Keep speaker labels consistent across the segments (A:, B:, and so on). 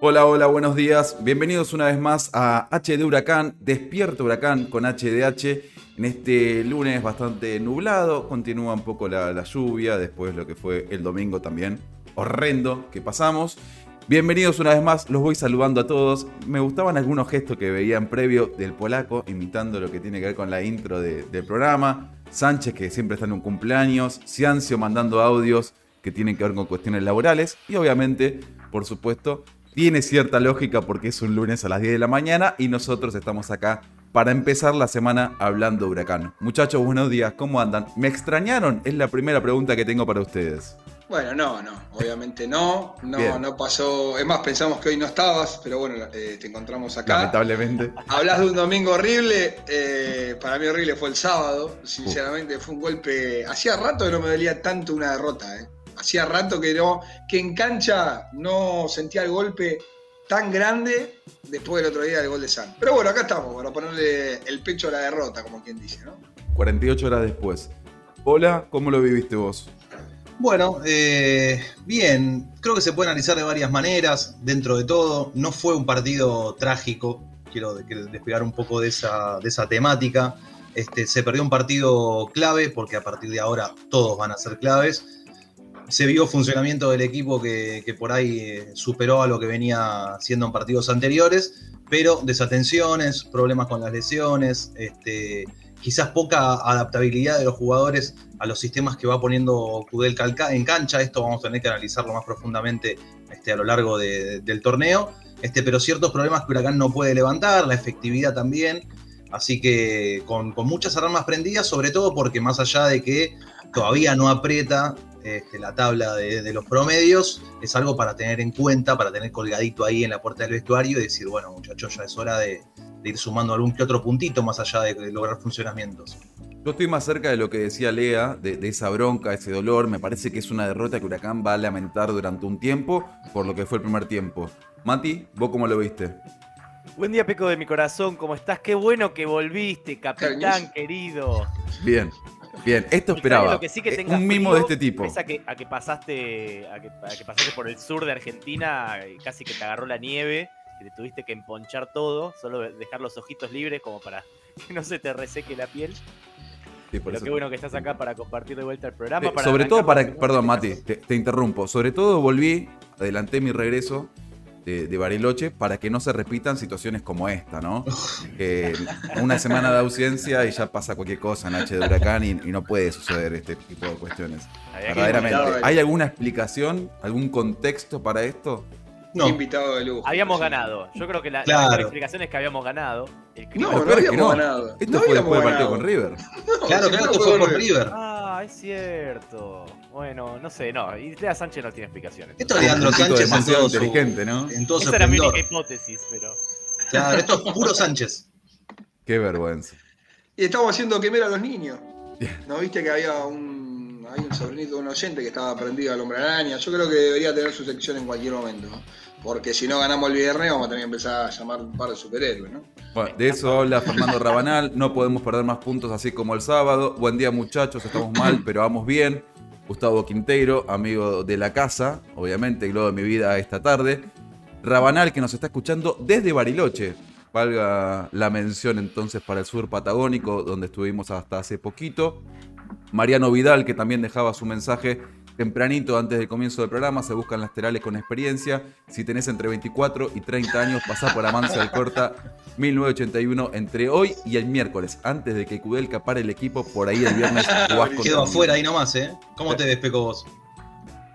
A: Hola, hola, buenos días. Bienvenidos una vez más a H de Huracán, Despierto Huracán con HDH. En este lunes bastante nublado, continúa un poco la, lluvia, después lo que fue el domingo también horrendo que pasamos. Bienvenidos una vez más, los voy saludando a todos. Me gustaban algunos gestos que veían previo del polaco, imitando lo que tiene que ver con la intro de- del programa. Sánchez, que siempre está en un cumpleaños. Ciancio mandando audios que tienen que ver con cuestiones laborales. Y obviamente, por supuesto, tiene cierta lógica porque es un lunes a las 10 de la mañana y nosotros estamos acá para empezar la semana hablando de huracán. Muchachos, buenos días, ¿cómo andan? ¿Me extrañaron? Es la primera pregunta que tengo para ustedes.
B: Bueno, no, no, obviamente no, no,
A: Bien.
B: no pasó. Es más, pensamos que hoy no estabas, pero bueno, eh, te encontramos acá.
A: Lamentablemente.
B: Hablas de un domingo horrible, eh, para mí horrible fue el sábado, sinceramente fue un golpe. Hacía rato que no me dolía tanto una derrota, eh. Hacía rato que no, que en cancha no sentía el golpe tan grande después del otro día del gol de San. Pero bueno, acá estamos, para ponerle el pecho a la derrota, como quien dice, ¿no?
A: 48 horas después. Hola, ¿cómo lo viviste vos?
C: Bueno, eh, bien, creo que se puede analizar de varias maneras, dentro de todo. No fue un partido trágico, quiero de- quiero despegar un poco de esa, de esa temática. Este, se perdió un partido clave, porque a partir de ahora todos van a ser claves. Se vio funcionamiento del equipo que, que por ahí eh, superó a lo que venía siendo en partidos anteriores, pero desatenciones, problemas con las lesiones, este, quizás poca adaptabilidad de los jugadores a los sistemas que va poniendo Calca- en cancha. Esto vamos a tener que analizarlo más profundamente este, a lo largo de- del torneo. Este, pero ciertos problemas que Huracán no puede levantar, la efectividad también. Así que con, con muchas alarmas prendidas, sobre todo porque más allá de que todavía no aprieta este, la tabla de, de los promedios, es algo para tener en cuenta, para tener colgadito ahí en la puerta del vestuario y decir, bueno muchachos, ya es hora de, de ir sumando algún que otro puntito más allá de, de lograr funcionamientos.
A: Yo estoy más cerca de lo que decía Lea, de, de esa bronca, ese dolor. Me parece que es una derrota que Huracán va a lamentar durante un tiempo, por lo que fue el primer tiempo. Mati, ¿vos cómo lo viste?
D: Buen día, Peco de mi corazón, ¿cómo estás? Qué bueno que volviste, capitán querido.
A: Bien, bien, esto esperaba.
D: Lo que sí que
A: Eh, un mimo de este tipo.
D: pese a que, a que pasaste, a que, a que pasaste por el sur de Argentina y casi que te agarró la nieve, que te tuviste que emponchar todo, solo dejar los ojitos libres como para que no se te reseque la piel.
A: Sí, por
D: Pero
A: eso.
D: qué bueno que estás acá para compartir de vuelta el programa.
A: Eh,
D: para
A: sobre todo para. Perdón, Mati, te interrumpo. Sobre todo volví, adelanté mi regreso de, de Bariloche para que no se repitan situaciones como esta, ¿no? Una semana de ausencia y ya pasa cualquier cosa en H de Huracán y, y no puede suceder este tipo de cuestiones.
D: Había
A: Verdaderamente. ¿Hay alguna explicación, algún contexto para esto?
C: No,
B: Invitado de lujo.
D: Habíamos ganado. Yo creo que la, la
C: Claro.
D: explicación es que habíamos ganado. El
B: No, no
A: es que
B: habíamos
A: no.
B: ganado.
A: Esto
B: No
A: fue después
B: habíamos
A: del partido con River.
B: No,
C: claro, claro, esto
B: fue horrible.
C: River.
D: Ah, es cierto. Bueno, no sé, no. Y Lea Sánchez no tiene explicaciones.
C: Esto es Leandro Sánchez
A: demasiado
C: su,
A: inteligente, ¿no?
C: en todo su
D: Esa era mi única hipótesis, pero.
C: Claro, esto es puro Sánchez.
A: Qué vergüenza.
B: Y estamos haciendo quemar a los niños. ¿No viste que había un, hay un sobrinito de un oyente que estaba prendido al hombre araña? Yo creo que debería tener su sección en cualquier momento. ¿no? Porque si no ganamos el viernes, vamos a tener que empezar a llamar un par de superhéroes, ¿no?
A: Bueno, de eso habla Fernando Rabanal. No podemos perder más puntos así como el sábado. Buen día, muchachos. Estamos mal, pero vamos bien. Gustavo Quinteiro, amigo de la casa, obviamente, globo de mi vida esta tarde. Rabanal, que nos está escuchando desde Bariloche. Valga la mención entonces para el sur patagónico, donde estuvimos hasta hace poquito. Mariano Vidal, que también dejaba su mensaje tempranito antes del comienzo del programa. Se buscan laterales con experiencia. Si tenés entre 24 y 30 años, pasá por Amancia del Corta 1981 entre hoy y el miércoles. Antes de que Kudelka pare el equipo, por ahí el viernes mí.
C: afuera ahí nomás, ¿eh? ¿Cómo te despeco vos?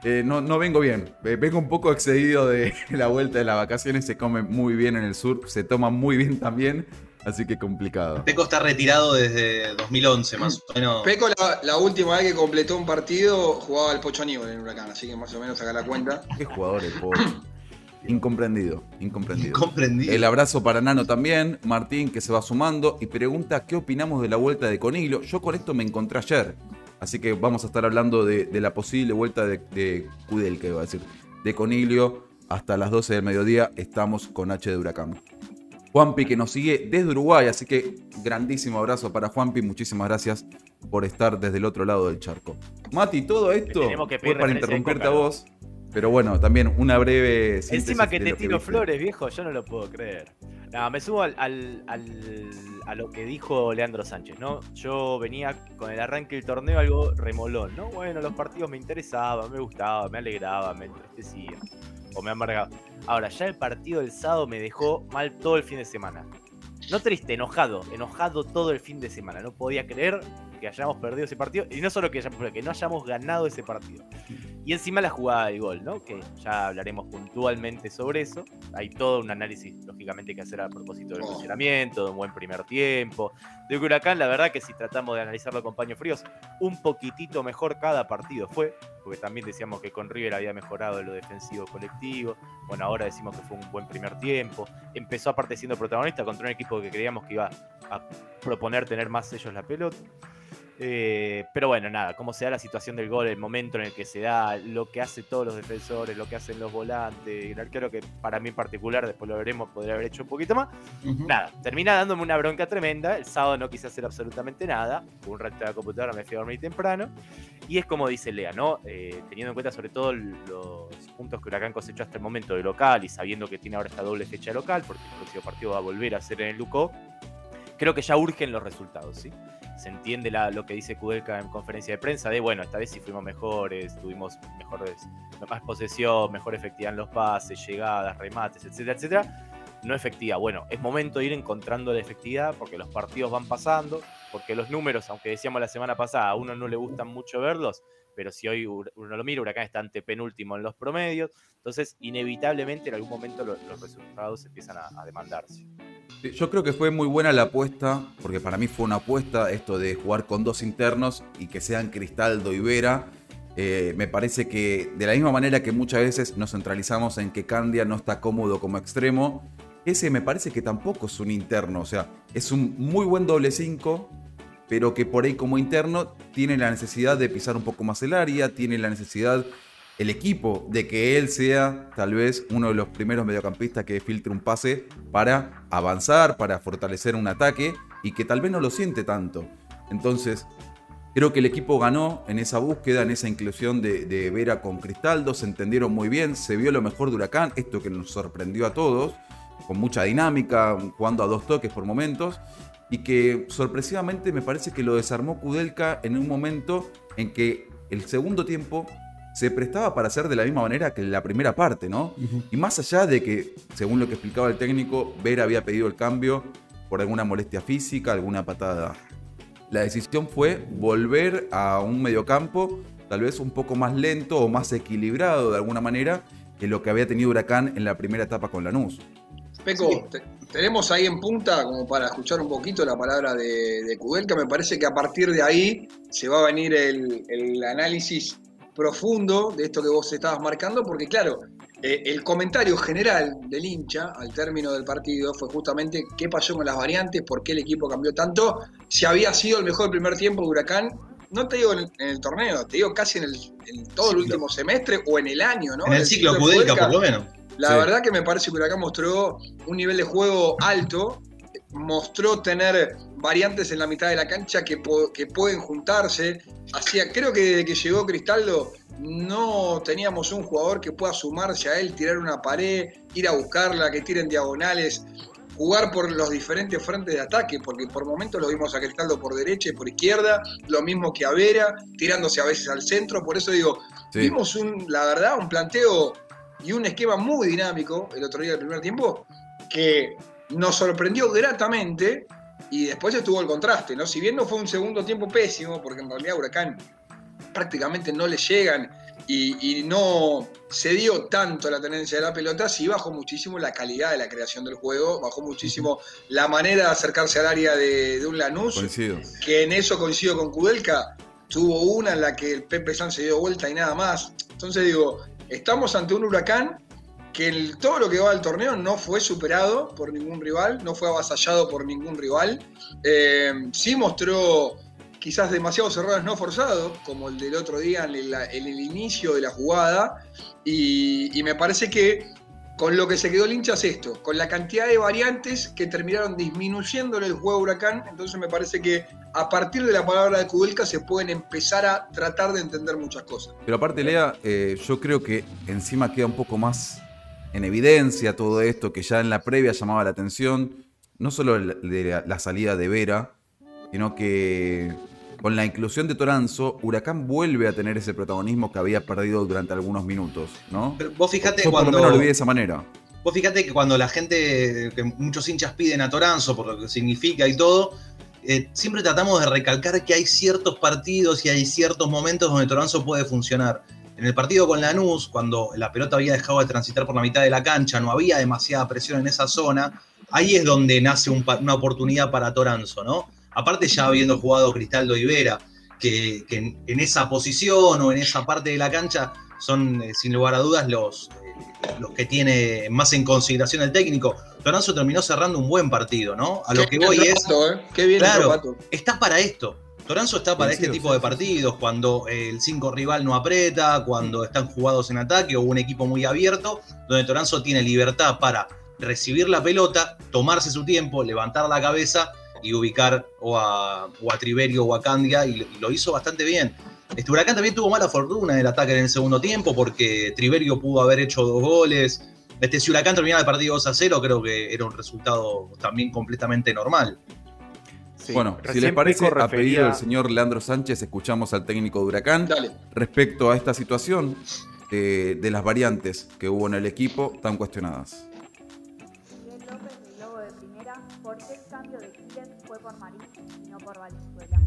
A: Eh, no, no vengo bien. Eh, vengo un poco excedido de la vuelta de las vacaciones. Se come muy bien en el sur. Se toma muy bien también. Así que complicado.
C: Peco está retirado desde 2011, más o menos.
B: Peco, la, la última vez que completó un partido, jugaba el Pocho Aníbal en Huracán, así que más o menos saca la cuenta.
A: Qué jugador el Pocho. Incomprendido, incomprendido.
C: Comprendido.
A: El abrazo para Nano también, Martín que se va sumando y pregunta qué opinamos de la vuelta de Coniglo. Yo con esto me encontré ayer, así que vamos a estar hablando de, de la posible vuelta de, de Cudel, que iba a decir, de Coniglio hasta las 12 del mediodía. Estamos con H de Huracán. Juanpi que nos sigue desde Uruguay, así que grandísimo abrazo para Juanpi, muchísimas gracias por estar desde el otro lado del charco. Mati, todo esto
D: que
A: fue para interrumpirte a vos. Pero bueno, también una breve.
D: Encima que te tiro flores, viejo, yo no lo puedo creer. No, me subo al, a lo que dijo Leandro Sánchez, ¿no? Yo venía con el arranque del torneo algo remolón, ¿no? Bueno, los partidos me interesaban, me gustaban, me alegraban, me entristecían o me amargaba. Ahora, ya el partido del sábado me dejó mal todo el fin de semana. No triste, enojado, enojado todo el fin de semana. No podía creer que hayamos perdido ese partido. Y no solo que, que no hayamos ganado ese partido. Y encima la jugada del gol, ¿no? Que ya hablaremos puntualmente sobre eso. Hay todo un análisis, lógicamente, que hacer a propósito del oh. funcionamiento, de un buen primer tiempo. De Huracán, la verdad que si tratamos de analizarlo con paños fríos, un poquitito mejor cada partido fue. Porque también decíamos que con River había mejorado lo defensivo colectivo. Bueno, ahora decimos que fue un buen primer tiempo. Empezó aparte siendo protagonista contra un equipo que creíamos que iba a proponer tener más ellos la pelota. Eh, pero bueno, nada, cómo se da la situación del gol, el momento en el que se da, lo que hace todos los defensores, lo que hacen los volantes, el arquero que para mí en particular, después lo veremos, podría haber hecho un poquito más. Nada, termina dándome una bronca tremenda. El sábado no quise hacer absolutamente nada. un rato de la computadora, me fui a dormir temprano. Y es como dice Lea, ¿no? Eh, teniendo en cuenta sobre todo los puntos que Huracán cosechó hasta el momento de local y sabiendo que tiene ahora esta doble fecha de local, porque el próximo partido va a volver a ser en el Luco, creo que ya urgen los resultados, ¿sí? Se entiende lo que dice Kudelka en conferencia de prensa, de bueno, esta vez sí fuimos mejores, tuvimos mejores, más posesión, mejor efectividad en los pases, llegadas, remates, etcétera, etcétera. No efectiva. Bueno, es momento de ir encontrando la efectividad porque los partidos van pasando, porque los números, aunque decíamos la semana pasada, a uno no le gustan mucho verlos, pero si hoy uno lo mira, Huracán está ante penúltimo en los promedios, entonces inevitablemente en algún momento los, resultados empiezan a demandarse.
A: Yo creo que fue muy buena la apuesta, porque para mí fue una apuesta esto de jugar con dos internos y que sean Cristaldo y Vera. Eh, me parece que de la misma manera que muchas veces nos centralizamos en que Candia no está cómodo como extremo, ese me parece que tampoco es un interno, o sea, es un muy buen doble 5, pero que por ahí como interno tiene la necesidad de pisar un poco más el área, tiene la necesidad el equipo de que él sea tal vez uno de los primeros mediocampistas que filtre un pase para avanzar, para fortalecer un ataque y que tal vez no lo siente tanto. Entonces, creo que el equipo ganó en esa búsqueda, en esa inclusión de, Vera con Cristaldo, se entendieron muy bien, se vio lo mejor de Huracán, esto que nos sorprendió a todos, con mucha dinámica, jugando a dos toques por momentos, y que sorpresivamente me parece que lo desarmó Kudelka en un momento en que el segundo tiempo se prestaba para hacer de la misma manera que la primera parte, ¿no? Y más allá de que, según lo que explicaba el técnico, Vera había pedido el cambio por alguna molestia física, alguna patada. La decisión fue volver a un mediocampo tal vez un poco más lento o más equilibrado de alguna manera que lo que había tenido Huracán en la primera etapa con Lanús.
B: Peco, tenemos ahí en punta, como para escuchar un poquito la palabra de, de Kudelka, me parece que a partir de ahí se va a venir el, el análisis profundo de esto que vos estabas marcando, porque claro, eh, el comentario general del hincha al término del partido fue justamente qué pasó con las variantes, por qué el equipo cambió tanto, si había sido el mejor primer tiempo de Huracán, no te digo en el, torneo, te digo casi en, el, todo el último semestre o en el año, ¿no?
C: En el, ciclo Kudelka, por lo menos.
B: La verdad que me parece que Huracán mostró un nivel de juego alto, mostró tener variantes en la mitad de la cancha que, que pueden juntarse. Hacía, creo que desde que llegó Cristaldo no teníamos un jugador que pueda sumarse a él, tirar una pared, ir a buscarla, que tiren diagonales, jugar por los diferentes frentes de ataque, porque por momentos lo vimos a Cristaldo por derecha y por izquierda, lo mismo que a Vera, tirándose a veces al centro, por eso digo, vimos un, la verdad, un planteo y un esquema muy dinámico el otro día del primer tiempo, que nos sorprendió gratamente y después estuvo el contraste, ¿no? Si bien no fue un segundo tiempo pésimo, porque en realidad Huracán prácticamente no le llegan y, no se dio tanto la tenencia de la pelota, sí bajó muchísimo la calidad de la creación del juego, bajó muchísimo la manera de acercarse al área de, un Lanús, que en eso coincido con Kudelka, tuvo una en la que el Pepe San se dio vuelta y nada más. Entonces digo, estamos ante un huracán que todo lo que va al torneo no fue superado por ningún rival, no fue avasallado por ningún rival. Eh, sí mostró quizás demasiados errores no forzados, como el del otro día en, el inicio de la jugada, y, me parece que Con lo que se quedó el hincha es esto, con la cantidad de variantes que terminaron disminuyendo el juego Huracán, entonces me parece que a partir de la palabra de Kudelka se pueden empezar a tratar de entender muchas cosas.
A: Pero aparte, Lea, eh, yo creo que encima queda un poco más en evidencia todo esto que ya en la previa llamaba la atención, no solo de la salida de Vera, sino que con la inclusión de Toranzo, Huracán vuelve a tener ese protagonismo que había perdido durante algunos minutos, ¿no?
C: Pero vos fíjate
A: Yo por lo menos lo vi de esa manera.
C: Vos fíjate que cuando la gente, que muchos hinchas piden a Toranzo por lo que significa y todo, eh, siempre tratamos de recalcar que hay ciertos partidos y hay ciertos momentos donde Toranzo puede funcionar. En el partido con Lanús, cuando la pelota había dejado de transitar por la mitad de la cancha, no había demasiada presión en esa zona, ahí es donde nace un una oportunidad para Toranzo, ¿no? Aparte ya habiendo jugado Cristaldo y Vera, que, que en, en esa posición o en esa parte de la cancha son eh, sin lugar a dudas los, eh, los que tiene más en consideración el técnico. Toranzo terminó cerrando un buen partido, ¿no? A lo
B: Qué
C: que voy es,
B: ¿eh? Qué bien
C: Claro.
B: Pato.
C: está para esto. Toranzo está para este tipo de partidos, cuando el 5 rival no aprieta, cuando están jugados en ataque o un equipo muy abierto, donde Toranzo tiene libertad para recibir la pelota, tomarse su tiempo, levantar la cabeza y ubicar o a, o a Triverio o a Candia, y, lo- y lo hizo bastante bien. Este Huracán también tuvo mala fortuna en el ataque en el segundo tiempo, porque Triverio pudo haber hecho dos goles. Este, si Huracán terminaba el partido 2 a 0, creo que era un resultado también completamente normal.
D: Sí,
A: bueno, si les parece, a pedido del señor Leandro Sánchez, escuchamos al técnico de Huracán
B: Dale.
A: respecto a esta situación eh, de las variantes que hubo en el equipo tan cuestionadas.
E: Miguel López del Lobo de Primera, ¿por qué el cambio de Quiles fue por Marín y no por Valenzuela?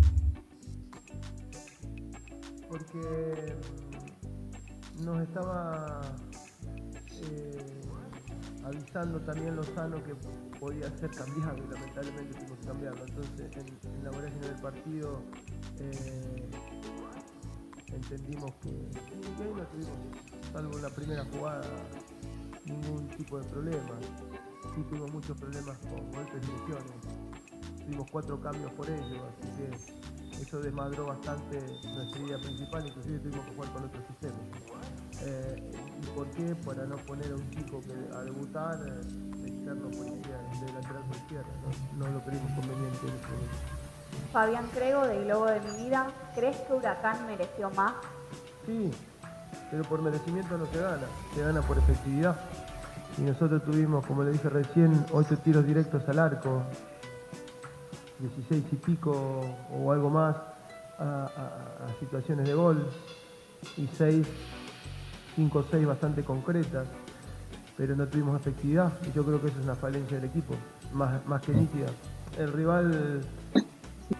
F: porque mm, nos estaba eh, avisando también Lozano que podía ser cambiado y lamentablemente tuvimos que cambiarlo. Entonces en, en la vorágine del partido eh, entendimos que no tuvimos, salvo la primera jugada, ningún tipo de problema. Sí tuvimos muchos problemas con golpes y. Tuvimos cuatro cambios por ello, así que eso desmadró bastante nuestra idea principal, inclusive tuvimos que jugar con otro sistema. Eh, ¿Y por qué? Para no poner a un chico que a debutar eh, externo izquierda, de lateral por izquierda, no, no lo creímos conveniente en este momento.
E: Fabián Crego del Globo de mi vida, ¿crees que Huracán mereció más?
F: Sí, pero por merecimiento no se gana, se gana por efectividad. Y nosotros tuvimos, como le dije recién, 8 tiros directos al arco, 16 y pico o algo más a, a- a situaciones de gol, y 6, 5 o 6 bastante concretas, pero no tuvimos efectividad, y yo creo que eso es una falencia del equipo, más, más que nítida. El rival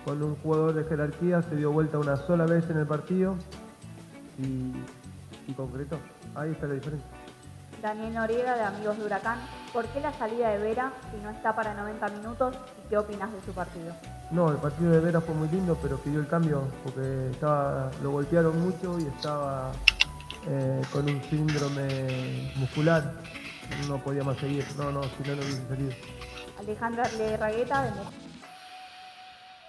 F: con un jugador de jerarquía se dio vuelta una sola vez en el partido y, y concretó. Ahí está la diferencia.
E: Daniel Noriega de Amigos de Huracán, ¿por qué la salida de Vera si no está para 90 minutos y qué opinas de su partido?
F: No, el partido de Vera fue muy lindo, pero pidió el cambio porque estaba, lo golpearon mucho y estaba eh, con un síndrome muscular. No podía más seguir. No, no, si no, no hubiese salido.
E: Alejandra Lerragueta de.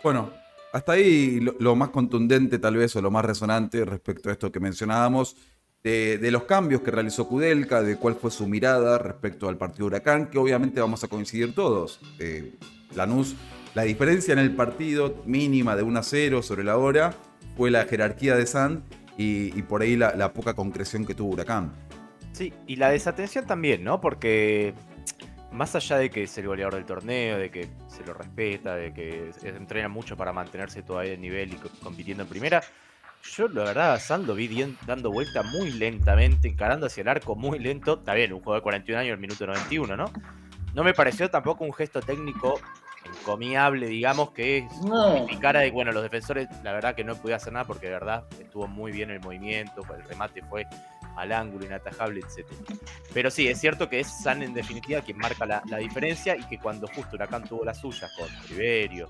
A: Bueno, hasta ahí lo, lo más contundente tal vez o lo más resonante respecto a esto que mencionábamos, de, de los cambios que realizó Kudelka, de cuál fue su mirada respecto al partido Huracán, que obviamente vamos a coincidir todos. Eh, Lanús, la diferencia en el partido mínima de 1 a 0 sobre la hora fue la jerarquía de San y, y por ahí la, la poca concreción que tuvo Huracán.
D: Sí, y la desatención también, ¿no? Porque más allá de que es el goleador del torneo, de que se lo respeta, de que se entrena mucho para mantenerse todavía en nivel y co- compitiendo en primera, yo la verdad a lo vi dando vuelta muy lentamente, encarando hacia el arco muy lento. Está bien, un juego de 41 años, el minuto 91, ¿no? No me pareció tampoco un gesto técnico encomiable, digamos, que
B: No.
D: cara de, bueno, los defensores, la verdad que no podía hacer nada porque de verdad estuvo muy bien el movimiento, el remate fue al ángulo, inatajable, etc. Pero sí, es cierto que es San en definitiva quien marca la, diferencia y que cuando justo Huracán tuvo las suyas con Riverio,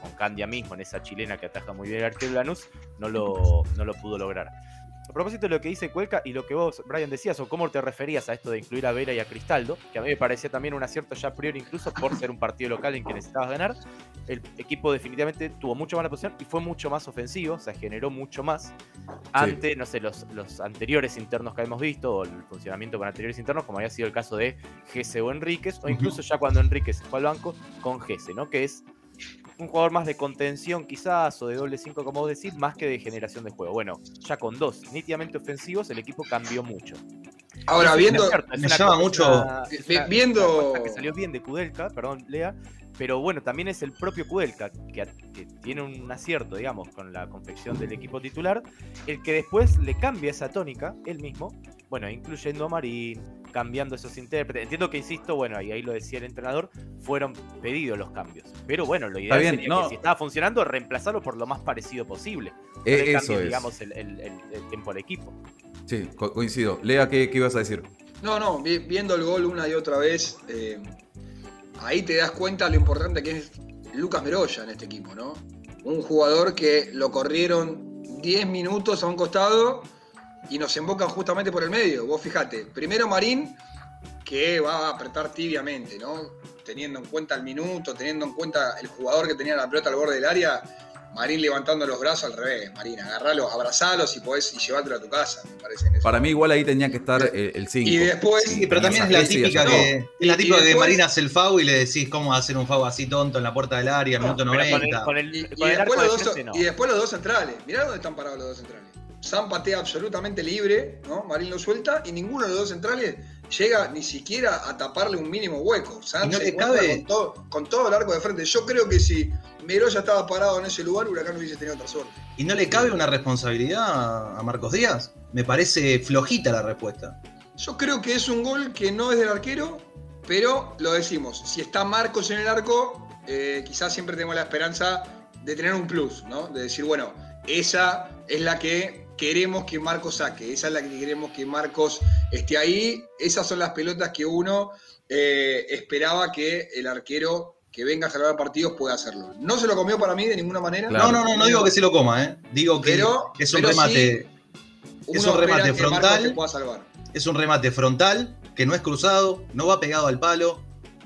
D: con Candia mismo, en esa chilena que ataja muy bien el arquero Lanús, no lo, no lo pudo lograr. A propósito de lo que dice Cuelca y lo que vos, Brian, decías, o cómo te referías a esto de incluir a Vera y a Cristaldo, que a mí me parecía también un acierto ya a priori, incluso por ser un partido local en que necesitabas ganar. El equipo definitivamente tuvo mucho más la posición y fue mucho más ofensivo, o sea, generó mucho más ante, no sé, los, los anteriores internos que hemos visto, o el funcionamiento con anteriores internos, como había sido el caso de Gese o Enríquez, o incluso ya cuando Enríquez fue al banco con Gese, ¿no? Que es un jugador más de contención quizás, o de doble 5 como vos decís, más que de generación de juego. Bueno, ya con dos nítidamente ofensivos, el equipo cambió mucho.
B: Ahora,
D: Es
B: viendo,
C: me llama
D: cosa-
C: mucho-
D: una-
B: viendo-
D: una que salió bien de Kudelka, perdón, Lea, pero bueno, también es el propio Kudelka que, que tiene un acierto, digamos, con la confección del equipo titular, el que después le cambia esa tónica, él mismo, bueno, incluyendo a Marín, cambiando esos intérpretes. Entiendo que, insisto, bueno, y ahí lo decía el entrenador, fueron pedidos los cambios. Pero bueno, lo ideal
A: bien,
D: sería
A: no.
D: que si estaba funcionando, reemplazarlo por lo más parecido posible. No
A: Eh,
D: le
A: eso
D: cambies,
A: es.
D: digamos, el, el- el- el tiempo al equipo.
A: Sí, co- coincido. Lea, ¿qué, qué ibas a decir?
B: No, no, vi- viendo el gol una y otra vez, eh, ahí te das cuenta lo importante que es Lucas Meroya en este equipo, ¿no? Un jugador que lo corrieron 10 minutos a un costado y nos embocan justamente por el medio. Vos fijate, primero Marín, que va a apretar tibiamente, ¿no? Teniendo en cuenta el minuto, teniendo en cuenta el jugador que tenía la pelota al borde del área, Marín levantando los brazos al revés. Marín, agarralo, abrazalos y podés y llevártelo a tu casa, me parece. en
A: Para mí igual ahí tenía que estar el 5.
B: Y después,
C: Sí, pero también es la típica que, es la típica
B: y
C: que
B: después-
C: Marina hace el FAU y le decís cómo hacer un FAU así tonto en la puerta del área, minuto
D: con el,
C: 90.
D: con el-
B: Y, después
D: de
B: dos,
D: no.
B: y después los dos centrales. Mirá dónde están parados los dos centrales. Sam patea absolutamente libre, ¿no? Marín lo suelta y ninguno de los dos centrales llega ni siquiera a taparle un mínimo hueco. Sam
C: ¿Y no
B: se
C: cabe?
B: con todo, con todo el arco de frente. Yo creo que si Meroya estaba parado en ese lugar, Huracán hubiese tenido otra suerte.
C: ¿Y no le cabe una responsabilidad a Marcos Díaz? Me parece flojita la respuesta.
B: Yo creo que es un gol que no es del arquero, pero lo decimos, si está Marcos en el arco, eh, quizás siempre tenemos la esperanza de tener un plus, ¿no? De decir, bueno, esa es la que queremos que Marcos saque, esa es la que queremos que Marcos esté ahí, esas son las pelotas que uno eh, esperaba que el arquero que venga a salvar partidos pueda hacerlo. No se lo comió para mí de ninguna manera.
A: Claro.
C: No, no, no, no digo que se lo coma, ¿eh? Digo que
B: Pero-
C: es un
B: pero
C: remate. Es un remate frontal.
B: te pueda salvar.
C: Es un remate frontal, que no es cruzado, no va pegado al palo.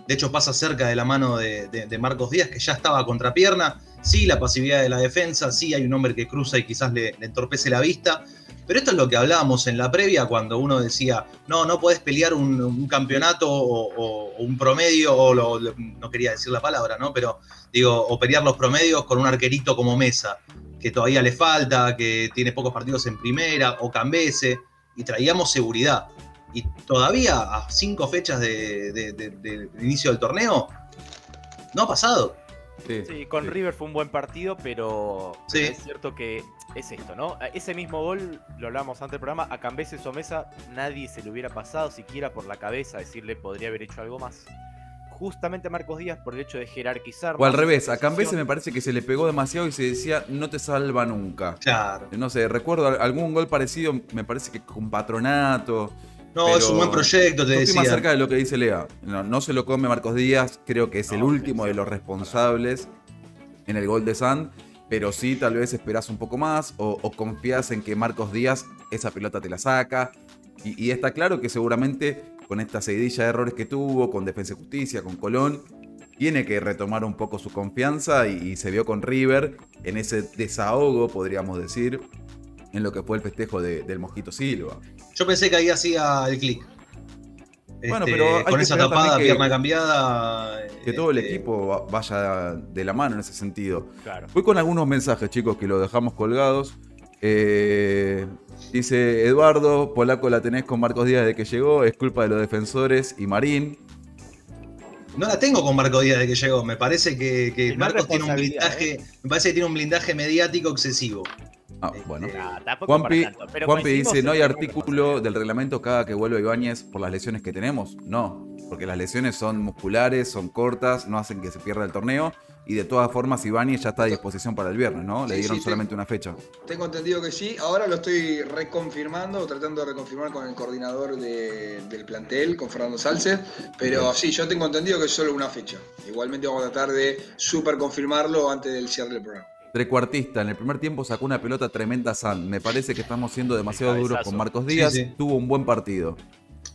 C: De hecho, pasa cerca de la mano de, de- de Marcos Díaz, que ya estaba a contrapierna. Sí, la pasividad de la defensa, sí hay un hombre que cruza y quizás le, entorpece la vista. Pero esto es lo que hablábamos en la previa cuando uno decía, no, no podés pelear un, campeonato o, un promedio, o lo- no quería decir la palabra, ¿no? Pero digo, o pelear los promedios con un arquerito como Mesa, que todavía le falta, que tiene pocos partidos en primera, o Cambese, y traíamos seguridad. Y todavía a cinco fechas de- inicio del torneo, no ha pasado.
A: Sí,
D: Sí, con
A: sí.
D: River fue un buen partido, pero,
C: Sí.
D: pero es cierto que es esto, ¿no? Ese mismo gol, lo hablábamos antes del programa, a Cambeses o Mesa nadie se le hubiera pasado siquiera por la cabeza decirle podría haber hecho algo más. Justamente a Marcos Díaz por el hecho de jerarquizar.
A: O al revés, a Cambese
D: posición.
A: me parece que se le pegó demasiado y se decía no te salva nunca.
C: Claro.
A: No sé, recuerdo al- algún gol parecido, me parece que con Patronato.
C: No,
A: Pero
C: es un buen proyecto, te
A: estoy más
C: decía.
A: cerca de lo que dice Lea. No, no se lo come Marcos Díaz, creo que es el último de los responsables en el gol de Sand, pero sí tal vez esperás un poco más o, o confías en que Marcos Díaz esa pelota te la saca. Y, y está claro que seguramente con esta seguidilla de errores que tuvo, con Defensa y Justicia, con Colón, tiene que retomar un poco su confianza y, y se vio con River en ese desahogo, podríamos decir, en lo que fue el festejo de- del Mosquito Silva.
C: Yo pensé que ahí hacía el clic.
A: Bueno,
C: Este,
A: pero hay
C: con
A: que
C: esa tapada,
A: que-
C: pierna cambiada.
A: Que todo el
C: este,
A: equipo va- vaya de la mano en ese sentido.
D: Claro.
A: Voy con algunos mensajes, chicos, que lo dejamos colgados. Eh, dice Eduardo, Polaco la tenés con Marcos Díaz de que llegó, es culpa de los defensores y Marín.
C: No la tengo con Marco Díaz de que llegó. Me parece que,
D: no
C: Marcos tiene un blindaje. Me parece que tiene un blindaje mediático excesivo.
A: Ah,
C: Este,
A: bueno.
D: Tampoco
A: Juanpi,
D: para tanto, pero
A: Juanpi
D: coincidimos
A: dice, ¿no hay artículo del reglamento cada que vuelve Ibáñez por las lesiones que tenemos? No, porque las lesiones son musculares, son cortas, no hacen que se pierda el torneo. Y de todas formas, Ibáñez ya está a disposición para el viernes, ¿no? Le
B: Sí,
A: dieron
B: sí,
A: solamente una fecha.
B: Tengo entendido que sí. Ahora lo estoy reconfirmando, tratando de reconfirmar con el coordinador de- del plantel, con Fernando Salce. Pero sí, yo tengo entendido que es solo una fecha. Igualmente vamos a tratar de super confirmarlo antes del cierre del programa.
A: Trecuartista, en el primer tiempo sacó una pelota tremenda San. Me parece que estamos siendo demasiado duros con Marcos Díaz.
C: Sí, sí.
A: Tuvo un buen partido.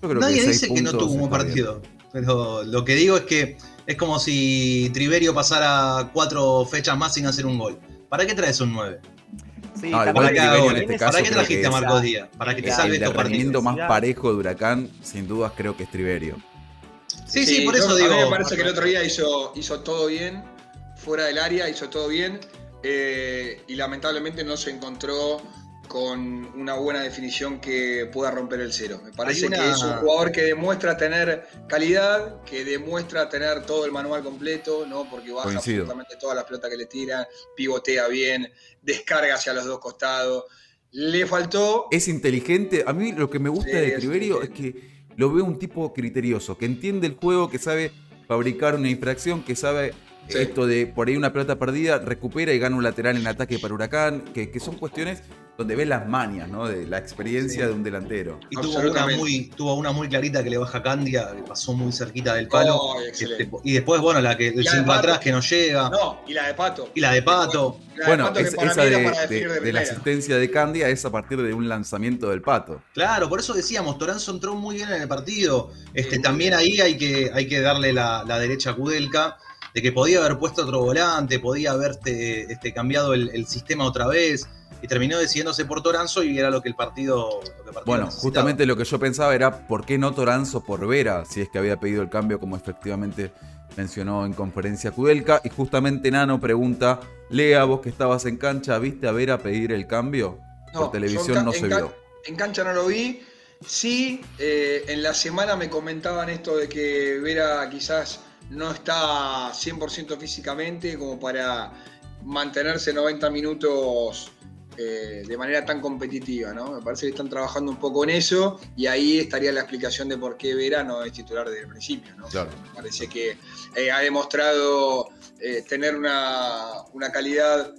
A: Yo creo
C: Nadie dice que no tuvo un buen
A: bien.
C: partido. Pero lo que digo es que es como si Triverio pasara cuatro fechas más sin hacer un gol. ¿Para qué traes un 9?
D: Sí, también
A: igual
C: que
D: tiene
C: Triverio en
D: esa-
A: este caso
C: ¿Para qué trajiste a Marcos Díaz? Para que te salve
A: El
C: estos partidos.
A: rendimiento más parejo de Huracán, sin dudas, creo que es Triverio.
C: Sí, sí, por
B: yo-
C: eso
B: a
C: digo.
B: mí me parece que el otro día hizo, hizo todo bien, fuera del área, hizo todo bien, eh, y lamentablemente no se encontró con una buena definición que pueda romper el cero. Me parece
C: una-
B: que es un jugador que demuestra tener calidad, que demuestra tener todo el manual completo, ¿no? Porque baja
A: Coincido.
B: absolutamente todas las pelotas que le tiran, pivotea bien, descarga hacia los dos costados. Le faltó
A: Es inteligente. A mí lo que me gusta
B: Sí,
A: de
B: es
A: Triverio es que lo veo un tipo criterioso, que entiende el juego, que sabe fabricar una infracción, que sabe
B: Sí.
A: esto de por ahí una pelota perdida, recupera y gana un lateral en ataque para Huracán, que, que son cuestiones donde ves las mañas, ¿no? De la experiencia
C: Sí.
A: de un delantero.
C: Y tuvo una, muy, tuvo una muy clarita que le baja Candia, que pasó muy cerquita del palo.
B: Oh,
C: Que
B: excelente.
C: te- y después, bueno, la que el
B: Y la de
C: 5
B: Pato.
C: atrás que no llega.
B: No, y la de Pato.
C: Y la de Pato.
B: La de
A: Bueno,
B: Pato que
A: es-
B: para
A: esa de,
B: era para
A: de-
B: definir de
A: de la asistencia de Candia es a partir de un lanzamiento del pato.
C: Claro, por eso decíamos, Toranzo entró muy bien en el partido. Este,
B: Sí,
C: también ahí hay que, hay que darle la, la derecha a Kudelka, de que podía haber puesto otro volante, podía haberte este, cambiado el, el sistema otra vez, y terminó decidiéndose por Toranzo y era lo que el partido. lo que el partido
A: Bueno,
C: necesitaba.
A: justamente lo que yo pensaba era por qué no Toranzo por Vera, si es que había pedido el cambio como efectivamente mencionó en conferencia Kudelka. Y justamente Nano pregunta, Lea, vos que estabas en cancha, ¿viste a Vera pedir el cambio?
B: No,
A: por televisión no se vio.
B: En cancha no lo vi. Sí, eh, en la semana me comentaban esto de que Vera quizás no está 100% físicamente como para mantenerse 90 minutos eh, de manera tan competitiva, ¿no? Me parece que están trabajando un poco en eso y ahí estaría la explicación de por qué Vera no es titular desde el principio, ¿no?
A: Claro.
B: Me parece que eh, ha demostrado eh, tener una, una calidad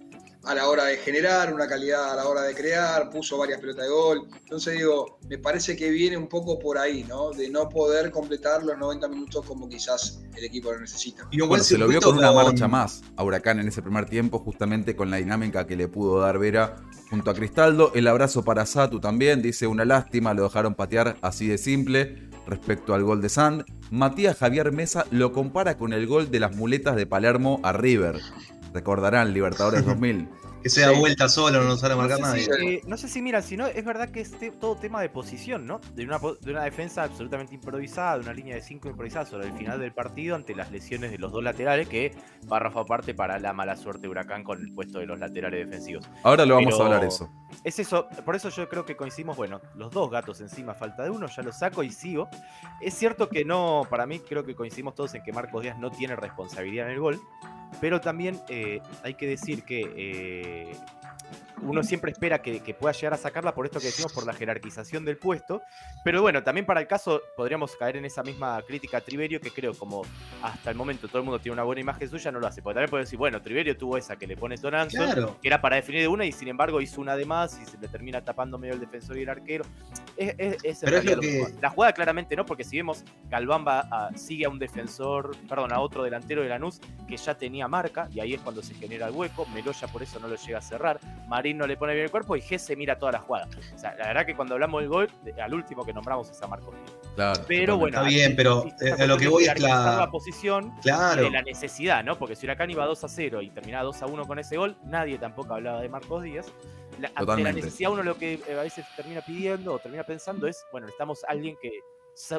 B: a la hora de generar, una calidad a la hora de crear, puso varias pelotas de gol. Entonces digo, me parece que viene un poco por ahí, ¿no? De no poder completar los 90 minutos como quizás el equipo lo necesita.
C: Y
A: Bueno,
C: buen
A: se lo vio con una marcha más a Huracán en ese primer tiempo, justamente con la dinámica que le pudo dar Vera junto a Cristaldo. El abrazo para Satu también, dice una lástima, lo dejaron patear así de simple respecto al gol de Sand. Matías Javier Mesa lo compara con el gol de las muletas de Palermo a River. Recordarán, Libertadores 2000.
C: Que se da
B: Sí.
C: vuelta solo, no sale a marcar
D: no, sé
C: nadie.
D: si, eh, no sé si miran, si no, es verdad que es te- todo tema de posición, ¿no? De una, de una defensa absolutamente improvisada, de una línea de 5 improvisada sobre el final del partido ante las lesiones de los dos laterales, que párrafo aparte para la mala suerte de Huracán con el puesto de los laterales defensivos.
A: Ahora lo vamos
D: Pero-
A: a hablar eso.
D: Es eso, por eso yo creo que coincidimos, bueno, los dos gatos encima, falta de uno, ya lo saco y sigo. Es cierto que no, para mí creo que coincidimos todos en que Marcos Díaz no tiene responsabilidad en el gol, pero también eh, hay que decir que eh, uno siempre espera que, que pueda llegar a sacarla por esto que decimos, por la jerarquización del puesto, pero bueno, también para el caso podríamos caer en esa misma crítica a Triverio, que creo como hasta el momento todo el mundo tiene una buena imagen suya, no lo hace, porque también puede decir, bueno, Triverio tuvo esa que le pone Toranzo,
C: Claro.
D: que era para definir de una y sin embargo hizo una de más y se le termina tapando medio el defensor y el arquero. Es, es- es
C: Pero lo que-.
D: La jugada claramente no, porque si vemos, Galván va a- sigue a un defensor, perdón, a otro delantero de Lanús que ya tenía marca y ahí es cuando se genera el hueco. Meloya por eso no lo llega a cerrar. Marín no le pone bien el cuerpo y Gese mira toda la jugada. O sea, la verdad que cuando hablamos del gol, al último que nombramos es a Marcos Díaz.
A: Claro,
D: Pero bueno,
C: Está bien, pero, eh, a lo que voy es la-
D: la posición
C: Claro.
D: de la necesidad, ¿no? Porque si Huracán iba 2 a 0 y terminaba 2 a 1 con ese gol, nadie tampoco hablaba de Marcos Díaz. La, ante la necesidad, uno lo que eh, a veces termina pidiendo o termina pensando es, bueno, necesitamos alguien que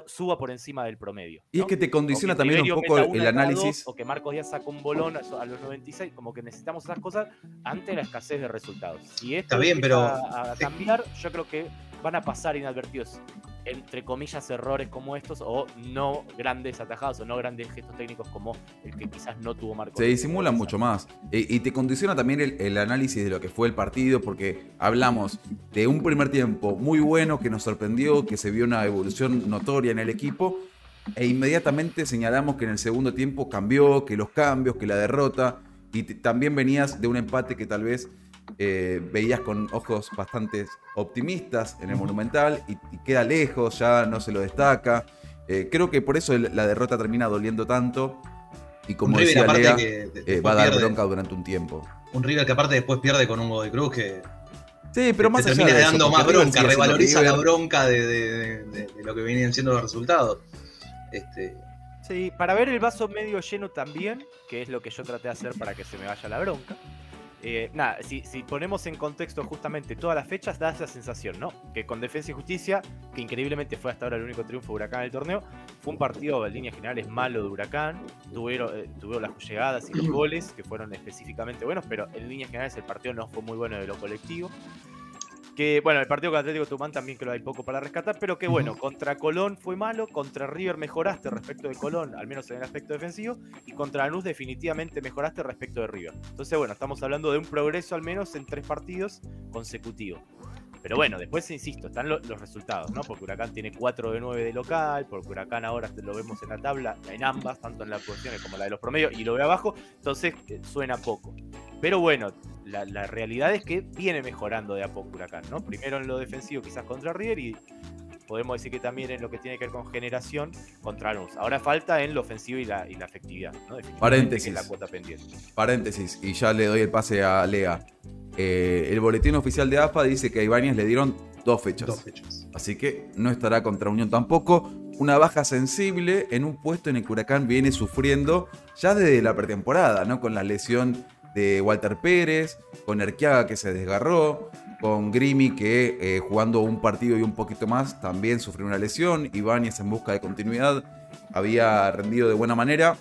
D: suba por encima del promedio.
A: Y es que te condiciona
D: que
A: también un poco el análisis.
D: dos, o que Marcos Díaz saca un bolón a, los 96, como que necesitamos esas cosas ante la escasez de resultados. Si esto
C: Está bien, pero-
D: a cambiar, yo creo que van a pasar inadvertidos entre comillas errores como estos o no grandes atajados o no grandes gestos técnicos como el que quizás no tuvo Marcos.
A: Se
D: Díaz.
A: disimulan mucho más. E- y te condiciona también el, el análisis de lo que fue el partido, porque hablamos de un primer tiempo muy bueno que nos sorprendió, que se vio una evolución notoria en el equipo, e inmediatamente señalamos que en el segundo tiempo cambió, que los cambios, que la derrota, y también venías de un empate que tal vez eh, veías con ojos bastante optimistas en el Monumental y, y queda lejos, ya no se lo destaca. Eh, creo que por eso el- la derrota termina doliendo tanto. Y como
C: Un River
A: decía Lea,
C: que
A: eh, va a dar
C: pierde.
A: bronca durante un tiempo.
C: Un River que aparte después pierde con un de Cruz que
A: Sí, pero más
C: te
A: allá
C: termina
A: de
C: dando más bronca, revaloriza la bronca de, de- de- de- de lo que vienen siendo los resultados. Este,
D: Sí, para ver el vaso medio lleno también, que es lo que yo traté de hacer para que se me vaya la bronca. Eh, nada, si, si ponemos en contexto justamente todas las fechas, da esa sensación, ¿no? Que con Defensa y Justicia, que increíblemente fue hasta ahora el único triunfo de Huracán en el torneo, fue un partido en líneas generales malo de Huracán. Tuvieron, eh, tuvieron las llegadas y los goles, que fueron específicamente buenos, pero en líneas generales el partido no fue muy bueno de lo colectivo. Que bueno, el partido con Atlético Tucumán también creo hay poco para rescatar, pero que bueno, contra Colón fue malo, contra River mejoraste respecto de Colón, al menos en el aspecto defensivo, y contra Lanús definitivamente mejoraste respecto de River. Entonces bueno, estamos hablando de un progreso al menos en tres partidos consecutivos. Pero bueno, después insisto, están lo- los resultados, ¿no? Porque Huracán tiene 4 de 9 de local, porque Huracán ahora lo vemos en la tabla, en ambas, tanto en las posiciones como la de los promedios, y lo ve abajo, entonces eh, suena poco. Pero bueno, la, la realidad es que viene mejorando de a poco Huracán, ¿no? Primero en lo defensivo quizás contra River y podemos decir que también en lo que tiene que ver con generación contra Lanús. Ahora falta en lo ofensivo y la, y la efectividad, ¿no?
A: Paréntesis.
D: que es la cuota pendiente.
A: Paréntesis, y ya le doy el pase a Lea. Eh, el boletín oficial de AFA dice que a Ibáñez le dieron dos fechas.
C: dos fechas.
A: Así que no estará contra Unión tampoco. Una baja sensible en un puesto en el que Huracán viene sufriendo ya desde la pretemporada, ¿no? Con la lesión de Walter Pérez, con Erquiaga que se desgarró, con Grimi que eh, jugando un partido y un poquito más también sufrió una lesión. Ibáñez en busca de continuidad había rendido de buena manera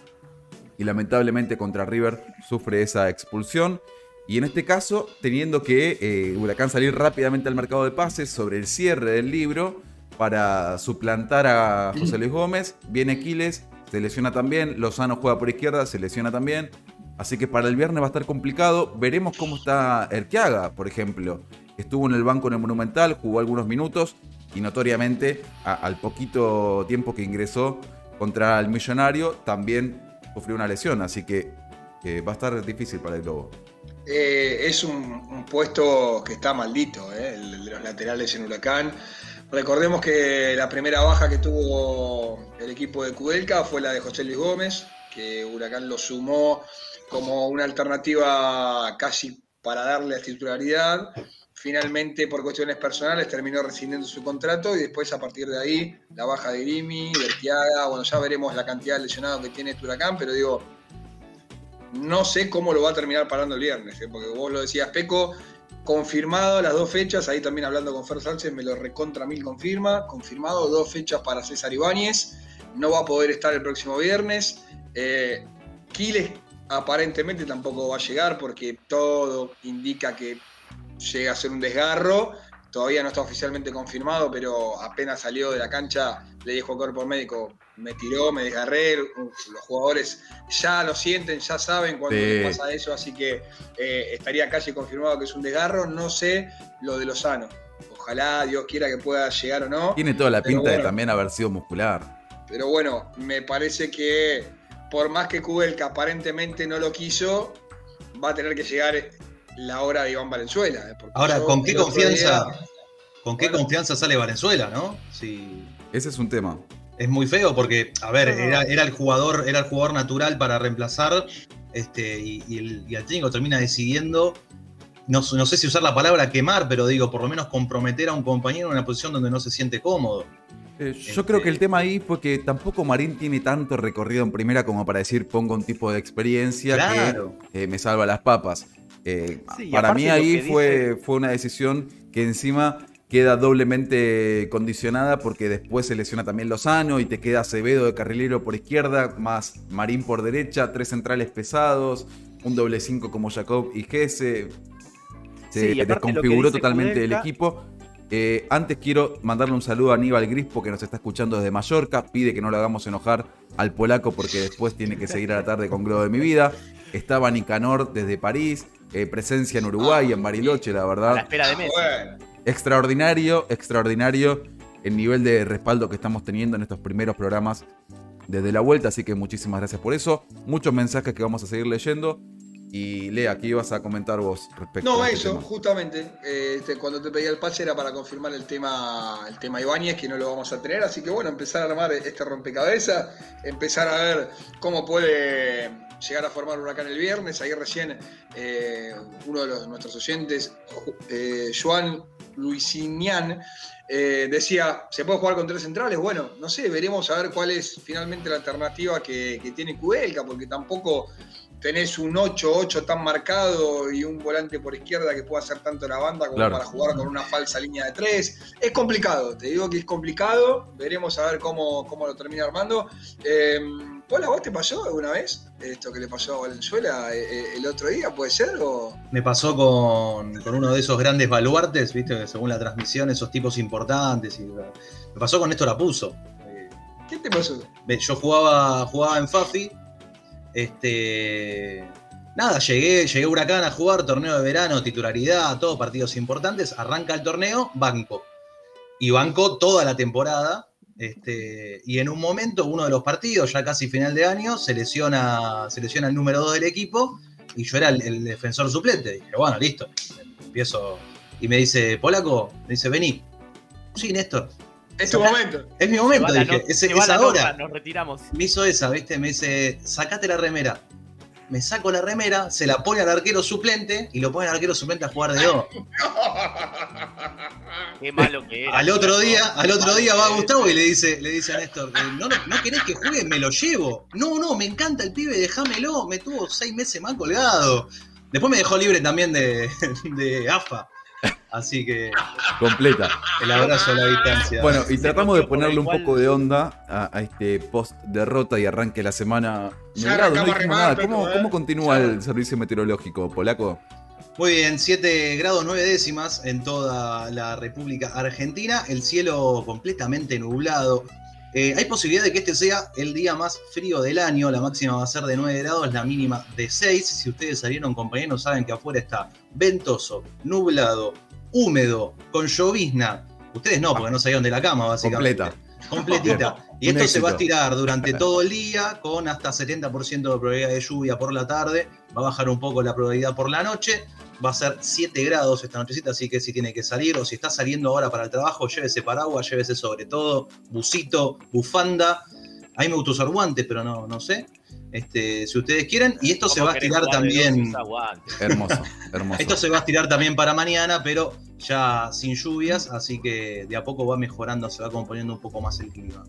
A: y lamentablemente contra River sufre esa expulsión. Y en este caso, teniendo que eh, Huracán salir rápidamente al mercado de pases sobre el cierre del libro para suplantar a José Luis Gómez, viene Aquiles, se lesiona también, Lozano juega por izquierda, se lesiona también. Así que para el viernes va a estar complicado. Veremos cómo está Erquiaga, por ejemplo. Estuvo en el banco en el Monumental, jugó algunos minutos y notoriamente al poquito tiempo que ingresó contra el Millonario también sufrió una lesión. Así que eh, va a estar difícil para el Globo.
B: Eh, es un, puesto que está maldito, eh, el de los laterales en Huracán. Recordemos que la primera baja que tuvo el equipo de Kudelka fue la de José Luis Gómez, que Huracán lo sumó como una alternativa casi para darle titularidad. Finalmente, por cuestiones personales, terminó rescindiendo su contrato y después, a partir de ahí, la baja de Grimi, de Erquiaga. Bueno, ya veremos la cantidad de lesionados que tiene este Huracán, pero digo, no sé cómo lo va a terminar parando el viernes, ¿eh? porque vos lo decías, Peco, confirmado las dos fechas, ahí también hablando con Fer Sánchez, me lo recontra mil confirma, confirmado dos fechas para César Ibáñez, no va a poder estar el próximo viernes. Eh, Quiles aparentemente tampoco va a llegar porque todo indica que llega a ser un desgarro. Todavía no está oficialmente confirmado, pero apenas salió de la cancha, le dijo al cuerpo médico, me tiró, me desgarré. Los jugadores ya lo sienten, ya saben cuando
A: Sí.
B: les pasa eso, así que eh, estaría casi confirmado que es un desgarro. No sé lo de Lozano. Ojalá Dios quiera que pueda llegar o no.
A: Tiene toda la pinta de también haber sido muscular.
B: Pero bueno, me parece que por más que Kubelka aparentemente no lo quiso, va a tener que llegar la hora de Iván Valenzuela. ¿eh?
C: Ahora, ¿con qué confianza,
B: día-
C: con qué
B: Bueno.
C: confianza sale Valenzuela, no? Si
A: Ese es un tema.
C: es muy feo porque, a ver, era, era el jugador, era el jugador natural para reemplazar, este, y, y el, y el técnico termina decidiendo, no, no sé si usar la palabra quemar, pero digo, por lo menos comprometer a un compañero en una posición donde no se siente cómodo.
A: Eh, yo
C: Este-
A: creo que el tema ahí fue que tampoco Marín tiene tanto recorrido en primera como para decir pongo un tipo de experiencia
C: Claro.
A: que eh, me salva las papas. Eh,
D: Sí,
A: para mí ahí fue, fue una decisión que encima queda doblemente condicionada porque después se lesiona también Lozano y te queda Acevedo de carrilero por izquierda, más Marín por derecha, tres centrales pesados, un doble cinco como Jacob y Gese. Se
D: Sí,
A: desconfiguró totalmente el equipo. Eh, antes quiero mandarle un saludo a Aníbal Grispo que nos está escuchando desde Mallorca. Pide que no lo hagamos enojar al polaco porque después tiene que seguir a la tarde con Globo de mi vida. Estaba Nicanor desde París. Eh, presencia en Uruguay, en Bariloche, la
D: A la
A: verdad.
D: espera de
B: Ah,
D: Messi.
A: Extraordinario, extraordinario el nivel de respaldo que estamos teniendo en estos primeros programas desde la vuelta. Así que muchísimas gracias por eso. Muchos mensajes que vamos a seguir leyendo. Y Lea, ¿qué ibas a comentar vos respecto
B: No,
A: a este
B: eso,
A: tema?
B: justamente. eh, este, cuando te pedía el pase era para confirmar el tema, el tema Ibáñez, que no lo vamos a tener. Así que bueno, empezar a armar este rompecabezas, empezar a ver cómo puede llegar a formar Huracán el viernes. Ahí recién eh, uno de los, nuestros oyentes, eh, Joan Luisinian, eh, decía, ¿se puede jugar con tres centrales? Bueno, no sé, veremos a ver cuál es finalmente la alternativa que, que tiene Kudelka, porque tampoco tenés un 8-8 tan marcado y un volante por izquierda que pueda hacer tanto la banda como
A: Claro.
B: para jugar con una falsa línea de tres. Es complicado, te digo que es complicado. Veremos a ver cómo, cómo lo termina armando. Eh, Pola, ¿vos te pasó alguna vez esto que le pasó a Valenzuela eh, eh, el otro día? ¿Puede ser? O...
C: Me pasó con, con uno de esos grandes baluartes, viste, que según la transmisión, esos tipos importantes. Y, me pasó con Néstor Apuso. Eh,
B: ¿Qué te pasó?
C: Yo jugaba, jugaba en Fafi. Este. Nada, llegué, llegué a Huracán a jugar, torneo de verano, titularidad, todos partidos importantes. Arranca el torneo, banco. Y banco toda la temporada. Este, y en un momento, uno de los partidos, ya casi final de año, se lesiona, se lesiona el número 2 del equipo. Y yo era el, defensor suplente. Dije, bueno, listo. Empiezo. Y me dice, Polaco, me dice, vení. Sí, Néstor.
B: Es tu momento.
C: Es mi momento, dije.
D: no-
C: Es, ahora
D: nota, Nos retiramos.
C: me hizo esa, ¿viste? Me dice, sacate la remera. Me saco la remera, se la pone al arquero suplente y lo pone al arquero suplente a jugar de dos.
D: Qué malo que era.
C: Al otro día, al otro día va
D: Eh,
C: Gustavo y le dice, le dice a Néstor, eh, no, no, no querés que juegue, me lo llevo. No, no, me encanta el pibe, déjamelo. Me tuvo seis meses más colgado. Después me dejó libre también de, de AFA. Así que
A: Completa.
C: el abrazo a la distancia.
A: Bueno, y tratamos de ponerle un poco de onda a, a este post derrota y arranque la semana. Nublado, no dijimos nada. ¿Cómo,
B: ¿eh?
A: cómo continúa
B: Ya.
A: el servicio meteorológico polaco?
C: Muy bien, 7 grados 9 décimas en toda la República Argentina, el cielo completamente nublado. Eh, hay posibilidad de que este sea el día más frío del año, la máxima va a ser de 9 grados, la mínima de 6. Si ustedes salieron compañeros saben que afuera está ventoso, nublado, húmedo, con llovizna. Ustedes no, porque no salieron de la cama, básicamente.
A: Completa.
C: Completita. Y esto se va a estirar durante todo el día con hasta 70% de probabilidad de lluvia por la tarde. Va a bajar un poco la probabilidad por la noche. Va a ser 7 grados esta nochecita, así que si tiene que salir o si está saliendo ahora para el trabajo, llévese paraguas, llévese sobre todo busito, bufanda. A mí me gusta usar guantes, pero no, no sé. Este, si ustedes quieren. Y esto se
D: ¿Cómo
C: va a estirar también.
A: Hermoso, hermoso.
C: Esto se va a estirar también para mañana, pero ya sin lluvias, así que de a poco va mejorando, se va componiendo un poco más el clima.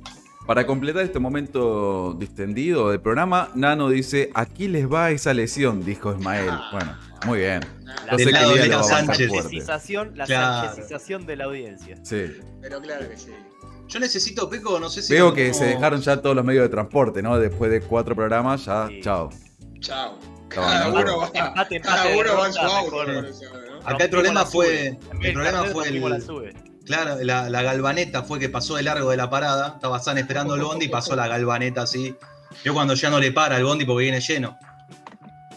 A: Para completar este momento distendido del programa, Nano dice: Aquí les va esa lesión, dijo Ismael. Bueno, muy bien.
D: La
C: de la
A: va a bancar
C: Sánchez.
A: fuerte.
D: Sanchez-ización, la
C: Claro.
D: Sanchez-ización de la audiencia.
A: Sí.
B: Pero claro que sí.
C: Yo necesito, Peco, no sé si.
A: Veo que
C: como-
A: se dejaron ya todos los medios de transporte, ¿no? Después de cuatro programas, ya,
D: Sí.
A: chao.
B: Chao. Cada uno va,
D: Empate, empate,
B: cada uno va en su auto.
C: Acá el problema fue- el problema fue el-. Claro, la, la galvaneta fue que pasó de largo de la parada. Estaba San esperando el bondi y pasó la galvaneta así. Yo cuando ya no le para el bondi porque viene lleno.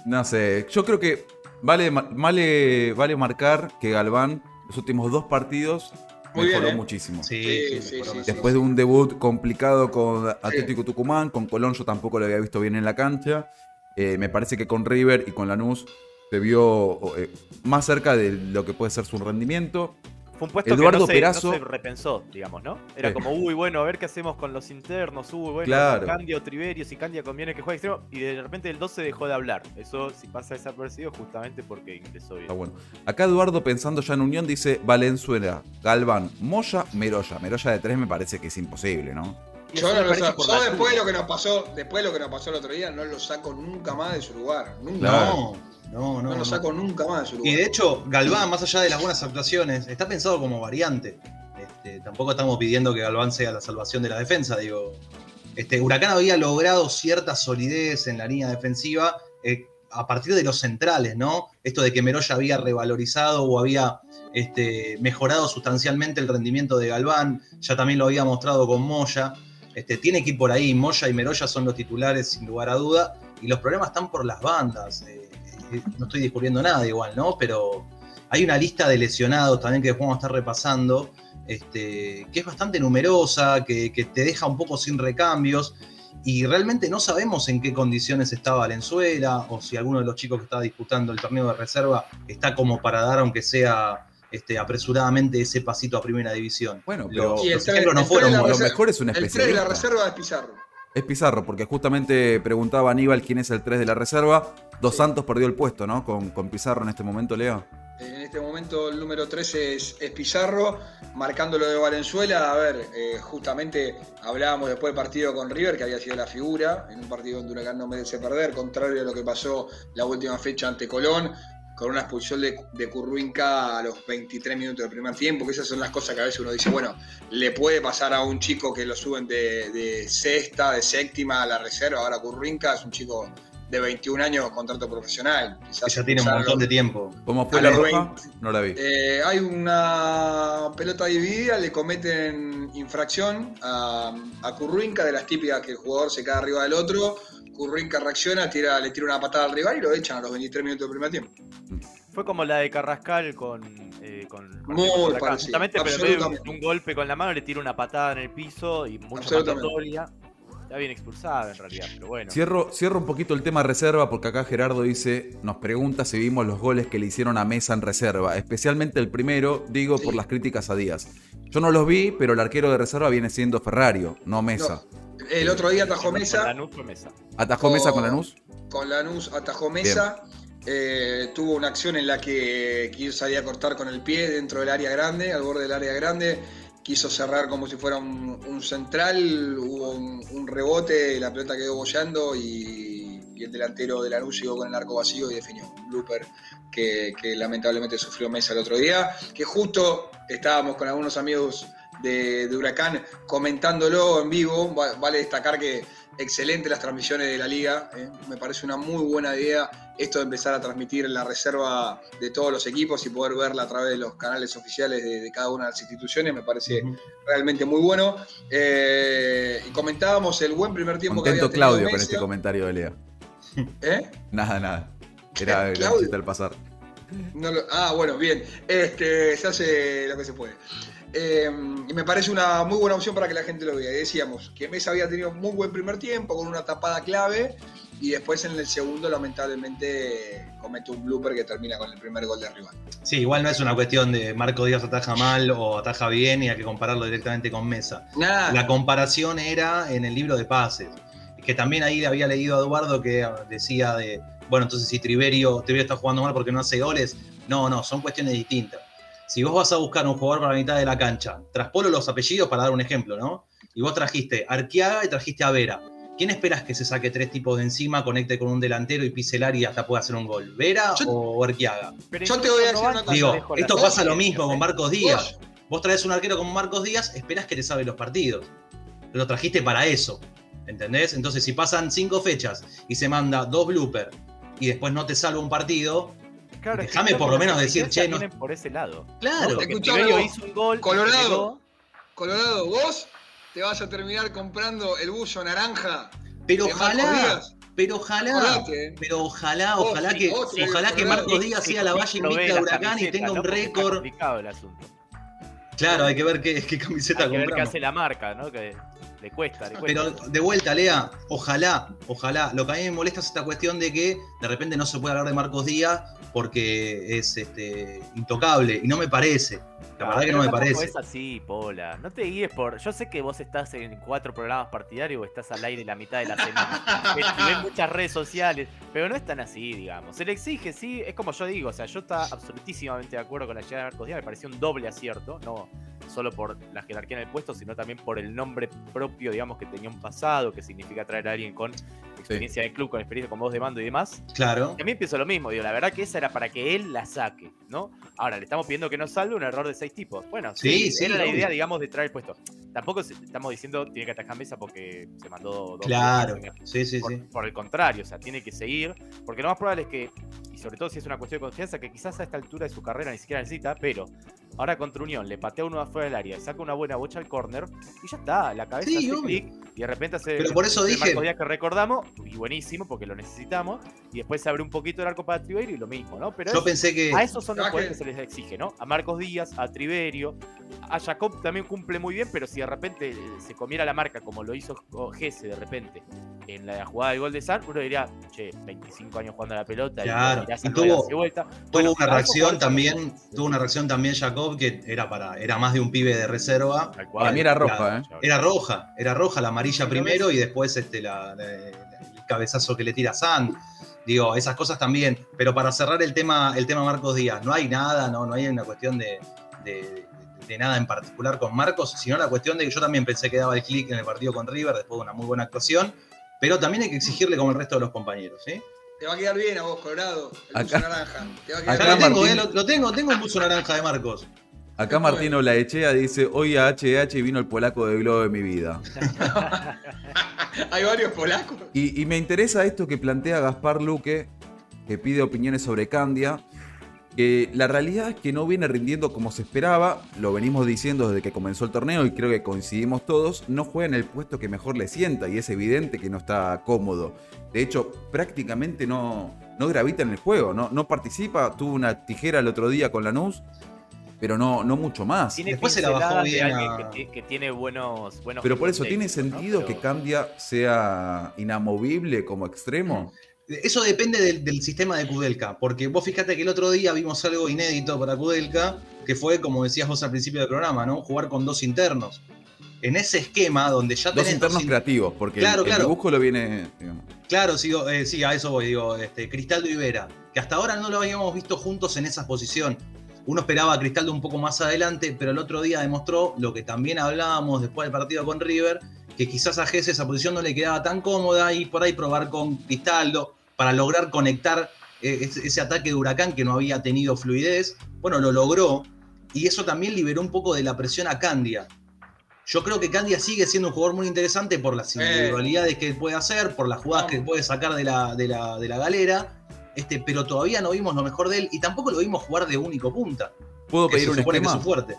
A: No sé, yo creo que vale, vale, vale marcar que Galván, los últimos dos partidos,
B: Muy
A: mejoró
B: bien, ¿eh?
A: muchísimo.
C: Sí,
B: Sí,
C: sí, mejoró.
A: Después de un debut complicado con Atlético Tucumán, con Colón yo tampoco lo había visto bien en la cancha. Eh, me parece que con River y con Lanús se vio eh, más cerca de lo que puede ser su rendimiento.
D: Fue un puesto
A: Eduardo
D: que no se,
A: Perazo-
D: no se repensó, digamos, ¿no? Era
A: Sí.
D: como, uy, bueno, a ver qué hacemos con los internos, uy, bueno,
A: Claro.
D: Candia o Triverio, si Candia conviene que juegue extremo, y de repente el 12 dejó de hablar. Eso si pasa desapercibido justamente porque ingresó bien.
A: Está bueno. Acá Eduardo, pensando ya en Unión, dice Valenzuela, Galván, Moya, Meroya. Meroya de tres me parece que es imposible, ¿no?
B: Yo, no lo saco. Yo después de lo que nos pasó, después de lo que nos pasó el otro día, no lo saco nunca más de su lugar. Nunca.
A: Claro.
C: No, no, no.
B: No, lo saco nunca más.
C: Y de hecho, Galván, más allá de las buenas actuaciones, está pensado como variante. Este, tampoco estamos pidiendo que Galván sea la salvación de la defensa. Digo, este, Huracán había logrado cierta solidez en la línea defensiva eh, a partir de los centrales, ¿no? Esto de que Meroya había revalorizado o había este, mejorado sustancialmente el rendimiento de Galván, ya también lo había mostrado con Moya. Este, tiene que ir por ahí, Moya y Meroya son los titulares sin lugar a duda, y los problemas están por las bandas. Eh, no estoy descubriendo nada igual, ¿no? Pero hay una lista de lesionados también que después vamos a estar repasando, este, que es bastante numerosa, que, que te deja un poco sin recambios. y realmente no sabemos en qué condiciones está Valenzuela o si alguno de los chicos que está disputando el torneo de reserva está como para dar, aunque sea este, apresuradamente, ese pasito a primera división.
A: Bueno, pero
C: Los,
B: el
C: los ejemplos no
B: el
C: fueron
A: lo mejor es un
B: El 3 de
A: especialista.
B: la reserva es Pizarro.
A: Es Pizarro, porque justamente preguntaba Aníbal quién es el 3 de la reserva. Dos. Santos perdió el puesto, ¿no? Con, con Pizarro en este momento, Leo.
B: En este momento el número 13 es, es Pizarro, marcando lo de Valenzuela. A ver, eh, justamente hablábamos después del partido con River, que había sido la figura, en un partido donde Huracán no merece perder, contrario a lo que pasó la última fecha ante Colón, con una expulsión de, de Curruinca a los 23 minutos del primer tiempo, que esas son las cosas que a veces uno dice, bueno, le puede pasar a un chico que lo suben de, de sexta, de séptima a la reserva, ahora Curruinca es un chico de 21 años, contrato profesional. Quizás
C: ya tiene un montón de tiempo.
A: ¿Cómo fue la roja? No la vi.
B: Eh, hay una pelota dividida, le cometen infracción a, a Curruinca, de las típicas que el jugador se cae arriba del otro. Curruinca reacciona, tira, le tira una patada al rival y lo echan a los 23 minutos del primer tiempo.
D: Fue como la de Carrascal con. eh, con
B: Muy parecido,
D: Justamente, pero en vez de un, un golpe con la mano, le tira una patada en el piso y mucha mandatoria. Está bien expulsada en realidad, pero bueno.
A: Cierro, cierro un poquito el tema reserva porque acá Gerardo dice, nos pregunta si vimos los goles que le hicieron a Mesa en reserva, especialmente el primero, digo por las críticas a Díaz. Yo no los vi, pero el arquero de reserva viene siendo Ferrario, no Mesa.
B: El otro día atajó
D: Con
B: Mesa,
D: Lanús fue Mesa.
A: ¿Atajó Mesa con Lanús?
B: con Lanús atajó Mesa. eh, tuvo una acción en la que quiso salir a cortar con el pie dentro del área grande, al borde del área grande. Quiso cerrar como si fuera un, un central, hubo un, un rebote, la pelota quedó bollando y, y el delantero de Lanús llegó con el arco vacío y definió. Un blooper que, que lamentablemente sufrió Mesa el otro día, que justo estábamos con algunos amigos de, de Huracán comentándolo en vivo. Va- Vale destacar que excelente las transmisiones de la liga. ¿eh? Me parece una muy buena idea esto de empezar a transmitir la reserva de todos los equipos y poder verla a través de los canales oficiales de, de cada una de las instituciones. Me parece realmente muy bueno. Eh, y comentábamos el buen primer tiempo que
A: Contento
B: había tenido
A: Claudio con este comentario de Leo.
B: ¿Eh?
A: Nada, nada. Era chiste al pasar.
B: No lo- ah, bueno, bien. Este, se hace lo que se puede. Eh, y me parece una muy buena opción para que la gente lo vea. Y decíamos que Mesa había tenido un muy buen primer tiempo con una tapada clave y después en el segundo lamentablemente comete un blooper que termina con el primer gol de rival.
C: Sí, igual no es una cuestión de Marco Díaz ataja mal o ataja bien y hay que compararlo directamente con Mesa.
B: Nada.
C: La comparación era en el libro de pases. Que también ahí había leído a Eduardo que decía de, bueno, entonces si Triverio, Triverio está jugando mal porque no hace goles. No, no, son cuestiones distintas. Si vos vas a buscar un jugador para la mitad de la cancha, traspolo los apellidos para dar un ejemplo, ¿no? Y vos trajiste a Arqueaga y trajiste a Vera. ¿Quién esperas que se saque tres tipos de encima, conecte con un delantero y pise el área y hasta pueda hacer un gol? ¿Vera
B: Yo-
C: o Arqueaga?
D: Pero
B: Yo te voy a decir una cosa.
C: Digo, esto pasa lo mismo con Marcos Díaz.
B: Vos-
C: Vos traes un arquero como Marcos Díaz, esperás que te sabe los partidos. Lo trajiste para eso. ¿Entendés? Entonces, si pasan cinco fechas y se manda dos bloopers y después no te salva un partido,
D: Claro, es que
C: Déjame por lo menos decir, che, no-
D: por ese lado.
C: claro.
D: ¿no?
B: Vos,
D: hizo un gol.
B: Colorado.
D: llegó,
B: Colorado, vos te vas a terminar comprando el buzo naranja.
C: Pero ojalá, pero ojalá,
B: Acordate, ¿eh?
C: pero ojalá, ojalá
B: sí,
C: que,
B: sí,
C: ojalá que. Marcos Díaz sea la valla invicta de Huracán y tenga un récord. Claro, hay que ver qué, qué camiseta
D: Hay que ver qué
C: compramos.
D: hace la marca, ¿no? Que le cuesta, le cuesta.
C: Pero de vuelta, Lea, ojalá, ojalá. Lo que a mí me molesta es esta cuestión de que de repente no se puede hablar de Marcos Díaz porque es este, intocable. Y no me parece. La verdad que no me parece.
D: es así, Pola. No te guíes por. Yo sé que vos estás en cuatro programas partidarios o estás al aire la mitad de la semana. Ves muchas redes sociales, pero no es tan así, digamos. Se le exige, sí, es como yo digo. O sea, yo estaba absolutísimamente de acuerdo con la llegada de Marcos Díaz. Me pareció un doble acierto, no solo por la jerarquía en el puesto, sino también por el nombre propio, digamos, que tenía un pasado, que significa traer a alguien con experiencia de club, con experiencia con voz de mando y demás.
C: Claro.
D: También pienso lo mismo, digo, la verdad que esa era para que él la saque, ¿no? Ahora, le estamos pidiendo que no salve un error de seis tipos. Bueno,
C: Sí,
D: sí,
C: sí,
D: era la
C: obvio.
D: idea, digamos, de traer el puesto. Tampoco estamos diciendo tiene que atajar mesa porque se mandó dos
C: Claro. Sí, sí,
D: Por,
C: sí.
D: por el contrario, o sea, tiene que seguir, porque lo más probable es que, y sobre todo si es una cuestión de confianza, que quizás a esta altura de su carrera ni siquiera necesita, pero ahora contra Unión le patea uno afuera del área, saca una buena bocha al córner y ya está, la cabeza
C: Sí,
D: hace clic Y de repente hace
C: Pero por eso
D: el
C: dije-
D: Marcos Díaz que recordamos, y buenísimo porque lo necesitamos, y después se abre un poquito el arco para Triverio y lo mismo, ¿no? Pero
C: Yo
D: es-
C: pensé que.
D: a esos son los jugadores
B: que-
D: se les exige, ¿no? A Marcos Díaz, a Triverio, a Jacob también cumple muy bien, pero si de repente eh, se comiera la marca como lo hizo Gese de repente en la jugada del gol de San, uno diría, che, 25 años jugando a la pelota
C: Claro,
D: y,
C: y tuvo-
D: y.
C: Tuvo
D: Bueno,
C: una reacción también, tuvo una reacción también Jacob que era para, era más de un pibe de reserva.
D: Tal cual.
A: Para mí era
C: La-
A: roja, ¿eh?
C: Era roja, era roja, la amarilla primero y después este, la- la- el cabezazo que le tira San. Digo, esas cosas también. Pero para cerrar el tema, el tema Marcos Díaz, no hay nada, no, no hay una cuestión de, de- de nada en particular con Marcos, sino la cuestión de que yo también pensé que daba el clic en el partido con River después de una muy buena actuación. Pero también hay que exigirle como el resto de los compañeros, ¿sí?
B: Te va a quedar bien a vos, Colorado. El
A: Acá-
B: buzo naranja. Te va a quedar
C: Ya
A: Acá
C: lo
B: bien.
C: tengo, eh, lo, lo tengo, tengo un buzo naranja de Marcos.
A: Acá Martino Laechea dice, hoy a HH vino el polaco de globo de mi vida.
B: Hay varios polacos.
A: Y, y me interesa esto que plantea Gaspar Luque, que pide opiniones sobre Candia. Que la realidad es que no viene rindiendo como se esperaba, lo venimos diciendo desde que comenzó el torneo y creo que coincidimos todos, no juega en el puesto que mejor le sienta y es evidente que no está cómodo. De hecho, prácticamente no, no gravita en el juego, no, no participa, tuvo una tijera el otro día con Lanús, pero no, no mucho más.
D: Tiene
C: Después se la bajó
D: de
C: bien
D: alguien
C: a-
D: que, que tiene buenos, buenos
A: Pero por eso, ¿tiene sentido
D: Pero-
A: que Candia sea inamovible como extremo?
C: Eso depende del, del sistema de Kudelka, porque vos fíjate que el otro día vimos algo inédito para Kudelka, que fue, como decías vos al principio del programa, ¿no? Jugar con dos internos. En ese esquema donde ya
A: Dos
C: tenés
A: internos
C: in-
A: creativos, porque el-
C: Claro,
A: el,
C: claro.
A: dibujo lo viene... digamos.
C: Claro, sigo, eh, sí, a eso voy, digo, este, Cristaldo y Vera, que hasta ahora no lo habíamos visto juntos en esa posición. Uno esperaba a Cristaldo un poco más adelante, pero el otro día demostró lo que también hablábamos después del partido con River, que quizás a Gese esa posición no le quedaba tan cómoda y por ahí probar con Cristaldo para lograr conectar eh, ese, ataque de Huracán que no había tenido fluidez. Bueno, lo logró y eso también liberó un poco de la presión a Candia. Yo creo que Candia sigue siendo un jugador muy interesante por las individualidades que puede hacer, por las jugadas que puede sacar de la, de la, de la galera, este, pero todavía no vimos lo mejor de él y tampoco lo vimos jugar de único punta.
A: ¿Puedo pedir un esquema?
C: fuerte.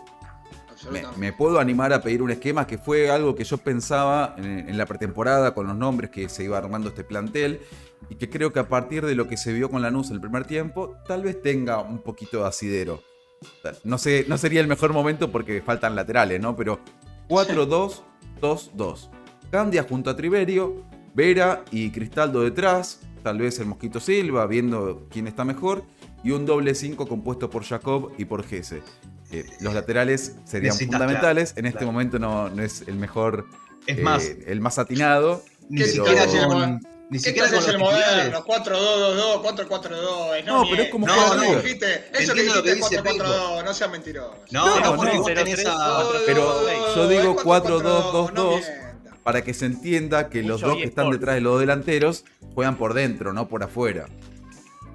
A: Me, puedo animar a pedir un esquema que fue algo que yo pensaba en, en la pretemporada con los nombres que se iba armando este plantel y que creo que a partir de lo que se vio con Lanús en el primer tiempo, tal vez tenga un poquito de asidero. No, sé, no sería el mejor momento porque faltan laterales, ¿no? Pero 4-2-2-2. Candia junto a Triverio, Vera y Cristaldo detrás, tal vez el Mosquito Silva viendo quién está mejor y un doble 5 compuesto por Jacob y por Gese. Eh, los laterales serían
C: Necesitas,
A: fundamentales.
C: claro,
A: en este
C: claro.
A: momento no, no es el mejor,
C: Es
A: eh,
C: más,
A: el más atinado.
C: ni
B: ¿qué
C: siquiera ni
B: ¿Qué
C: siquiera
B: clase
C: con
B: es
C: los
B: el
C: titulares.
B: moderno? 4-2-2-2, 4-4-2.
A: No, pero es como
C: juega
B: no,
C: River.
B: dijiste, eso que
C: Entiendo lo que
B: dijiste
C: dice
B: 4-4-2, no seas mentiroso.
C: No,
A: No,
C: no, porque
A: no,
C: vos
D: pero
C: tenés a.
A: Pero yo digo
B: 4-4-2,
A: 4-2-2-2
B: no mientas.
A: para que se entienda que los dos que están detrás de los delanteros juegan por dentro, no por afuera.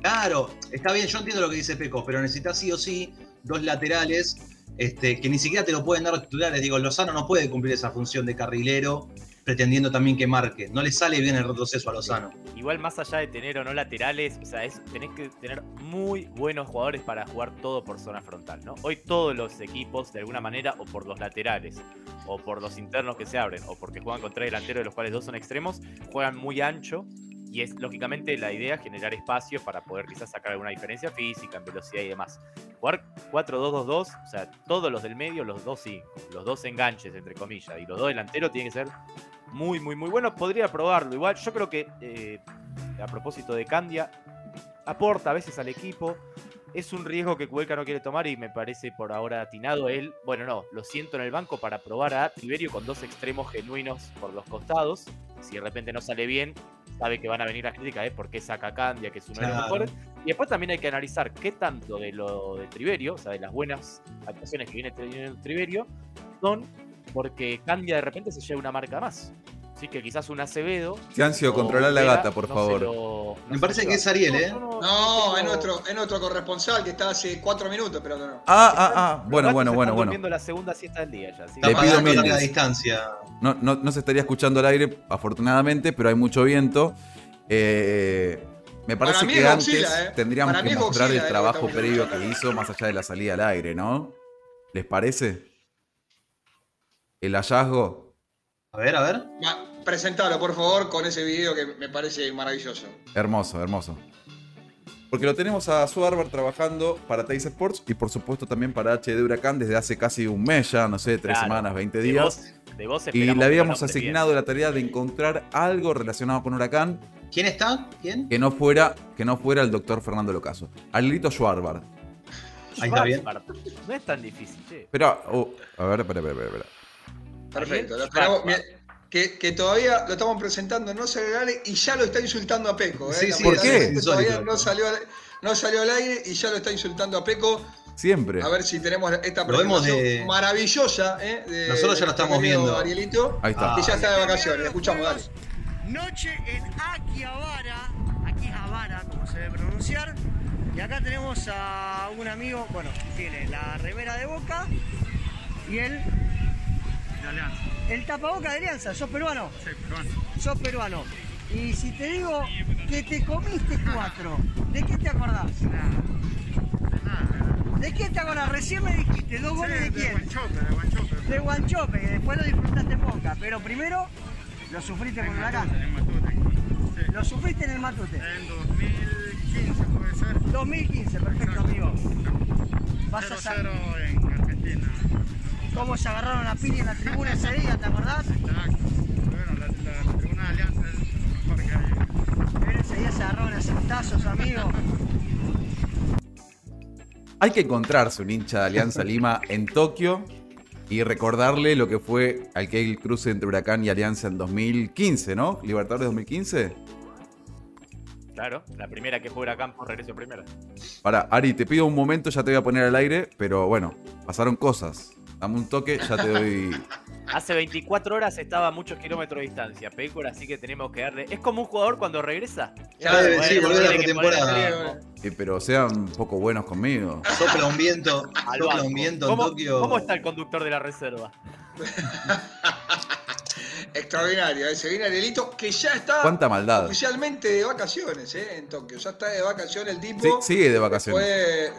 C: Claro, está bien, yo entiendo lo que dice Peco, pero necesitas sí o sí dos laterales este, que ni siquiera te lo pueden dar los titulares. Digo, Lozano no puede cumplir esa función de carrilero pretendiendo también que marque. No le sale bien el retroceso a Lozano.
D: Igual más allá de tener o no laterales, o sea, tenés que tener muy buenos jugadores para jugar todo por zona frontal, ¿no? Hoy todos los equipos, de alguna manera, o por los laterales, o por los internos que se abren, o porque juegan con tres delanteros, de los cuales dos son extremos, juegan muy ancho. Y es lógicamente la idea generar espacio para poder quizás sacar alguna diferencia física, en velocidad y demás. Jugar 4-2-2-2, o sea, todos los del medio, los dos 5, los dos enganches, entre comillas, y los dos delanteros tienen que ser muy, muy, muy bueno. Podría probarlo. Igual, yo creo que eh, a propósito de Candia, aporta a veces al equipo. Es un riesgo que Cuelca no quiere tomar y me parece por ahora atinado él. Bueno, no, lo siento en el banco para probar a Tiberio con dos extremos genuinos por los costados. Si de repente no sale bien, sabe que van a venir las críticas, ¿eh? ¿Por qué saca Candia, que es uno de los mejores? Y después también hay que analizar qué tanto de lo de Triverio, o sea, de las buenas actuaciones que viene teniendo Triverio, son porque Candia de repente se lleva una marca más. Así que quizás un Acevedo.
A: Ciancio,
D: o
A: controlar la gata, por
D: no
A: favor.
D: se lo- no
C: Me parece que es Ariel, ¿eh?
B: No, es nuestro, es nuestro corresponsal que está hace cuatro minutos, pero no.
A: Ah, ah, ah. Bueno, bueno, bueno,
D: están
A: bueno.
D: durmiendo la segunda siesta del día ya.
A: Le pido
C: pagando
A: mil dis-
C: distancia.
A: No, no, no se estaría escuchando al aire, afortunadamente, pero hay mucho viento. Eh, me parece que
B: es
A: antes
B: Godzilla, ¿eh?
A: tendríamos
B: Para
A: que mostrar
B: Godzilla,
A: el
B: eh,
A: trabajo previo que hizo más allá de la salida al aire, ¿no? ¿Les parece? El hallazgo.
C: A ver, a ver.
B: Ma- presentalo, por favor, con ese video que me parece maravilloso.
A: Hermoso, hermoso. Porque lo tenemos a Suarber trabajando para Teis Sports y por supuesto también para HD Huracán desde hace casi un mes ya, no sé, tres
D: Claro.
A: semanas, 20
D: De
A: días.
D: vos- de vos
A: Y le habíamos asignado la tarea de encontrar algo relacionado con Huracán
C: ¿Quién está? ¿Quién?
A: que no fuera, que no fuera el doctor Fernando Locaso. Alito Schwarber.
C: Ahí está bien.
D: No es tan difícil, che.
A: Pero, oh, a ver, espera, espera, espera.
B: Perfecto. Lo esperamos. Que, que todavía lo estamos presentando, no se regale y ya lo está insultando a Peco. ¿eh?
C: Sí, sí,
A: ¿Por qué?
B: Todavía no salió, al, no salió al aire y ya lo está insultando a Peco.
A: Siempre.
B: A ver si tenemos esta presentación
C: de-
B: maravillosa. ¿eh? de
C: Nosotros ya lo estamos viendo.
B: Arielito,
A: Ahí está.
B: Que ya está de vacaciones. Escuchamos, dale.
G: Noche en Akihabara, Akihabara, como se debe pronunciar. Y acá tenemos a un amigo, bueno, tiene la remera de Boca y el... El tapaboca de Alianza, ¿sos peruano? Sí, peruano. Sos peruano. Y si te digo que te comiste cuatro, ¿de qué te acordás? ¿De qué te acordás? Recién me dijiste, ¿dos goles de quién? de Guanchope, que después lo disfrutaste en Boca, pero primero lo sufriste con Huracán. Lo sufriste en el Matute.
H: En 2015 puede ser.
G: 2015, perfecto amigo. Vas a
H: 0-0 en Argentina.
G: Cómo se agarraron a Pili en la tribuna ese día, ¿te acordás?
H: Exacto. Bueno, la, la, la tribuna de Alianza es lo mejor que hay.
G: Pero ese día se agarraron a centazos, amigo.
A: Hay que encontrarse un hincha de Alianza Lima en Tokio y recordarle lo que fue aquel cruce entre Huracán y Alianza en 2015, ¿no? Libertadores 2015.
D: Claro, la primera que juega Huracán por regreso primera.
A: Para, Ari, te pido un momento, ya te voy a poner al aire, pero bueno, pasaron cosas. Dame un toque, ya te doy.
D: Hace 24 horas estaba a muchos kilómetros de distancia, Pécor, así que tenemos que darle. Es como un jugador cuando regresa.
B: Claro,
C: Eh, sí, volver a la pretemporada.
A: Eh, pero sean un poco buenos conmigo.
C: Sopla un viento, sopla un viento en
D: ¿Cómo,
C: Tokio.
D: ¿Cómo está el conductor de la reserva?
B: Extraordinario. Se viene Arielito, que ya está
A: Cuánta maldad.
B: oficialmente de vacaciones ¿eh? en Tokio. Ya está de vacaciones el tipo.
A: Sí, sigue de vacaciones.
B: Después,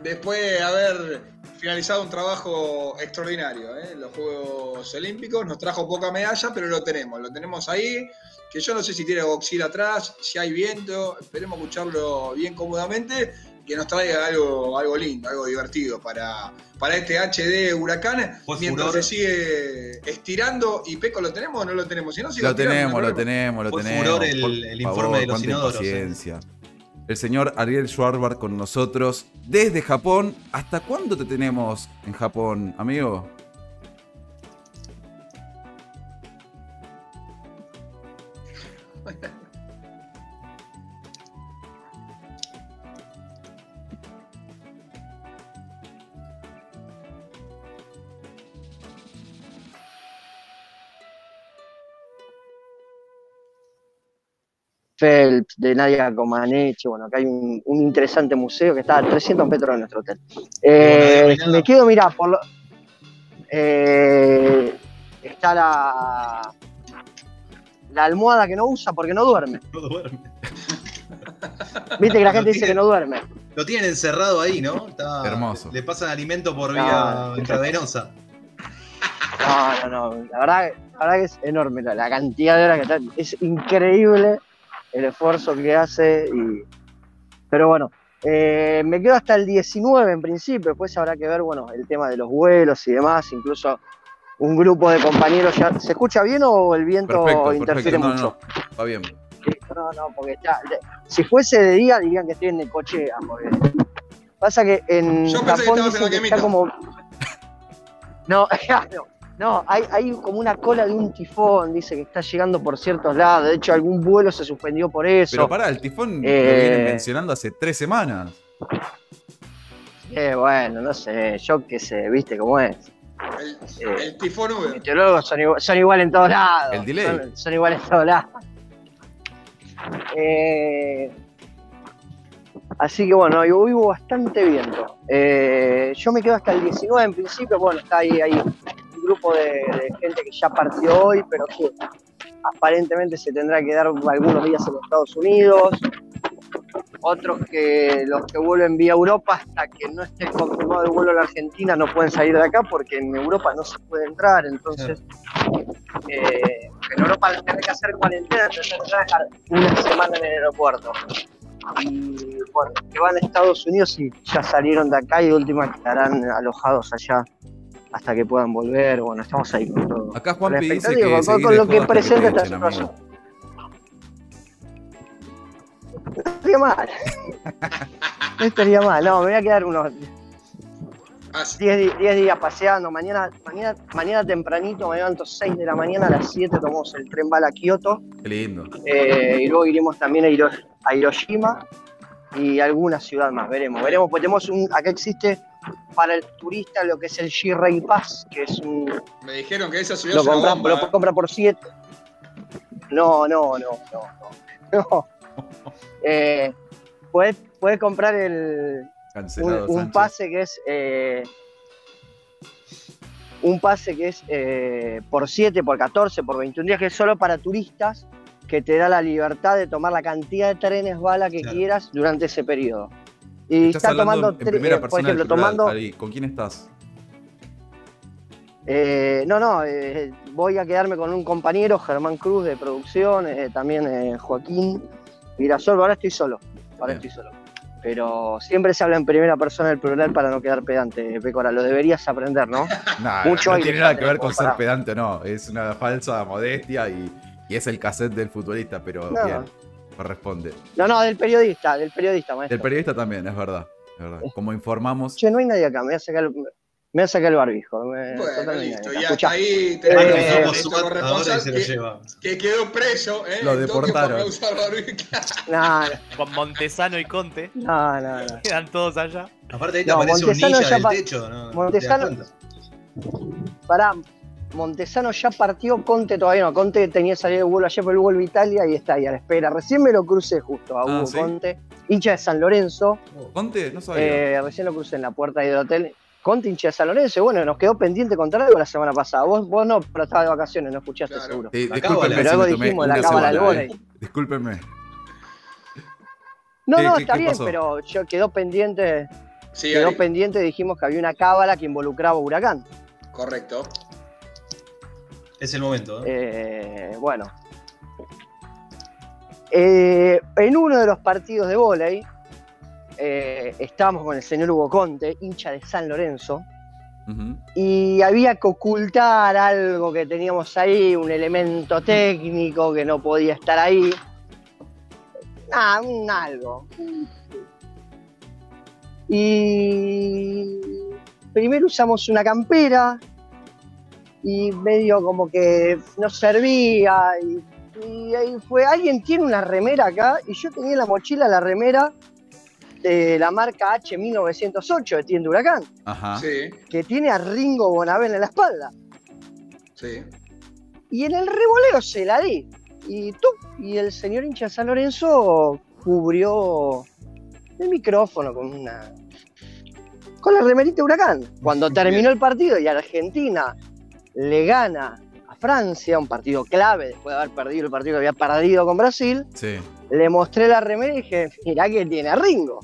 B: después de haber finalizado un trabajo extraordinario ¿eh? en los Juegos Olímpicos, nos trajo poca medalla, pero lo tenemos, lo tenemos ahí. Que yo no sé si tiene boxil atrás, si hay viento, esperemos escucharlo bien cómodamente, que nos traiga algo, algo lindo, algo divertido para, para este HD Huracán, mientras
C: furor.
B: se sigue estirando. ¿Y Peco lo tenemos o no lo tenemos? Si no,
A: Lo tenemos,
B: no hay
A: lo tenemos, lo
C: Fue
A: tenemos.
C: furor el-
A: Por
C: el informe de los inodoros, eh.
A: El señor Ariel Schwarber con nosotros desde Japón. ¿Hasta cuándo te tenemos en Japón, amigo?
I: Phelps, de Nadia Comaneci, bueno, acá hay un, un interesante museo que está a 300 metros de nuestro hotel. Eh, me quedo, mirá, por lo, eh, está la, la almohada que no usa porque no duerme.
C: No duerme.
I: Viste que la gente dice que no duerme.
C: Lo tienen encerrado ahí, ¿no? Está-
A: Hermoso.
C: Le pasan alimento por vía
I: no.
C: intravenosa.
I: No, no, no, la verdad, la verdad que es enorme la, la cantidad de horas que está, es increíble el esfuerzo que hace y pero bueno, eh, me quedo hasta el 19 en principio, después habrá que ver, bueno, el tema de los vuelos y demás, incluso un grupo de compañeros ya, ¿se escucha bien o el viento
A: Perfecto,
I: interfiere
A: perfecto. No,
I: mucho?
A: no, va bien.
I: No, no, porque ya, de- si fuese de día dirían que estoy en Necochea, porque pasa que en
B: Yo pensé que
I: Japón
B: estabas en la
I: que está como... No, no, no, hay, hay como una cola de un tifón, dice que está llegando por ciertos lados, de hecho algún vuelo se suspendió por eso.
A: Pero pará, el tifón lo
I: Eh.
A: vienen mencionando hace tres semanas.
I: Eh, bueno, no sé, yo qué sé, viste cómo es.
B: El,
I: Eh,
B: el tifón
I: Los
B: V.
I: meteorólogos son, igual, son igual en todos lados.
A: El delay.
I: Son, son igual en todos lados. Eh, así que bueno, yo vivo bastante viento. Eh, yo me quedo hasta el 19 en principio. Bueno, está ahí, ahí grupo de, de gente que ya partió hoy, pero que aparentemente se tendrá que dar algunos días en Estados Unidos. Otros que los que vuelven vía Europa hasta que no esté confirmado el vuelo a la Argentina no pueden salir de acá porque en Europa no se puede entrar. Entonces Eh, en Europa tener que hacer cuarentena, tendrán que dejar una semana en el aeropuerto. Y bueno, que van a Estados Unidos y ya salieron de acá y de última quedarán alojados allá hasta que puedan volver. Bueno, estamos ahí con todo.
A: Acá
I: Con la
A: Juanpi dice que
I: con- con lo que presenta esta situación. No estaría mal. No estaría mal. No, me voy a quedar unos
B: Ah, sí.
I: 10, di- 10 días paseando. Mañana, mañana, mañana tempranito, me levanto 6 de la mañana, a las 7 tomamos el tren bala a Kioto.
A: Qué lindo.
I: eh, y luego iremos también a, Hiro- a Hiroshima y alguna ciudad más. Veremos, veremos. Pues tenemos un. Acá existe para el turista lo que es el G-Ray Pass, que es un.
B: Me dijeron que esa ciudad
I: Lo
B: bomba.
I: lo
B: ¿eh?
I: puedes comprar por 7. No, no, no, no. no. no. Eh, puedes, puedes comprar el, un,
A: Cancelado.
I: un pase que es eh, un pase que es eh, por 7, por 14, por 21 días, que es solo para turistas, que te da la libertad de tomar la cantidad de trenes bala que
C: Claro.
I: quieras durante ese periodo. Y
A: Estás
I: está tomando,
A: en primera
I: eh, por
A: persona del
I: ejemplo,
A: plural,
I: tomando.
A: Ari. ¿Con quién estás?
I: eh, no, no, eh, voy a quedarme con un compañero, Germán Cruz de producción, también Joaquín Mirasol, ahora estoy solo, ahora
A: Bien.
I: estoy solo. Pero siempre se habla en primera persona del plural para no quedar pedante, Pecora, lo deberías aprender, ¿no?
A: Nah,
I: Mucho
A: no
I: aire
A: tiene nada que ver con ser pedante no. Es una falsa modestia y, y es el cassette del futbolista, pero
I: No.
A: bien, corresponde.
I: No, no, del periodista, del periodista, maestro.
A: Del periodista también, es verdad. es verdad. Como informamos.
I: Che, no hay nadie acá, me voy a sacar el, me voy a sacar el barbijo. me-
B: Bueno, listo.
I: nadie
B: Y
I: acá.
B: hasta
I: Escuchá,
B: ahí
I: Eh,
B: tenemos
C: y
B: corresponsal
C: se lo
B: que,
C: lleva.
B: que quedó preso. ¿eh?
A: Lo deportaron.
B: no
D: Con Montesano y Conte.
I: no, no, no.
D: Quedan todos allá.
C: Aparte ahí te
I: No,
C: aparece un
I: Montesano
C: ninja
I: ya
C: del
I: pa-
C: techo, ¿no?
I: Montesano-. Pará, Montesano ya partió, Conte todavía no. Conte tenía salir de vuelo ayer, pero el vuelo a Italia y está ahí a la espera. Recién me lo crucé justo a
A: Ah,
I: Hugo
A: ¿sí?
I: Conte, hincha de San Lorenzo.
A: Conte, no sabía.
I: Eh, recién lo crucé en la puerta ahí del hotel. Conte, hincha de San Lorenzo. Bueno, nos quedó pendiente contar algo la semana pasada. Vos, vos no, pero estaba de vacaciones, no escuchaste
B: Claro.
I: seguro.
A: Eh,
I: Pero algo dijimos, la cábala del
A: eh. Discúlpenme.
I: No,
A: ¿Qué-
I: no,
A: qué-
I: está
A: qué
I: bien,
A: pasó?
I: pero yo quedó pendiente,
B: Sí,
I: quedó
B: Ari,
I: pendiente, dijimos que había una cábala que involucraba a Huracán.
B: correcto.
C: Es el momento, ¿eh?
I: Eh, bueno. Eh, en uno de los partidos de vóley, eh, estábamos con el señor Hugo Conte, hincha de San Lorenzo, y había que ocultar algo que teníamos ahí, un elemento técnico que no podía estar ahí. Ah, un algo. Y primero usamos una campera y medio como que no servía. Y, y ahí fue, alguien tiene una remera acá y yo tenía en la mochila la remera de la marca H1908 de Tienda Huracán,
A: Ajá.
B: Sí,
I: que tiene a Ringo Bonavena en la espalda.
B: sí.
I: Y en el revoleo se la di. Y, ¡tup! y el señor hincha San Lorenzo cubrió el micrófono con una. con la remerita de huracán. Cuando terminó el partido y Argentina le gana a Francia, un partido clave después de haber perdido el partido que había perdido con Brasil,
A: Sí.
I: le mostré la remera y dije, mirá que tiene a Ringo.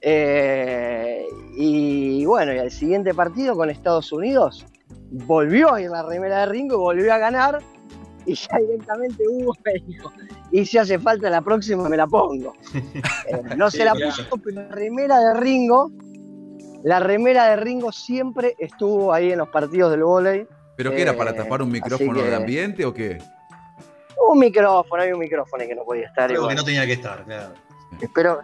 I: Eh, y bueno, y al siguiente partido con Estados Unidos, volvió a ir la remera de Ringo y volvió a ganar. Y ya directamente Hugo me dijo, y si hace falta la próxima me la pongo. Eh, no se la puso, pero la remera de Ringo, la remera de Ringo siempre estuvo ahí en los partidos del vóley.
A: ¿Pero qué era?
I: Eh,
A: ¿Para tapar un micrófono
I: que-
A: de ambiente o qué?
I: Un micrófono, hay un micrófono que no podía estar. y
C: Algo que no tenía que estar, claro.
I: Espero,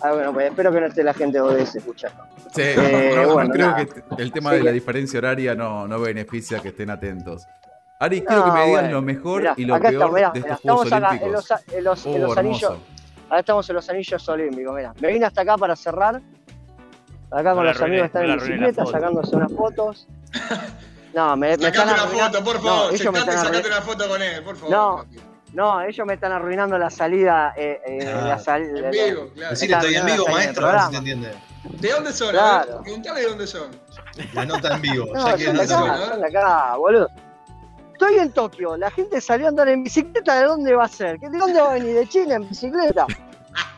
I: ah, bueno, pues espero que no esté la gente de ODS escuchando.
A: Sí,
I: Eh,
A: no, no
I: bueno,
A: creo
I: nada.
A: que el tema
I: Sí,
A: de la diferencia horaria no, no beneficia que estén atentos. Ari, quiero
I: No,
A: que me digan
I: bueno,
A: lo mejor
I: mirá,
A: y lo
I: acá
A: peor
I: está, mirá,
A: de
I: mirá,
A: estos Juegos
I: estamos acá en
A: Olímpicos.
I: los, en los- en los anillos. Ahora estamos en los anillos olímpicos, mira. Me vine hasta acá para cerrar. Acá
D: No
I: con los
D: arruiné,
I: amigos están
D: no
I: en bicicleta sacándose unas fotos. No, me, me están
B: Sacate una
I: arruinando.
B: foto, por
I: no,
B: favor.
I: ellos me están
B: sacate
I: arruinando.
B: una foto con él, por favor.
I: No. No, ellos me están arruinando la salida. Eh, eh,
C: Ah,
I: la
B: En vivo, claro.
C: Decirle estoy en vivo, maestro, a ver si te entiende.
B: ¿De dónde son?
I: Claro.
B: preguntale de dónde son.
C: La nota en vivo.
I: No,
C: ya que
I: son de
C: no
I: acá,
B: ¿no?
I: son de acá, boludo. Estoy en Tokio, la gente salió a andar en bicicleta, ¿de dónde va a ser? ¿De dónde va a venir? ¿De Chile en bicicleta?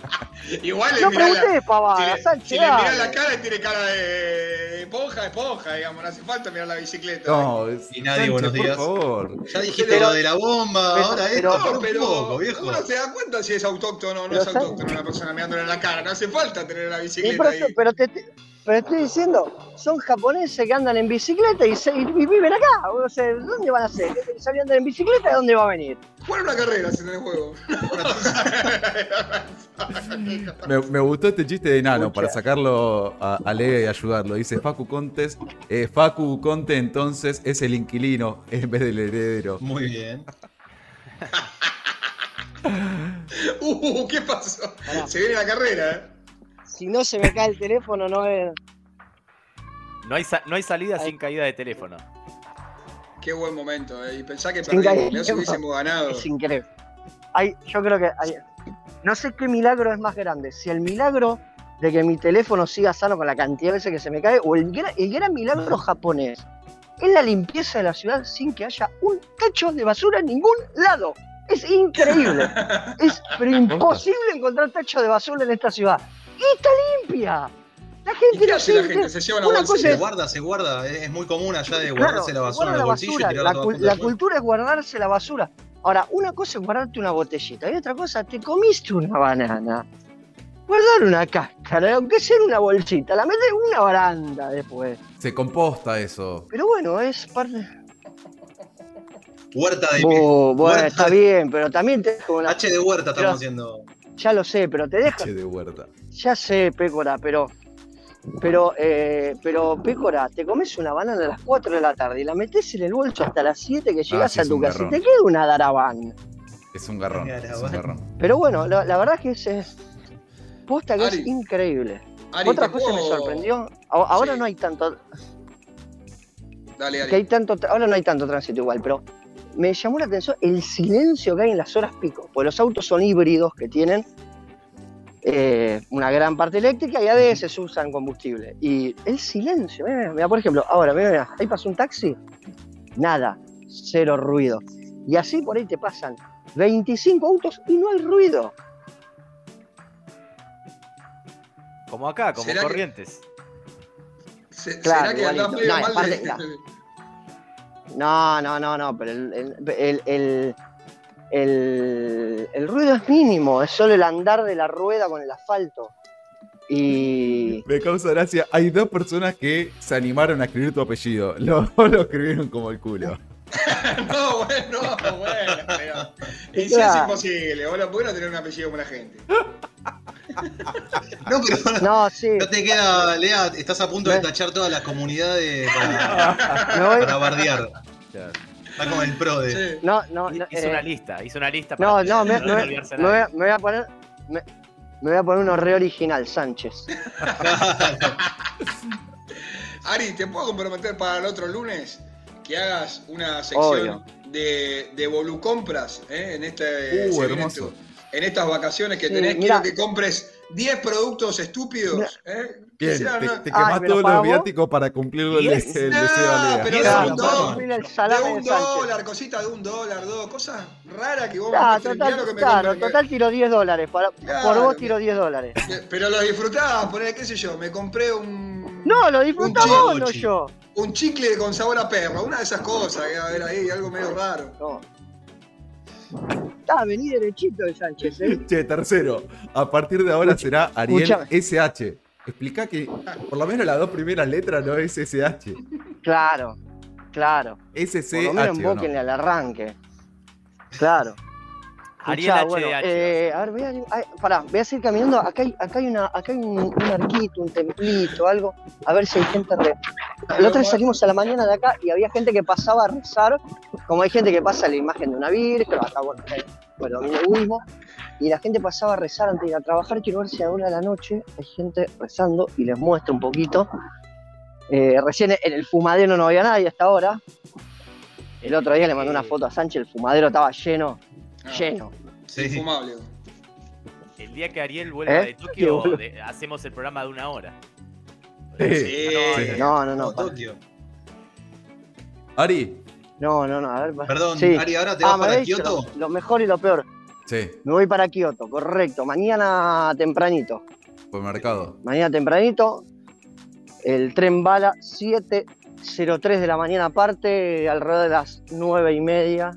B: Igual
I: No pregunté,
B: si
I: pavada,
B: le,
I: Sánchez.
B: si le mirás la cara, tiene cara de esponja, esponja, digamos, no hace falta mirar la bicicleta.
A: No, es-
C: Y nadie,
A: Sánchez,
C: buenos
A: por
C: días.
A: favor.
C: Ya dijiste
I: Pero-
C: lo de la bomba,
I: pero-
C: ahora
I: pero-
C: esto,
B: No,
C: pero,
B: pero
C: un poco, viejo.
B: uno se da cuenta si es autóctono o no
I: Pero
B: es autóctono una persona mirándole en la cara. No hace falta tener la
I: Y
B: bicicleta
I: por
B: ahí.
I: pero te, te- pero estoy diciendo, son japoneses que andan en bicicleta y, se- y viven acá. O sea, ¿dónde van a hacer? ¿Saben andar en bicicleta? ¿De dónde va a venir?
B: Jugar una carrera si tenés juego.
A: Me, me gustó este chiste de Nano para sacarlo a, a Lea y ayudarlo. Dice Facu Contes. eh, Facu Conte entonces es el inquilino en vez del heredero.
C: Muy bien.
B: Uh, ¿qué pasó? Se viene la carrera, ¿eh?
I: Si no se me cae el teléfono, no es.
D: No hay, no hay salida
I: Ay.
D: sin caída de teléfono.
B: Qué buen momento, ¿eh? Y pensá que
I: Sin
B: perdimos, hubiésemos ganado.
I: Es increíble. Hay, yo creo que hay- no sé qué milagro es más grande. Si el milagro de que mi teléfono siga sano con la cantidad de veces que se me cae, o el, gran- el gran milagro japonés. Es la limpieza de la ciudad sin que haya un tacho de basura en ningún lado. Es increíble. es pero imposible encontrar tacho de basura en esta ciudad. Y está limpia. La
B: ¿Y
I: gente
B: qué hace la
I: se-
B: gente? Se lleva bolsita.
I: cosa
C: Se
I: es-
C: guarda, se guarda. Es muy común allá de
I: Claro,
C: guardarse la basura
I: guarda
C: en el
I: la
C: bolsillo
I: basura.
C: y tirarla
I: La,
C: junta
I: la cultura es guardarse la basura. Ahora, una cosa es guardarte una botellita y otra cosa, te comiste una banana. Guardar una cáscara, aunque sea en una bolsita, la metes en una baranda después.
A: Se composta eso.
I: Pero bueno, es parte.
C: Huerta de
I: Oh, bueno,
C: huerta
I: está
C: de-
I: bien, pero también te dejo una.
C: H de huerta
I: Pero-
C: estamos haciendo.
I: Ya lo sé, pero te dejo.
A: Che de huerta.
I: Ya sé, Pécora, pero. Pero, eh, pero, Pécora, te comes una banana a las 4 de la tarde y la metes en el bolso hasta las 7 que llegas
A: Ah, sí,
I: a
A: es
I: tu y te queda una darabán.
A: Es un garrón. Es un garrón.
I: Pero bueno, la, la verdad que es, es posta que
B: Ari,
I: es increíble.
B: Ari,
I: Otra
B: ¿te
I: cosa que me
B: puedo-
I: sorprendió, ahora
B: Sí.
I: no hay tanto,
B: Dale,
I: que hay
B: Ari.
I: tanto, ahora no hay tanto tránsito igual, pero me llamó la atención el silencio que hay en las horas pico, porque los autos son híbridos que tienen eh, una gran parte eléctrica y a veces usan combustible. Y el silencio, mira, mira, por ejemplo, ahora, mira, mira, ahí pasa un taxi, nada, cero ruido. Y así por ahí te pasan 25 autos y no hay ruido.
D: Como acá, como
B: ¿Será que-
D: corrientes.
B: Se-
I: Claro,
B: ¿Será que
I: igualito.
B: andás medio
I: No,
B: mal
I: aparte,
B: de-
I: claro. No, no, no, no, pero el, el, el, el- el- el ruido es mínimo, es solo el andar de la rueda con el asfalto. Y.
A: Me causa gracia. Hay dos personas que se animaron a escribir tu apellido. Los dos lo escribieron como el culo.
B: No, bueno, no, bueno, pero. Y si es imposible, boludo, ¿por qué no tener un apellido como la gente?
C: No, pero
I: No, sí.
C: no te queda, Lea, estás a punto de tachar todas las comunidades para,
I: voy-
C: para bardear. Está como el pro de.
B: Sí.
I: No, no, no.
D: Hizo
I: eh,
D: una lista, hizo una lista
I: no,
D: para
I: no, me,
D: no
I: me-
D: olvidarse
I: me voy, a,
D: nadie.
I: me voy a poner. Me, me voy a poner uno re original, Sánchez.
B: Ari, ¿te puedo comprometer para el otro lunes que hagas una sección
I: Obvio.
B: de, de volucompras eh, en, este,
A: Uh, hermoso.
B: En estas vacaciones que
I: Sí,
B: tenés? Quiero que compres 10 productos estúpidos. eh,
A: Bien,
B: sean,
A: te, te quemás
I: ¿me lo
A: todos los viáticos para cumplir el,
D: Yes.
A: el
B: No,
A: deseo Lea.
B: pero de
C: claro,
B: un dólar,
I: el
B: de un
I: de
B: dólar, cosita de un dólar, dos, cosas raras que vos
I: Claro,
B: me
I: total,
B: que me
I: claro,
B: compré.
I: total tiro 10 dólares. Para, por
B: Claro.
I: vos tiro 10 dólares.
B: Pero lo disfrutás, poner, qué sé yo, me compré un.
I: No, lo disfrutás
B: Un
I: vos, no yo.
B: Un chicle con sabor a perro, una de esas cosas que va a haber ahí, algo medio raro.
I: No. Ah, vení derechito de Sánchez, ¿eh?
A: Che, tercero. A partir de ahora será Ariel
I: escuchame.
A: SH. Explica que por lo menos las dos primeras letras no es SH.
I: Claro, claro. Por lo menos
A: SCH. ¿o no?
I: al arranque. Claro.
D: Ariel
I: Escuchá, bueno,
D: HDH.
I: eh, a ver, voy a, ay, pará, voy a seguir caminando. Acá hay, acá hay, una, acá hay un, un arquito, un templito, algo. A ver si hay gente. Re... La otra vez salimos a la mañana de acá y había gente que pasaba a rezar. Como hay gente que pasa la imagen de una virgen, acá, bueno, eh, bueno, budismo, Y la gente pasaba a rezar antes de ir a trabajar. Quiero ver si a una de la noche hay gente rezando y les muestro un poquito. Eh, recién en el fumadero no había nadie hasta ahora. El otro día le mandé una foto a Sánchez, el fumadero estaba lleno, lleno.
C: Sí.
B: Infumable.
D: El día que Ariel vuelva
I: ¿Eh?
D: de Tokio, de- hacemos el programa de una hora.
B: Sí.
A: sí.
I: No, no, no.
C: No,
I: para-
C: Tokio.
A: Ari.
I: No, no, no. A ver,
C: Perdón,
I: Sí.
C: Ari, ahora te
I: Ah,
C: vas
I: me
C: para Kioto.
I: Lo, lo mejor y lo peor.
A: Sí,
I: Me voy para Kioto, correcto. Mañana tempranito.
A: por mercado.
I: Mañana tempranito. El tren bala 7.03 de la mañana aparte, alrededor de las 9 y media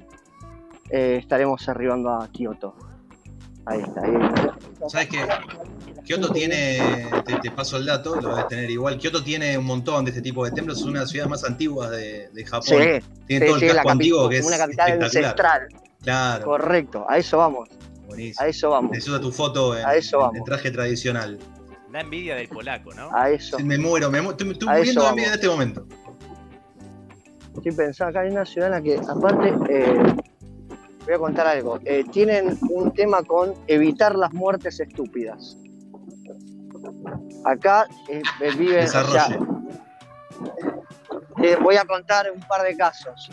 I: eh, estaremos arribando a Kioto. Ahí está. Ahí.
C: ¿Sabes qué? Kioto tiene, te, te paso el dato, lo debes tener igual. Kioto tiene un montón de este tipo de templos, es una de las ciudades más antiguas de, de Japón.
I: Sí,
C: tiene
I: sí,
C: todo
I: sí,
C: el casco antiguo que es
I: una capital ancestral.
C: Claro,
I: Correcto, a eso vamos.
C: buenísimo.
I: A eso vamos.
C: Necesito tu foto en,
I: A eso vamos.
C: en traje tradicional.
D: Da envidia del polaco, ¿no?
I: A eso.
C: Me muero, me muero. Estoy, estoy muriendo de envidia en este momento.
I: Estoy pensando acá hay una ciudad en la que, aparte, eh, voy a contar algo. Eh, tienen un tema con evitar las muertes estúpidas. Acá eh, eh, viven. o sea,
C: Desarrolle.
I: eh, voy a contar un par de casos.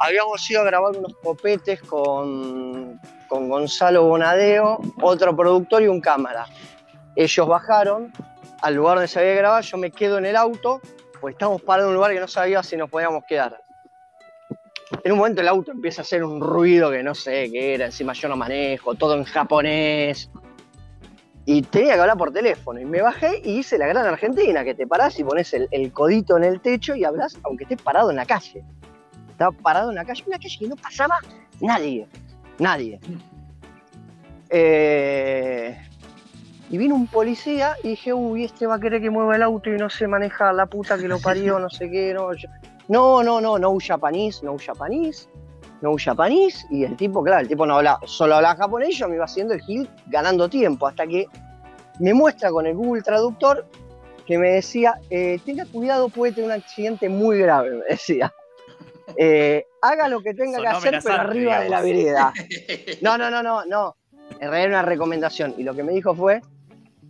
I: Habíamos ido a grabar unos copetes con, con Gonzalo Bonadeo, otro productor y un cámara. Ellos bajaron al lugar donde se había grabado, yo me quedo en el auto, pues estamos parados en un lugar que no sabía si nos podíamos quedar. En un momento el auto empieza a hacer un ruido que no sé qué era, encima yo no manejo, todo en japonés. Y tenía que hablar por teléfono. Y me bajé y hice la gran Argentina, que te parás y pones el, codito en el techo y hablas aunque estés parado en la calle. Estaba parado en la calle, una calle que no pasaba nadie. Nadie. Eh, y vino un policía y dije, uy, este va a querer que mueva el auto y no sé manejar, la puta que lo parió, no sé qué, no. No, no, no, no japonés, no japonés, no japonés. Y el tipo, claro, el tipo no habla, solo hablaba japonés, yo me iba haciendo el gil ganando tiempo, hasta que me muestra con el Google Traductor que me decía, eh, tenga cuidado, puede tener un accidente muy grave, me decía. Eh, haga lo que tenga
D: Sonó
I: que hacer, pero arriba de la vereda. No, no, no, no, no. En realidad era una recomendación. Y lo que me dijo fue,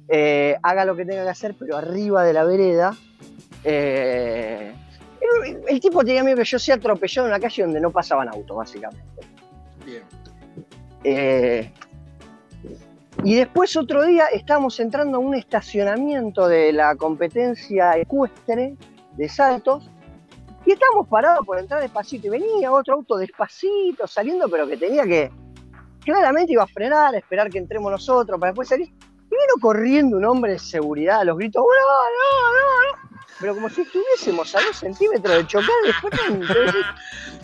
I: eh, haga lo que tenga que hacer, pero arriba de la vereda. Eh, el, el tipo tenía miedo que yo sea atropellado en una calle donde no pasaban autos, básicamente.
B: Bien.
I: Eh, y después otro día estábamos entrando a un estacionamiento de la competencia ecuestre de saltos y estábamos parados por entrar despacito y venía otro auto despacito saliendo pero que tenía que claramente iba a frenar, a esperar que entremos nosotros para después salir vino corriendo un hombre de seguridad a los gritos, no, no, no, no, pero como si estuviésemos a dos centímetros de chocar después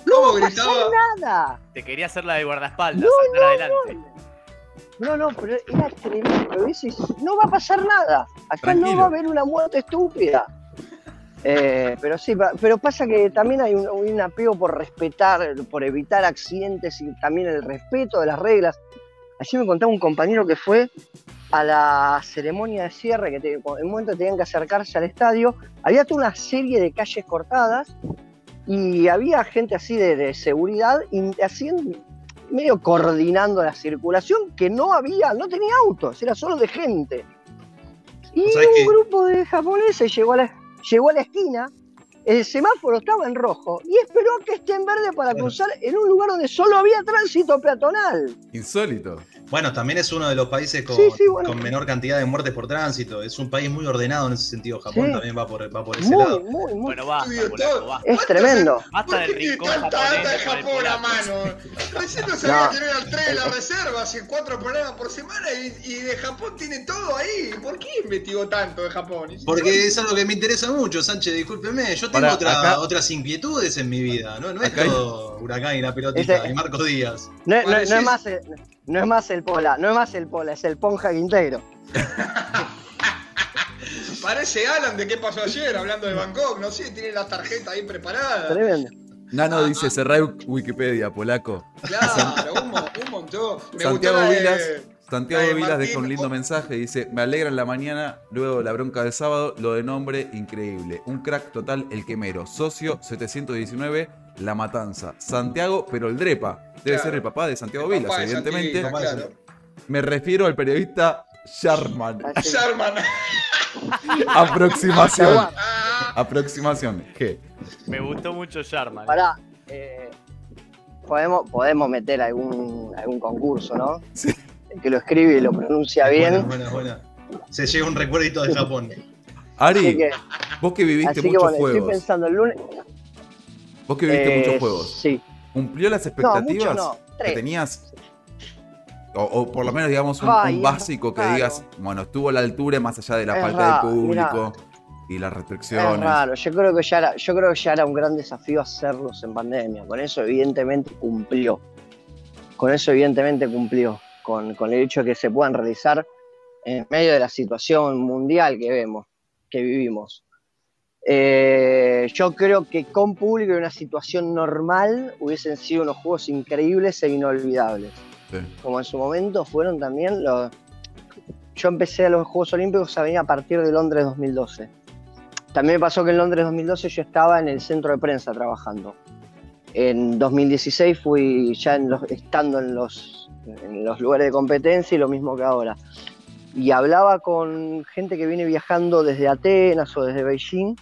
I: no
B: ¿Cómo
I: pasar
B: gritaba?
I: nada.
D: Te quería hacer la de guardaespaldas,
I: No,
D: saltar
I: no,
D: adelante.
I: No, no, pero era tremendo. Decís, no va a pasar nada. Acá no
A: Tranquilo.
I: va a haber una muerte estúpida. Eh, pero sí, pero pasa que también hay un, un apego por respetar, por evitar accidentes y también el respeto de las reglas. Allí me contaba un compañero que fue a la ceremonia de cierre, que te- en un momento tenían que acercarse al estadio. Había toda una serie de calles cortadas y había gente así de, de seguridad y haciendo, medio coordinando la circulación que no había, no tenía autos, era solo de gente. Y
C: ¿Sabes
I: un grupo de japoneses llegó a, la, llegó a la esquina, el semáforo estaba en rojo y esperó a que esté en verde para cruzar en un lugar donde solo había tránsito peatonal.
A: Insólito.
C: Bueno, también es uno de los países con,
I: Sí, sí, bueno.
C: con menor cantidad de muertes por tránsito. Es un país muy ordenado en ese sentido. Japón
I: Sí.
C: también va por, va por ese
I: Muy,
C: lado.
I: muy, muy.
D: Bueno, basta,
B: todo.
D: basta.
I: Es tremendo.
D: Basta
B: ¿Por
D: del rincón
B: tanta
D: japonés
B: data de Japón a mano? Recién no sabía
I: No.
B: que no era el tren de la reserva, hace cuatro programas por semana y, y de Japón tiene todo ahí. ¿Por qué investigó tanto de Japón?
C: Porque
B: no-
C: es algo que me interesa mucho, Sánchez, discúlpeme. Yo tengo
A: Pará,
C: otra-
A: acá-
C: otras inquietudes en mi vida. No, no es todo huracán y la pelotita
I: Ese-
C: y Marco Díaz.
I: No, no- no es más el, no es más el Pola, no es más el Pola, es el Ponja Quintero.
B: Parece Alan de qué pasó ayer hablando de Bangkok, no sé, tiene las tarjetas ahí preparadas.
I: Tremendo.
A: Nano dice, cerrá Wikipedia, polaco.
B: Claro, un, un montón. Me
A: Santiago
B: gustó la de-
A: Vilas, Santiago
B: la de
A: Vilas deja un lindo mensaje, dice, me alegra en la mañana, luego de la bronca del sábado, lo de nombre increíble. Un crack total, el quemero. Socio 719, La Matanza. Santiago, pero el Drepa. Debe
B: Claro.
A: ser el papá de Santiago Vilas, evidentemente.
B: Claro.
A: Me refiero al periodista Sharman.
I: Así.
B: Sherman.
A: Aproximación.
B: Ah,
A: Aproximación. G.
D: Me gustó mucho Sharman.
I: Pará, eh, podemos, podemos meter algún, algún concurso, ¿no?
A: Sí.
I: El que lo escribe y lo pronuncia bien.
C: Buena, buena, buena. Se llega un recuerdito de Japón.
A: Ari,
I: Así que,
A: vos que viviste
I: así que
A: muchos
I: bueno, estoy
A: juegos.
I: pensando el lunes.
A: Vos que viviste
I: eh,
A: muchos juegos.
I: Sí.
A: ¿Cumplió las expectativas
I: no.
A: que tenías? O, o por lo menos, digamos, un,
I: Ay,
A: un
I: es
A: básico que
I: raro.
A: digas, bueno, estuvo a la altura más allá de la
I: Es
A: falta
I: raro,
A: de público. y las
I: Es
A: restricciones.
I: raro, yo creo que ya era, yo creo que ya era un gran desafío hacerlos en pandemia. Con eso evidentemente cumplió. Con eso evidentemente cumplió. Con, con el hecho de que se puedan realizar en medio de la situación mundial que vemos, que vivimos. Eh, yo creo que con público y una situación normal hubiesen sido unos juegos increíbles e inolvidables.
A: Sí.
I: Como en su momento fueron también los... Yo empecé a los Juegos Olímpicos a venir a partir de Londres 2012. También me pasó que en Londres 2012 yo estaba en el centro de prensa trabajando. En 2016 fui ya en los- estando en los, en los lugares de competencia y lo mismo que ahora. Y hablaba con gente que viene viajando desde Atenas o desde Beijing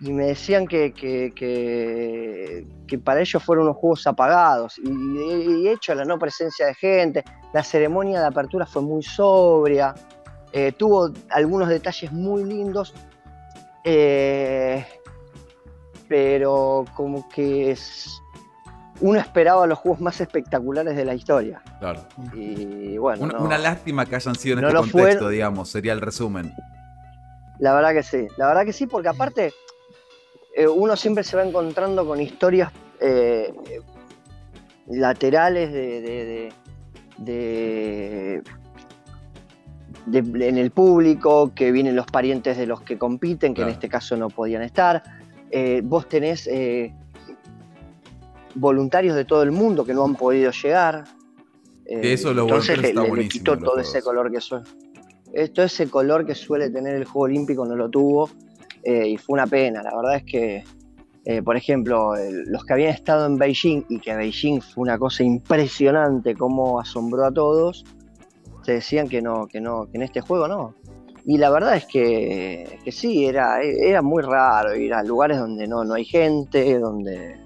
I: y me decían que, que, que- que para ellos fueron unos juegos apagados. Y, y de hecho la no presencia de gente, la ceremonia de apertura fue muy sobria, eh, tuvo algunos detalles muy lindos, eh, pero como que es- uno esperaba los juegos más espectaculares de la historia.
A: Claro.
I: Y bueno,
A: Una,
I: no.
A: una lástima que hayan sido en
I: No
A: este contexto,
I: fueron.
A: digamos, sería el resumen.
I: La verdad que sí, la verdad que sí, porque aparte eh, uno siempre se va encontrando con historias eh, laterales de, de- de- en el público, que vienen los parientes de los que compiten, que en este caso no podían estar. Eh, vos tenés eh, voluntarios de todo el mundo que no han podido llegar.
A: Eso los
I: entonces le-
A: está
I: le- quitó todo ese color que suele. Todo ese color que suele tener el Juego Olímpico no lo tuvo eh, y fue una pena. La verdad es que, eh, por ejemplo, los que habían estado en Beijing y que Beijing fue una cosa impresionante, cómo asombró a todos, se decían que no, que no, que en este juego no. Y la verdad es que, que sí, era, era muy raro ir a lugares donde no, no hay gente, donde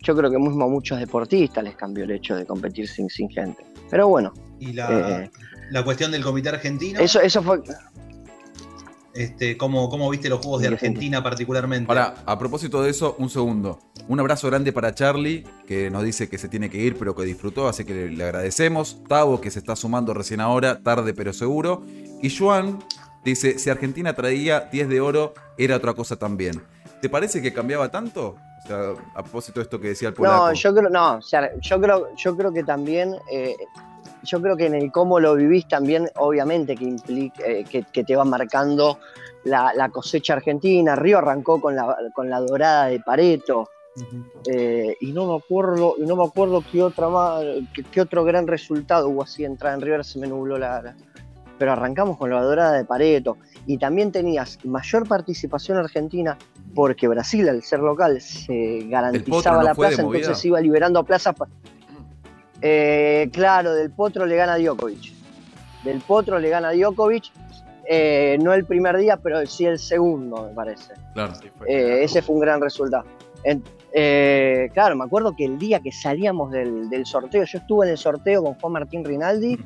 I: yo creo que mismo a muchos deportistas les cambió el hecho de competir sin, sin gente. Pero bueno,
C: Y la,
I: Eh.
C: la cuestión del comité argentino,
I: eso, eso fue.
C: Este, ¿cómo, ¿cómo viste los juegos de Argentina particularmente?
A: Ahora, a propósito de eso, un segundo. Un abrazo grande para Charlie, que nos dice que se tiene que ir, pero que disfrutó, así que le, le agradecemos. Tavo, que se está sumando recién ahora, tarde pero seguro. Y Juan dice, si Argentina traía 10 de oro, era otra cosa también. ¿Te parece que cambiaba tanto? O sea, a propósito de esto que decía el polaco.
I: No, yo creo, no, o sea, yo creo, yo creo que también, eh, yo creo que en el cómo lo vivís también, obviamente que implica, eh, que, que te va marcando la, la cosecha argentina. Río arrancó con la, con la dorada de Pareto. Eh, y no me acuerdo, y no me acuerdo qué otra más, qué, qué otro gran resultado hubo así entrada en River, se me nubló la. la- Pero arrancamos con la dorada de Pareto. Y también tenías mayor participación argentina porque Brasil, al ser local, se garantizaba
A: no
I: la plaza, entonces iba liberando plazas. Eh, claro, del Potro le gana a Djokovic. Del Potro le gana a Djokovic. eh, no el primer día, pero sí el segundo, me parece.
A: Claro.
D: Sí, fue
I: Eh,
D: claro.
I: ese fue un gran resultado. En- eh, claro, me acuerdo que el día que salíamos del, del sorteo, yo estuve en el sorteo con Juan Martín Rinaldi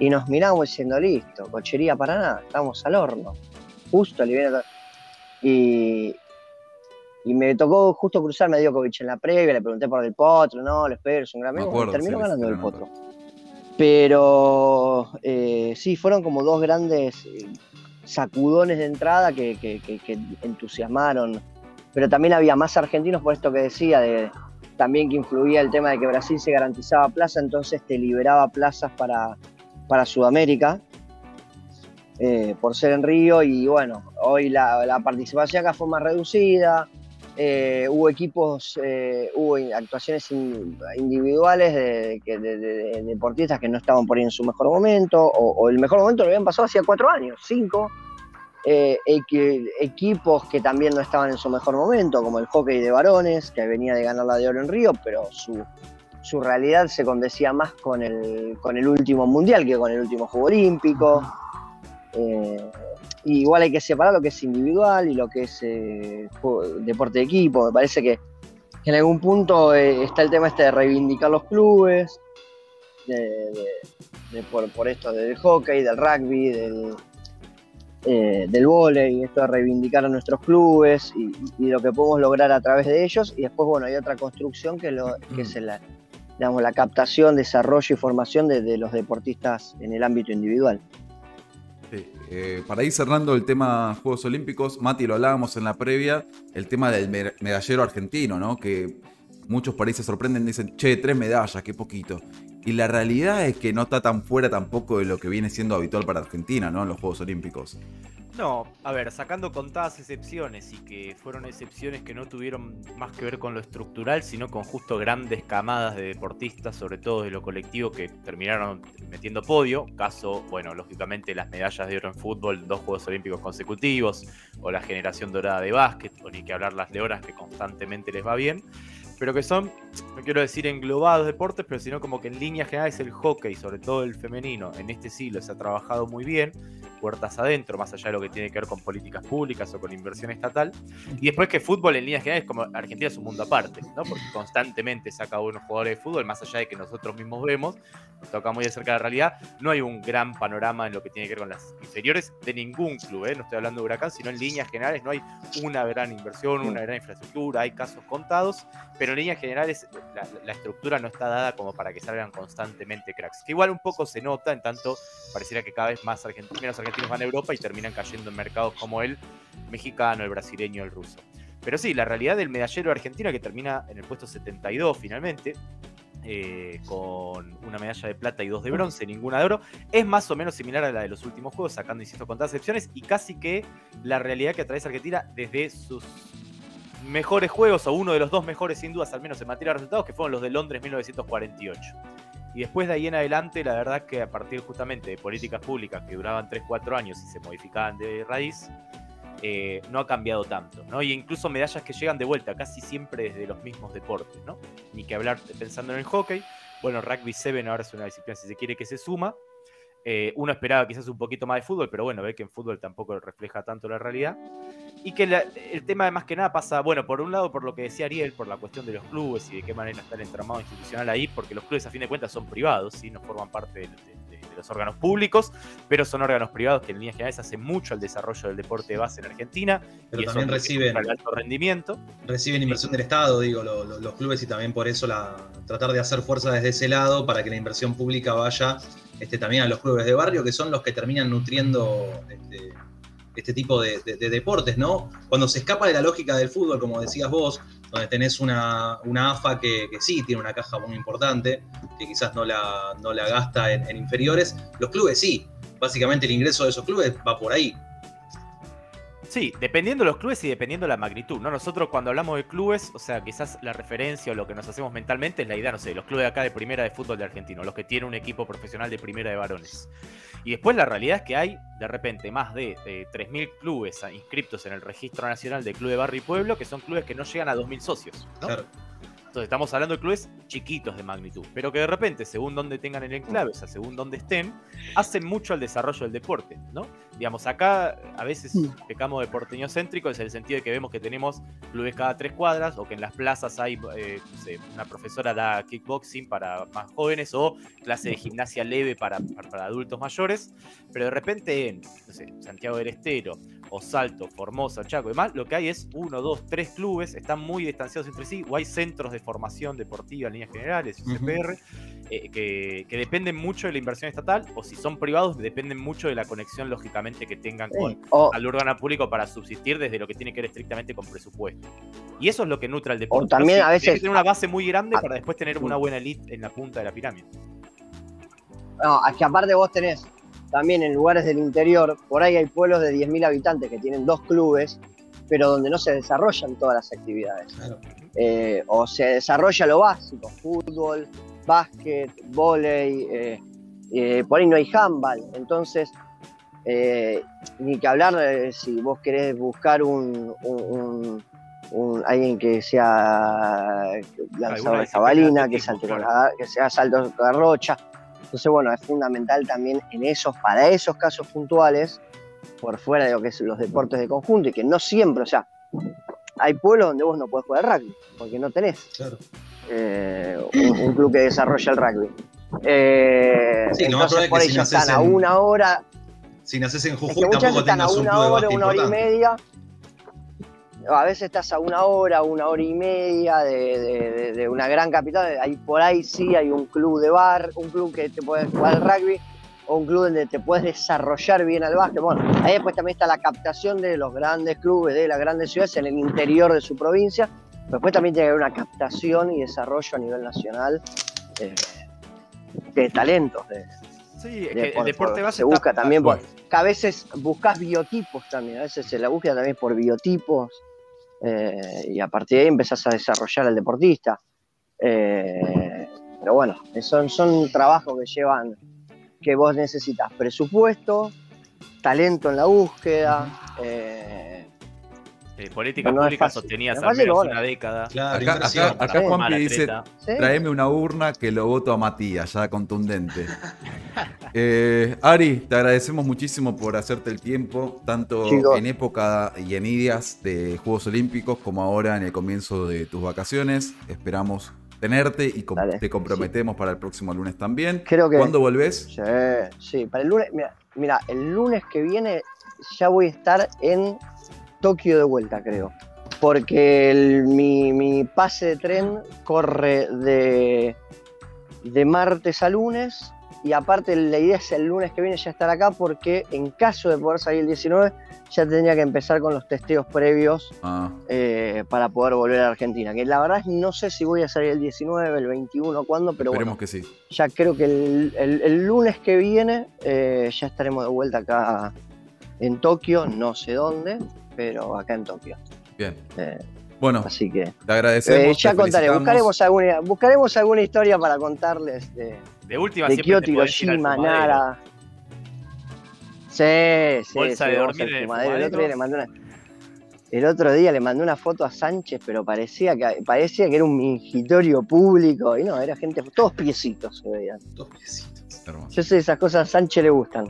I: y nos miramos diciendo, listo, cochería para nada, estamos al horno. Justo le viene a- y, y me tocó justo cruzarme a Djokovic en la previa, le pregunté por Del Potro, no, lo espero, es un gran amigo, terminó ganando Del Potro. Pero eh, sí, fueron como dos grandes eh, sacudones de entrada que, que- que- que entusiasmaron. Pero también había más argentinos, por esto que decía, de, también que influía el tema de que Brasil se garantizaba plaza, entonces te liberaba plazas para, para Sudamérica, eh, por ser en Río. Y bueno, hoy la, la participación acá fue más reducida. Eh, hubo equipos, eh, hubo actuaciones in- individuales de, de- de- de deportistas que no estaban por ahí en su mejor momento, o, el mejor momento lo habían pasado hacía cuatro años, cinco. Eh, equi- equipos que también no estaban en su mejor momento, como el hockey de varones, que venía de ganar la de oro en Río, pero su, su realidad se condecía más con el, con el último mundial que con el último Juego Olímpico. Eh, y igual hay que separar lo que es individual y lo que es eh, deporte de equipo. Me parece que, en algún punto eh, está el tema este de reivindicar los clubes, de, de- de por, por esto del hockey, del rugby, del, del vóley, esto de reivindicar a nuestros clubes y, y lo que podemos lograr a través de ellos. Y después, bueno, hay otra construcción que, lo, que es la, digamos, la captación, desarrollo y formación de, de los deportistas en el ámbito individual.
A: Eh, para ir cerrando el tema Juegos Olímpicos, Mati, lo hablábamos en la previa, el tema del me- medallero argentino, ¿no? Que muchos países sorprenden dicen, che, tres medallas, qué poquito. Y la realidad es que no está tan fuera tampoco de lo que viene siendo habitual para Argentina, ¿no? En los Juegos Olímpicos.
D: No, a ver, sacando contadas excepciones y que fueron excepciones que no tuvieron más que ver con lo estructural, sino con justo grandes camadas de deportistas, sobre todo de lo colectivo, que terminaron metiendo podio. Caso, bueno, lógicamente las medallas de oro en fútbol, dos Juegos Olímpicos consecutivos, o la generación dorada de básquet, o ni que hablar las leonas que constantemente les va bien. Pero que son, no quiero decir englobados deportes, pero sino como que en líneas generales el hockey, sobre todo el femenino, en este siglo se ha trabajado muy bien puertas adentro, más allá de lo que tiene que ver con políticas públicas o con inversión estatal. Y después que fútbol en líneas generales, como Argentina es un mundo aparte, ¿no? Porque constantemente saca buenos jugadores de fútbol, más allá de que nosotros mismos vemos, nos toca muy de cerca la realidad, no hay un gran panorama en lo que tiene que ver con las inferiores de ningún club, ¿eh? No estoy hablando de Huracán, sino en líneas generales no hay una gran inversión, una gran infraestructura, hay casos contados, pero en líneas generales la, estructura no está dada como para que salgan constantemente cracks. Que igual un poco se nota, en tanto pareciera que cada vez más argentinos, menos argentinos van a Europa y terminan cayendo en mercados como el mexicano, el brasileño, el ruso. Pero sí, la realidad del medallero argentino que termina en el puesto 72 finalmente, eh, con una medalla de plata y dos de bronce, ninguna de oro, es más o menos similar a la de los últimos juegos, sacando, insisto, con excepciones, y casi que la realidad que atraviesa Argentina desde sus mejores juegos, o uno de los dos mejores sin dudas, al menos en materia de resultados, que fueron los de Londres 1948. Y después de ahí en adelante, la verdad que a partir justamente de políticas públicas que duraban 3-4 años y se modificaban de raíz, eh, no ha cambiado tanto, ¿no? Y incluso medallas que llegan de vuelta, casi siempre desde los mismos deportes, ¿no? Ni que hablar pensando en el hockey. Bueno, Rugby 7 ahora es una disciplina, si se quiere, que se suma. Eh, uno esperaba quizás un poquito más de fútbol, pero bueno, ve que en fútbol tampoco refleja tanto la realidad. Y que la- el tema de más que nada pasa, bueno, por un lado por lo que decía Ariel, por la cuestión de los clubes y de qué manera está el entramado institucional ahí, porque los clubes a fin de cuentas son privados, ¿sí? no forman parte de, de- de los órganos públicos, pero son órganos privados que en líneas generales hacen mucho al desarrollo del deporte de base en Argentina.
C: Pero
D: y
C: también reciben-
D: el alto rendimiento.
C: reciben inversión del Estado, digo, lo- lo- los clubes y también por eso la, tratar de hacer fuerza desde ese lado para que la inversión pública vaya este, también a los clubes de barrio, que son los que terminan nutriendo este, este tipo de, de- de deportes, ¿no? Cuando se escapa de la lógica del fútbol, como decías vos, donde tenés una, una AFA que, sí tiene una caja muy importante, que quizás no la, no la gasta en inferiores, los clubes sí. Básicamente el ingreso de esos clubes va por ahí.
D: Sí, dependiendo de los clubes y dependiendo de la magnitud, ¿no? Nosotros cuando hablamos de clubes, o sea, quizás la referencia o lo que nos hacemos mentalmente es la idea, no sé, los clubes de acá de primera de fútbol de argentino, los que tienen un equipo profesional de primera de varones. Y después la realidad es que hay, de repente, más de eh, 3.000 clubes inscriptos en el Registro Nacional de Club de Barrio y Pueblo, que son clubes que no llegan a 2.000 socios, ¿no?
C: Claro.
D: Entonces estamos hablando de clubes chiquitos de magnitud, pero que de repente, según donde tengan el enclave, o sea, según donde estén, hacen mucho al desarrollo del deporte, ¿no? Digamos, acá a veces pecamos de porteño-céntrico, en el sentido de que vemos que tenemos clubes cada tres cuadras, o que en las plazas hay, eh, no sé, una profesora da kickboxing para más jóvenes, o clase de gimnasia leve para, para, para adultos mayores, pero de repente en, no sé, Santiago del Estero, o Salto, Formosa, Chaco y demás, lo que hay es uno, dos, tres clubes, están muy distanciados entre sí, o hay centros de formación deportiva en líneas generales. CPR, eh, que, que dependen mucho de la inversión estatal, o si son privados, dependen mucho de la conexión, lógicamente, que tengan con
I: O,
D: al órgano público para subsistir desde lo que tiene que ver estrictamente con presupuesto. Y eso es lo que nutre al deporte.
I: O también a
D: sí, tiene
I: veces-
D: que tener una base muy grande para después tener una buena elite en la punta de la pirámide.
I: no, es que aparte vos tenés también en lugares del interior, por ahí hay pueblos de 10.000 habitantes que tienen dos clubes, pero donde no se desarrollan todas las actividades.
C: Claro.
I: Eh, o se desarrolla lo básico, fútbol, básquet, vóley, eh, eh, por ahí no hay handball, entonces eh, ni que hablar eh, si vos querés buscar un, un- un- un- alguien que sea lanzador de jabalina,
D: de
I: que con
D: claro.
I: la- que sea salto de garrocha. Entonces, bueno, es fundamental también en esos, para esos casos puntuales, por fuera de lo que es los deportes de conjunto, y que no siempre, o sea, hay pueblos donde vos no podés jugar rugby, porque no tenés
C: Claro.
I: eh, un, un club que desarrolla el rugby. Eh,
C: Sí,
I: entonces por
C: que
I: ahí
C: si
I: ya están a una hora,
C: Si naces en
I: es
C: Jujuy,
I: que muchas veces
C: tampoco
I: están a
C: un
I: una
C: club de
I: hora,
C: básquet
I: una hora y media. A veces estás a una hora, una hora y media de, de- de- de una gran capital. Ahí por ahí sí hay un club de bar, un club que te puede jugar al rugby, o un club donde te puedes desarrollar bien al básquet. Bueno, ahí después también está la captación de los grandes clubes de las grandes ciudades en el interior de su provincia. Después también tiene que haber una captación y desarrollo a nivel nacional eh, de talentos. De,
D: Sí, es
I: de-
D: que
I: por-
D: el deporte
I: por-
D: base
I: se
D: está-
I: busca también por, que a veces buscas biotipos también, a veces se la búsqueda también por biotipos eh, y a partir de ahí empezás a desarrollar al deportista. Eh, pero bueno, son, son trabajos que llevan, que vos necesitas presupuesto, talento en la búsqueda. eh,
D: eh, política
I: No
D: pública
I: fácil.
D: al
I: fácil,
D: menos una década.
C: Claro,
A: Acá, acá, acá. Juanpi dice.
I: ¿sí?
A: Traeme una urna que lo voto a Matías, ya contundente. Eh, Ari, te agradecemos muchísimo por hacerte el tiempo, tanto en época y en ideas de Juegos Olímpicos como ahora en el comienzo de tus vacaciones. Esperamos tenerte y com-
I: Dale,
A: te comprometemos para el próximo lunes también.
I: Creo que-
A: ¿Cuándo volvés?
I: Sí, sí, para el lunes, mira, mira, el lunes que viene ya voy a estar en Tokio de vuelta, creo. Porque el- mi, mi pase de tren corre de, de martes a lunes y aparte la idea es el lunes que viene ya estar acá porque en caso de poder salir el 19 ya tendría que empezar con los testeos previos
A: Ah,
I: eh, para poder volver a Argentina. Que la verdad es no sé si voy a salir el 19, el 21, cuándo, pero bueno,
A: esperemos que sí.
I: ya creo que el, el- el lunes que viene eh, ya estaremos de vuelta acá en Tokio, no sé dónde, pero acá en Tokio.
A: Bien.
I: Eh,
A: Bueno,
I: así que
A: te agradecemos.
I: eh,
A: te
I: ya contaré, buscaremos alguna, buscaremos alguna historia para contarles de,
D: De última
I: de Kyoto, Hiroshima. Nara. Sí, sí,
D: Bolsa
I: sí,
D: de dormir el
I: fumadero. El otro día le mandé una, el otro día le mandé una foto a Sánchez, pero parecía que parecía que era un mingitorio público y no, era gente, todos piecitos se veían.
C: Dos piecitos.
A: Hermoso.
I: Yo sé, esas cosas a Sánchez le gustan.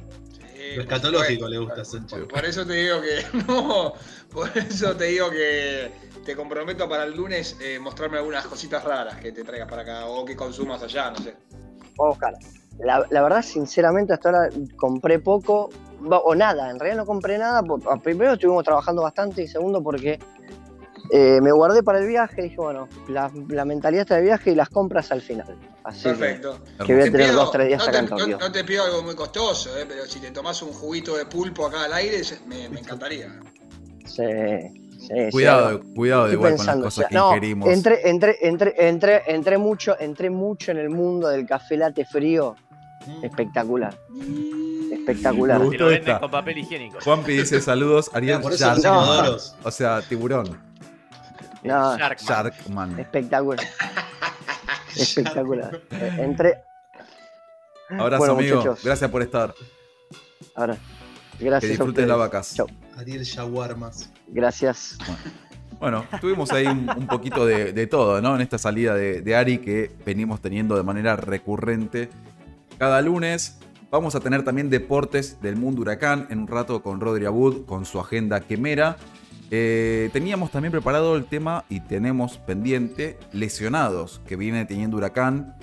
C: Lo escatológico le gusta a Sánchez.
B: Por, por eso te digo que no, por eso te digo que te comprometo para el lunes eh, mostrarme algunas cositas raras que te traigas para acá o que consumas allá, no sé.
I: Vamos a buscar. La, la verdad, sinceramente, hasta ahora compré poco o nada. En realidad no compré nada. primero estuvimos trabajando bastante y segundo porque eh, me guardé para el viaje. Dije, bueno, la, la mentalidad está del viaje y las compras al final. Así que-
B: Perfecto.
I: que, voy a
B: Te
I: tener
B: pido-
I: dos, tres días
B: no,
I: acá
B: te,
I: en Tokio.
B: no- no te pido algo muy costoso, eh, pero si te tomás un juguito de pulpo acá al aire, me, me encantaría.
I: Sí, sí, sí,
A: Cuidado, cuidado de igual con las cosas
I: o sea,
A: que
I: no,
A: ingerimos.
I: Entré, entré, entré, entré, entré mucho, entré mucho en el mundo del café latte frío. Espectacular. Espectacular.
A: Me gustó
D: lo venden
A: esta.
D: con papel higiénico.
A: Juanpi dice saludos, Ariel
C: inodoros.
A: O sea, tiburón.
I: No,
D: Sharkman.
A: Sharkman.
I: espectacular. Espectacular. Eh, Entré.
A: Abrazo,
I: Bueno,
A: amigo.
I: muchachos.
A: Gracias por estar.
I: Ahora.
A: Que
I: Gracias. a
A: disfruten las vacas.
I: Chau.
C: Ariel Shawarmas.
I: Gracias.
A: Bueno, tuvimos ahí un, un poquito de, de todo, ¿no? En esta salida de, de Ari que venimos teniendo de manera recurrente cada lunes. Vamos a tener también deportes del mundo huracán en un rato con Rodri Abud, con su agenda quemera. Eh, teníamos también preparado el tema y tenemos pendiente lesionados que viene teniendo huracán.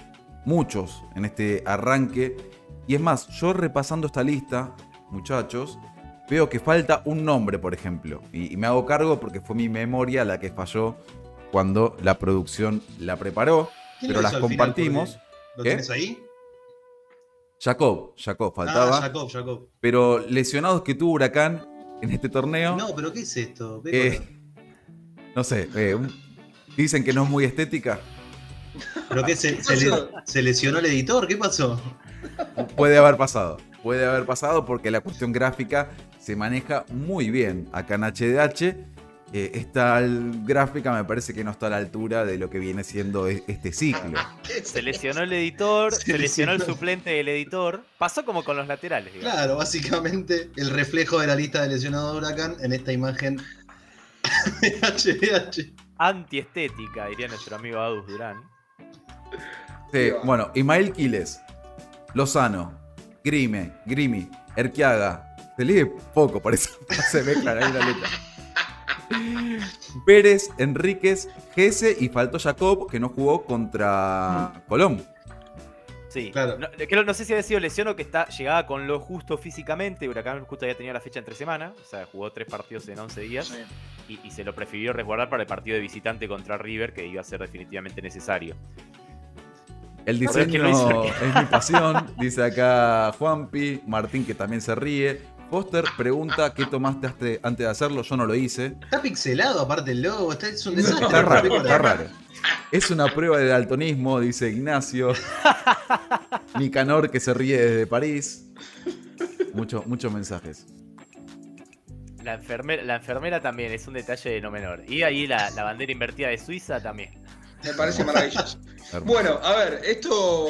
A: Muchos en este arranque. Y es más, yo repasando esta lista, muchachos, veo que falta un nombre, por ejemplo. Y, y me hago cargo porque fue mi memoria la que falló cuando la producción la preparó.
C: ¿Quién
A: Pero las compartimos.
C: ¿Lo tienes ahí?
A: Jacob, Jacob faltaba.
C: Ah, Jacob, Jacob.
A: Pero lesionados que tuvo Huracán en este torneo, no,
C: No, pero ¿qué es esto?
A: Eh, sé, eh, dicen que no es muy estética.
C: ¿Pero qué? Se, se le- se lesionó el editor? ¿Qué pasó?
A: Puede haber pasado, puede haber pasado porque la cuestión gráfica se maneja muy bien acá en HDH. Eh, esta gráfica me parece que no está a la altura de lo que viene siendo e- este ciclo.
D: Se lesionó el editor,
C: Se
D: se lesionó el suplente del editor. Pasó como con los laterales, digamos.
C: Claro, básicamente el reflejo de la lista de lesionados de Huracán en esta imagen de HDH.
D: Antiestética, diría nuestro amigo Adus Durán.
A: Sí, bueno, Ismael Quiles, Lozano, Grime, Grimi, Erquiaga. Se lee poco, por eso no se mezclan ahí la letra. Pérez, Enríquez, Gese y faltó Jacob, que no jugó contra Colón.
D: Sí.
C: Claro.
D: No, sé si había sido lesión o que está llegada con lo justo físicamente. Huracán justo había tenido la fecha entre semana. O sea, jugó tres partidos en 11 días. Y, y se lo prefirió resguardar para el partido de visitante contra River, que iba a ser definitivamente necesario.
A: El diseño es mi pasión, dice acá Juanpi, Martín que también se ríe. Foster pregunta qué tomaste ante- antes de hacerlo, yo no lo hice.
C: Está pixelado aparte el logo, está, es un desastre.
A: Está raro,
C: Película.
A: está raro. Es una prueba de daltonismo, dice Ignacio. Nicanor que se ríe desde París. Mucho- muchos mensajes.
D: La enfermera, la enfermera también es un detalle no menor. Y ahí la, la bandera invertida de Suiza también.
B: Me parece maravilloso. Bueno, a ver, esto.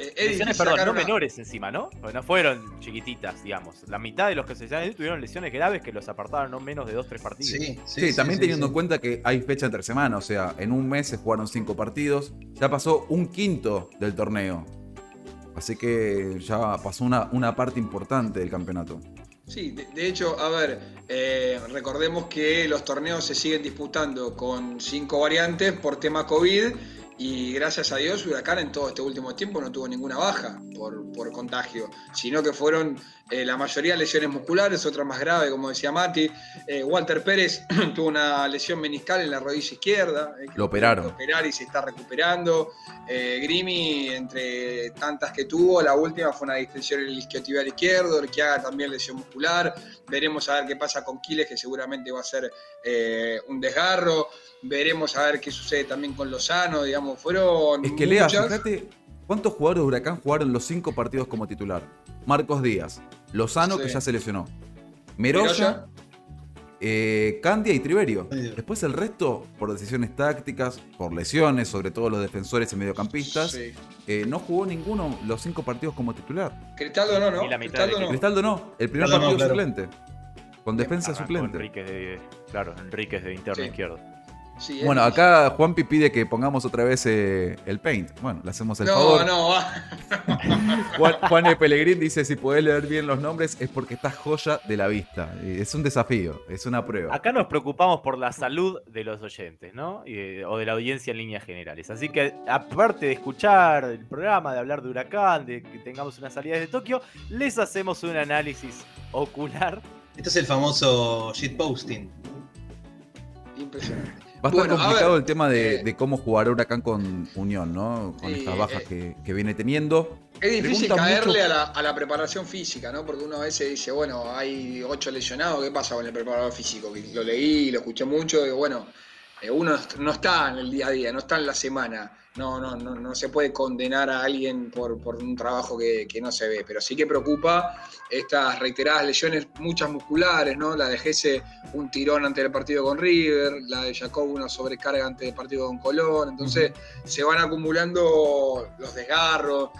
B: Eh, es
D: Lesiones, perdón, no
B: una-
D: menores encima, ¿no? Porque no fueron chiquititas, digamos. La mitad de los que se lesionaron tuvieron lesiones graves que los apartaron no menos de 2-3 partidos.
C: Sí,
A: Sí, también teniendo en cuenta que hay fecha entre semana, o sea, en un mes se jugaron cinco partidos, ya pasó un quinto del torneo. Así que ya pasó una, una parte importante del campeonato.
B: Sí, de, de hecho, a ver, eh, recordemos que los torneos se siguen disputando con cinco variantes por tema COVID y gracias a Dios Huracán en todo este último tiempo no tuvo ninguna baja por, por contagio, sino que fueron eh, la mayoría lesiones musculares, otra más grave, como decía Mati. Eh, Walter Pérez tuvo una lesión meniscal en la rodilla izquierda. eh, que
A: Lo operaron.
B: que operar y se está recuperando. Eh, Grimi, entre tantas que tuvo, la última fue una distensión en el isquiotibial izquierdo, Urquiaga también lesión muscular. Veremos a ver qué pasa con Quiles, que seguramente va a ser un desgarro. Veremos a ver qué sucede también con Lozano, digamos, fueron
A: Es que Lea,
B: muchas.
A: fíjate cuántos jugadores de Huracán jugaron los cinco partidos como titular. Marcos Díaz, Lozano
B: Sí.
A: que ya se lesionó, Meroya, eh, Candia y Triverio. Después el resto, por decisiones tácticas, por lesiones, sobre todo los defensores y mediocampistas,
B: Sí.
A: eh, no jugó ninguno los cinco partidos como titular.
B: Cristaldo no, ¿no? Cristaldo no.
A: Cristaldo no, el primer
C: no,
A: partido
C: claro.
A: suplente. Con defensa
D: Arrancó
A: suplente.
D: Enríquez de, claro, Enríquez de interno
B: Sí.
D: izquierdo.
B: Sí,
A: Bueno, acá Juanpi pide que pongamos otra vez eh, el paint. Bueno, le hacemos el
B: No,
A: favor.
B: no, va.
A: Juan, Juan E. Pellegrín dice: si podés leer bien los nombres es porque estás joya de la vista. Es un desafío, es una prueba.
D: Acá nos preocupamos por la salud de los oyentes, ¿no? Y de- o de la audiencia en líneas generales. Así que, aparte de escuchar el programa, de hablar de Huracán, de que tengamos una salida desde Tokio, les hacemos un análisis ocular.
C: Este es el famoso shitposting.
B: Impresionante.
A: Va a estar
B: Bueno,
A: complicado el tema de,
B: eh,
A: de cómo jugar Huracán con Unión, ¿no? Con
B: Sí,
A: estas bajas
B: eh,
A: que, que viene teniendo.
B: Es difícil
A: Pregunta
B: caerle
A: mucho-
B: a, la, a la preparación física, ¿no? Porque uno a veces dice, bueno, hay ocho lesionados, ¿qué pasa con el preparador físico? Que Lo leí, lo escuché mucho, y bueno, uno no está en el día a día, no está en la semana. No, no, no, no se puede condenar a alguien por, por un trabajo que, que no se ve, pero sí que preocupa estas reiteradas lesiones, muchas musculares, ¿no? La de Gese, un tirón antes del partido con River, la de Jacob, una sobrecarga antes del partido con Colón, entonces se van acumulando los desgarros,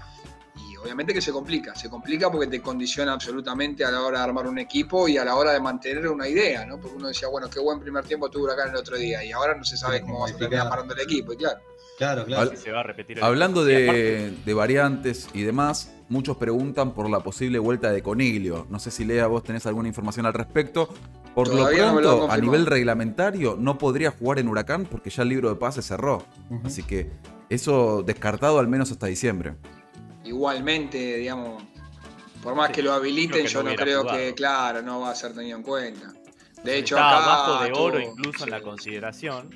B: obviamente que se complica, se complica porque te condiciona absolutamente a la hora de armar un equipo y a la hora de mantener una idea, ¿no? Porque uno decía, bueno, qué buen primer tiempo tuvo Huracán el otro día y ahora no se sabe cómo vas a terminar parando el equipo, y claro.
C: Claro, claro.
D: Se va a repetir el-
A: Hablando de, de variantes y demás, muchos preguntan por la posible vuelta de Coniglio. No sé si Lea, vos tenés alguna información al respecto. Por
B: Todavía
A: lo
B: no
A: pronto, a nivel reglamentario, no podría jugar en Huracán porque ya el libro de pase cerró.
C: Ujú.
A: Así que eso descartado al menos hasta diciembre.
B: Igualmente, digamos, por más
D: Sí,
B: que lo habiliten,
D: que
B: yo
D: no
B: creo
D: jugado.
B: que, claro, no va a ser tenido en cuenta. De hecho,
D: Está
B: acá.
D: abajo de oro incluso en la consideración.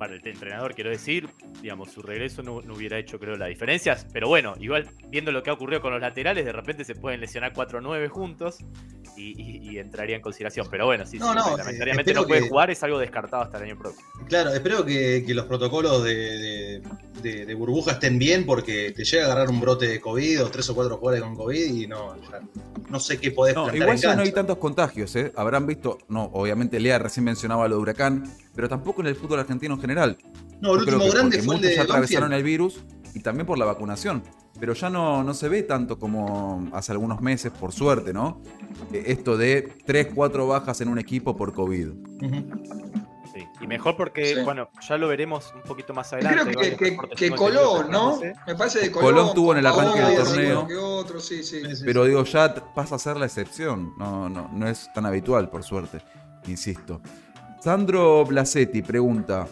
D: Para el entrenador, quiero decir, digamos, su regreso no, no hubiera hecho, creo, las diferencias. Pero bueno, igual, viendo lo que ha ocurrido con los laterales, de repente se pueden lesionar 4-9 juntos y, y- y entraría en consideración. Pero bueno, sí,
C: No,
D: sí,
C: no, eh,
D: no puede
C: que-
D: jugar, es algo descartado hasta el año próximo.
C: Claro, espero que, que los protocolos de, de- de- de burbuja estén bien porque te llega a agarrar un brote de COVID o tres o cuatro jugadores con COVID y no, ya no sé qué podés
A: No, igual ya no hay tantos contagios, ¿eh? Habrán visto, no, obviamente Lea recién mencionaba lo de Huracán, pero tampoco en el fútbol argentino en general.
C: No, el
A: Yo
C: último grande fue el de
A: ya atravesaron
C: Banfield.
A: el virus y también por la vacunación. Pero ya no, no se ve tanto como hace algunos meses, por suerte, ¿no? Eh, Esto de 3, 4 bajas en un equipo por COVID.
D: Sí. Y mejor porque,
B: Sí.
D: bueno, ya lo veremos un poquito más adelante.
B: creo que, que- Colón, ¿no? Me parece de Colón.
A: Colón tuvo en el arranque
C: del
A: torneo.
B: que otro, sí, sí.
C: Sí, sí,
A: Pero
C: sí.
A: digo, ya pasa a ser la excepción. No, no, no es tan habitual, por suerte. Insisto. Sandro Blasetti pregunta.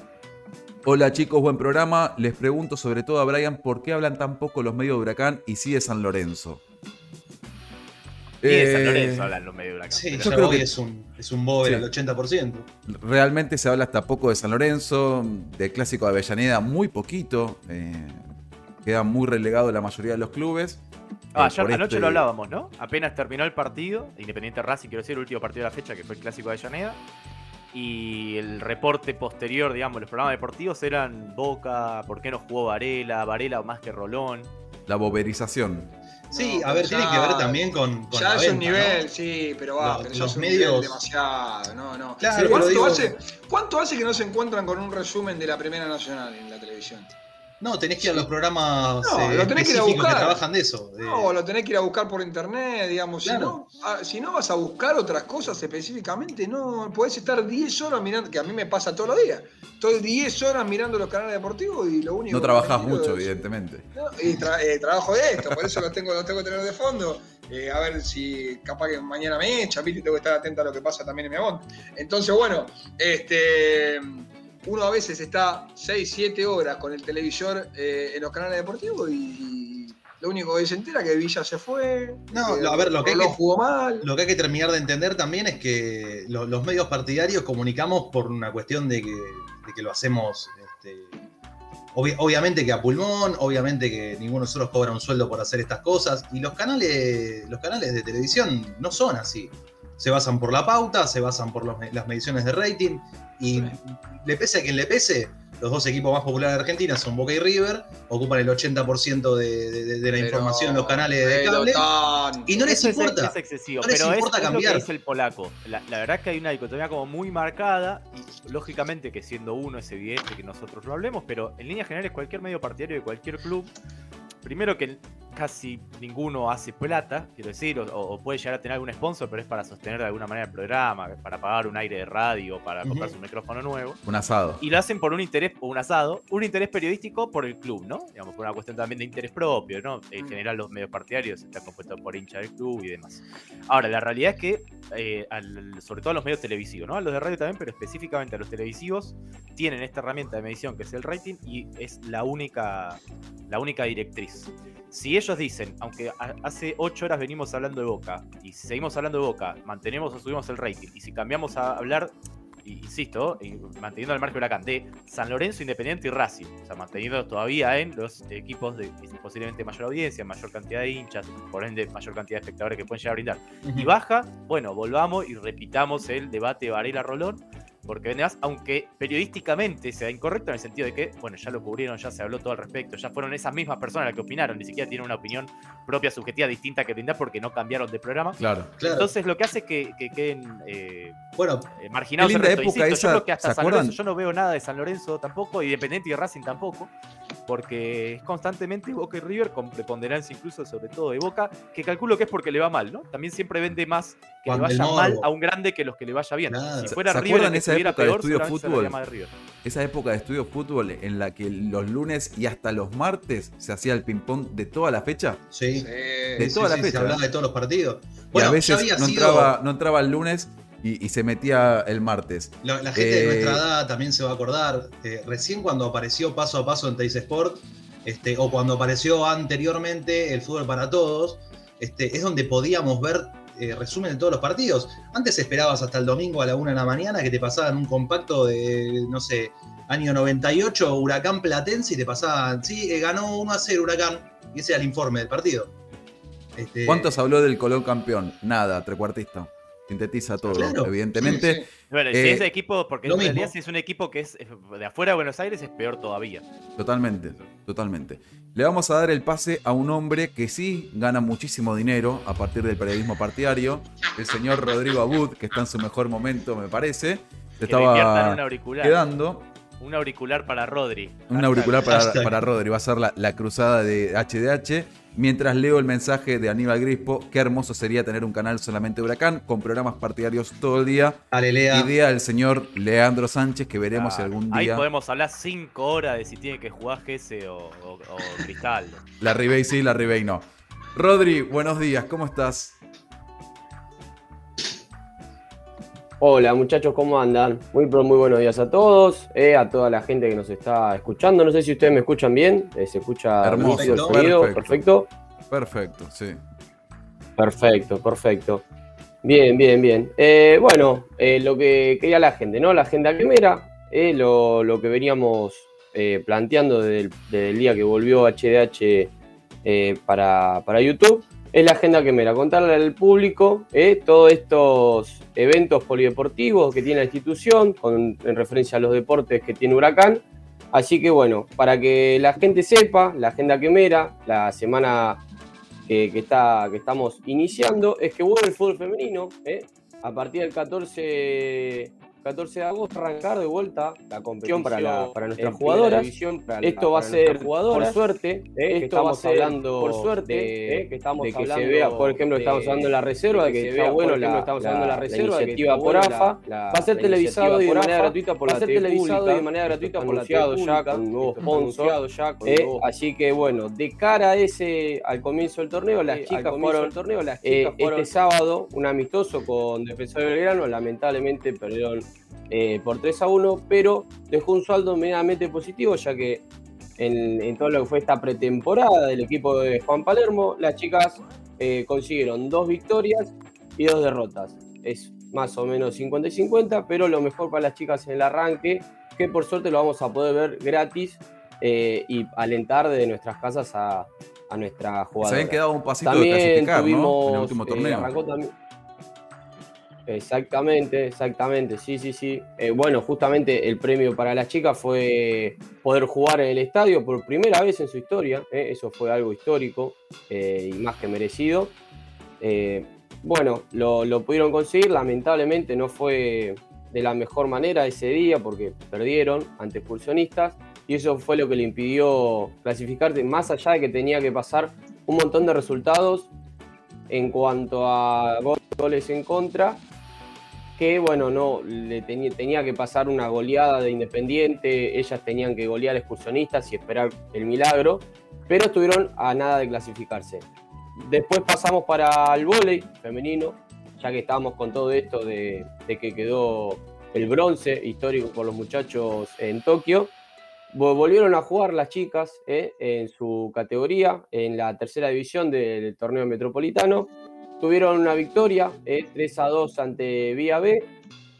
A: Hola chicos, buen programa. Les pregunto sobre todo a Brian por qué hablan tan poco los medios de Huracán y sí de San Lorenzo.
D: Y de San
A: Eh,
D: Lorenzo hablan los medios de Huracán.
C: Sí,
A: yo
C: ya
A: creo
C: hoy
A: que-
C: es un, es un bober
A: Sí.
C: al 80%.
A: Realmente se habla hasta poco de San Lorenzo, de Clásico de Avellaneda muy poquito. eh, queda muy relegado la mayoría de los clubes.
D: Ah,
A: Eh,
D: ayer,
A: por
D: anoche
A: este-
D: lo hablábamos, ¿no? Apenas terminó el partido, Independiente Racing, quiero decir, el último partido de la fecha, que fue el clásico de Avellaneda. Y el reporte posterior, digamos, los programas deportivos eran Boca, ¿por qué no jugó Varela? Varela más que Rolón.
A: La boberización.
C: Sí,
B: No,
C: a ver,
B: ya-
C: tiene que ver también con, con
B: Ya
C: la
B: es un nivel,
C: ¿no?
B: sí, pero va,
C: Los-
B: pero ya
C: los
B: es un
C: medios-
B: nivel demasiado, no, no.
C: Claro,
B: ¿Cuánto,
C: digo-
B: hace, ¿Cuánto hace que no se encuentran con un resumen de la Primera Nacional en la televisión?
C: No, tenés que ir a los programas
B: No,
C: eh,
B: lo tenés que ir a buscar.
C: trabajan de eso. de-
B: No, lo tenés que ir a buscar por internet, digamos. Si, no, ah, si no vas a buscar otras cosas específicamente, no podés estar 10 horas mirando, que a mí me pasa todos los días. Estoy 10 horas mirando los canales deportivos y lo único
A: No trabajás mucho,
B: es-
A: evidentemente.
B: ¿no? Y tra- eh, trabajo de esto, por eso lo tengo, lo tengo que tener de fondo. Eh, a ver si capaz que mañana me echa, ¿viste? tengo que estar atento a lo que pasa también en mi abón. Entonces, bueno, este uno a veces está 6, 7 horas con el televisor eh, en los canales deportivos y lo único que se entera es que Villa se fue.
C: No,
B: que
C: a ver, lo que hay que-
B: jugó mal.
C: Lo que hay que terminar de entender también es que lo- los medios partidarios comunicamos por una cuestión de que, de que lo hacemos, este, obvi- obviamente que a pulmón, obviamente que ninguno de nosotros cobra un sueldo por hacer estas cosas, y los canales, los canales de televisión no son así. Se basan por la pauta, se basan por los las mediciones de rating, y le pese a quien le pese, los dos equipos más populares de Argentina son Boca y River, ocupan el 80% de, de- de la
B: Pero-
C: información en los canales de cable.
B: tan-
C: Y no les
D: Eso
C: importa.
D: Es, excesivo,
C: No les
D: pero es,
C: importa
D: es lo
C: cambiar.
D: que es el polaco. La, la verdad es que hay una dicotomía como muy marcada y lógicamente que siendo uno es evidente que nosotros lo hablemos, pero en líneas generales cualquier medio partidario de cualquier club, primero que casi ninguno hace plata, quiero decir, o, o puede llegar a tener algún sponsor, pero es para sostener de alguna manera el programa, para pagar un aire de radio, para
C: Ujú.
D: comprarse un micrófono nuevo.
A: Un asado.
D: Y lo hacen por un interés, o un asado, un interés periodístico por el club, ¿no? Digamos, por una cuestión también de interés propio, ¿no? En general los medios partidarios están compuestos por hinchas del club y demás. Ahora, la realidad es que, eh, al- sobre todo a los medios televisivos, ¿no? A los de radio también, pero específicamente a los televisivos, tienen esta herramienta de medición que es el rating y es la única, la única directriz. Si ellos dicen, aunque hace 8 horas venimos hablando de Boca, y si seguimos hablando de Boca, mantenemos o subimos el rating, y si cambiamos a hablar insisto, y manteniendo el margen huracán de San Lorenzo, Independiente y Racing. O sea, manteniendo todavía en los equipos de posiblemente mayor audiencia, mayor cantidad de hinchas, por ende mayor cantidad de espectadores que pueden llegar a brindar. Y baja, bueno, volvamos y repitamos el debate Varela-Rolón, porque además, aunque periodísticamente sea incorrecto en el sentido de que, bueno, ya lo cubrieron, ya se habló todo al respecto, ya fueron esas mismas personas las que opinaron, ni siquiera tienen una opinión propia, subjetiva, distinta que brindar porque no cambiaron de programa.
A: Claro.
C: Claro.
D: Entonces, lo que hace que, que queden eh,
C: bueno,
D: eh, marginados
A: Qué
D: el
A: linda
D: resto.
A: época
D: Insisto,
A: esa,
D: yo creo que hasta
A: ¿se
D: San
A: acuerdan?
D: Lorenzo, yo no veo nada de San Lorenzo tampoco, Independiente y Racing tampoco, porque es constantemente Boca y River con preponderancia incluso sobre todo de Boca, que calculo que es porque le va mal, ¿no? También siempre vende más que
C: Cuando
D: le vaya mal a un grande que los que le vaya bien.
C: Claro.
D: Si
A: ¿Se-
D: fuera
A: se
D: River que
A: esa época de
D: peor,
A: estudio
D: seguramente se
A: fútbol?
D: de.
A: Esa época de estudio fútbol en la que los lunes y hasta los martes se hacía el ping-pong de toda la fecha.
C: sí.
A: De toda
C: Sí,
A: la
C: sí,
A: fecha.
C: Se hablaba de todos los partidos.
A: y
C: Bueno,
A: a
C: ya
A: veces no,
C: sido-
A: entraba, no entraba el lunes y, y se metía el martes.
C: La, la gente
A: Eh,
C: de nuestra edad también se va a acordar. eh, recién cuando apareció paso a paso en Teis Sport, este, o cuando apareció anteriormente el fútbol para todos, este, es donde podíamos ver eh, resumen de todos los partidos. Antes esperabas hasta el domingo a la una de la mañana que te pasaban un compacto de, no sé, año 98, Huracán Platense, y te pasaban, sí, eh, ganó 1 a 0 Huracán, y ese era el informe del partido. Este,
A: ¿Cuánto se habló del Colón campeón? Nada, trecuartista. Sintetiza todo,
C: Claro.
A: evidentemente.
B: Sí, sí.
D: Bueno, y si
A: Eh,
D: es de equipo, porque en realidad si es un equipo que es de afuera de Buenos Aires es peor todavía.
A: Totalmente, totalmente. Le vamos a dar el pase a un hombre que sí gana muchísimo dinero a partir del periodismo partidario, el señor Rodrigo Abud, que está en su mejor momento, me parece. Se
D: Que
A: estaba
D: un auricular.
A: quedando.
D: Un auricular para Rodri.
A: Un auricular para, para Rodri. Va a ser la, la cruzada de HDH. Mientras leo el mensaje de Aníbal Grispo, qué hermoso sería tener un canal solamente de Huracán, con programas partidarios todo el día.
C: Dale, Lea.
A: Idea del señor Leandro Sánchez, que veremos si
D: Claro.
A: algún
D: Ahí
A: día.
D: podemos hablar cinco horas de si tiene que jugar Gese o, o- o Cristal.
A: La Ribey sí, la Ribey no. Rodri, buenos días, ¿cómo estás?
J: Hola muchachos, ¿cómo andan? Muy pero muy buenos días a todos, eh, a toda la gente que nos está escuchando. No sé si ustedes me escuchan bien, eh, se escucha
A: Hermoso,
J: el
C: perfecto.
J: sonido, perfecto.
A: Perfecto, sí.
J: Perfecto, perfecto. Bien, bien, bien. Eh, bueno, lo que quería la gente, ¿no? La agenda primera, lo, lo que veníamos planteando desde el, desde el día que volvió HDH para, para YouTube, es la agenda que me era contarle al público eh, todos estos eventos polideportivos que tiene la institución, con, en referencia a los deportes que tiene Huracán. Así que bueno, para que la gente sepa, la agenda quemera, la semana que, que está, que estamos iniciando, es que vuelve el fútbol femenino. eh, a partir del 14, 14 de agosto arrancar de vuelta la competición para, la- para nuestras jugadoras.
D: división para la-
J: esto va a ser por suerte, eh, que
D: Esto va a
J: estamos
D: ser
J: hablando
D: por suerte,
J: de,
D: eh, que estamos
J: de que se
D: hablando
J: vea, por ejemplo,
D: de-
J: estamos hablando de la reserva, de que,
D: se
J: está
D: vea,
J: bueno la,
D: estamos
J: la-
D: hablando de la reserva, que
J: iniciativa por AFA, va a ser televisado y de manera gratuita por
D: va
J: la
D: a ser televisado y de manera gratuita por la
J: ya con eh,
D: nuevos-
J: así que bueno, de cara a ese, al comienzo del torneo, las
D: Eh,
J: chicas fueron
D: del torneo, las
J: eh,
D: chicas fueron-
J: este sábado un amistoso con Defensor de Belgrano, lamentablemente perdieron eh, por 3 a 1, pero dejó un saldo medianamente positivo, ya que en, en todo lo que fue esta pretemporada del equipo de Juan Palermo, las chicas eh, consiguieron dos victorias y dos derrotas. Es más o menos 50 y 50, pero lo mejor para las chicas en el arranque, que por suerte lo vamos a poder ver gratis eh, y alentar de nuestras casas a, a nuestras
A: Se
J: jugadoras.
A: habían quedado un pasito de
J: También
A: clasificar, ¿no?
J: tuvimos,
A: En el último torneo.
J: arrancó también- Exactamente, exactamente, sí, sí, sí. Eh, bueno, justamente el premio para las chicas fue poder jugar en el estadio por primera vez en su historia, eh, eso fue algo histórico eh, y más que merecido. Bueno, lo, lo pudieron conseguir, lamentablemente no fue de la mejor manera ese día porque perdieron ante expulsionistas y eso fue lo que le impidió clasificarse, más allá de que tenía que pasar un montón de resultados en cuanto a go- goles en contra, que bueno, no, le tenía, que pasar una goleada de Independiente, ellas tenían que golear excursionistas y esperar el milagro, pero estuvieron a nada de clasificarse. Después pasamos para el vóley femenino, ya que estábamos con todo esto de, que quedó el bronce histórico por los muchachos en Tokio. Vo- Volvieron a jugar las chicas eh, en su categoría, en la tercera división del torneo metropolitano. Tuvieron una victoria, eh, 3 a 2 ante Vía B.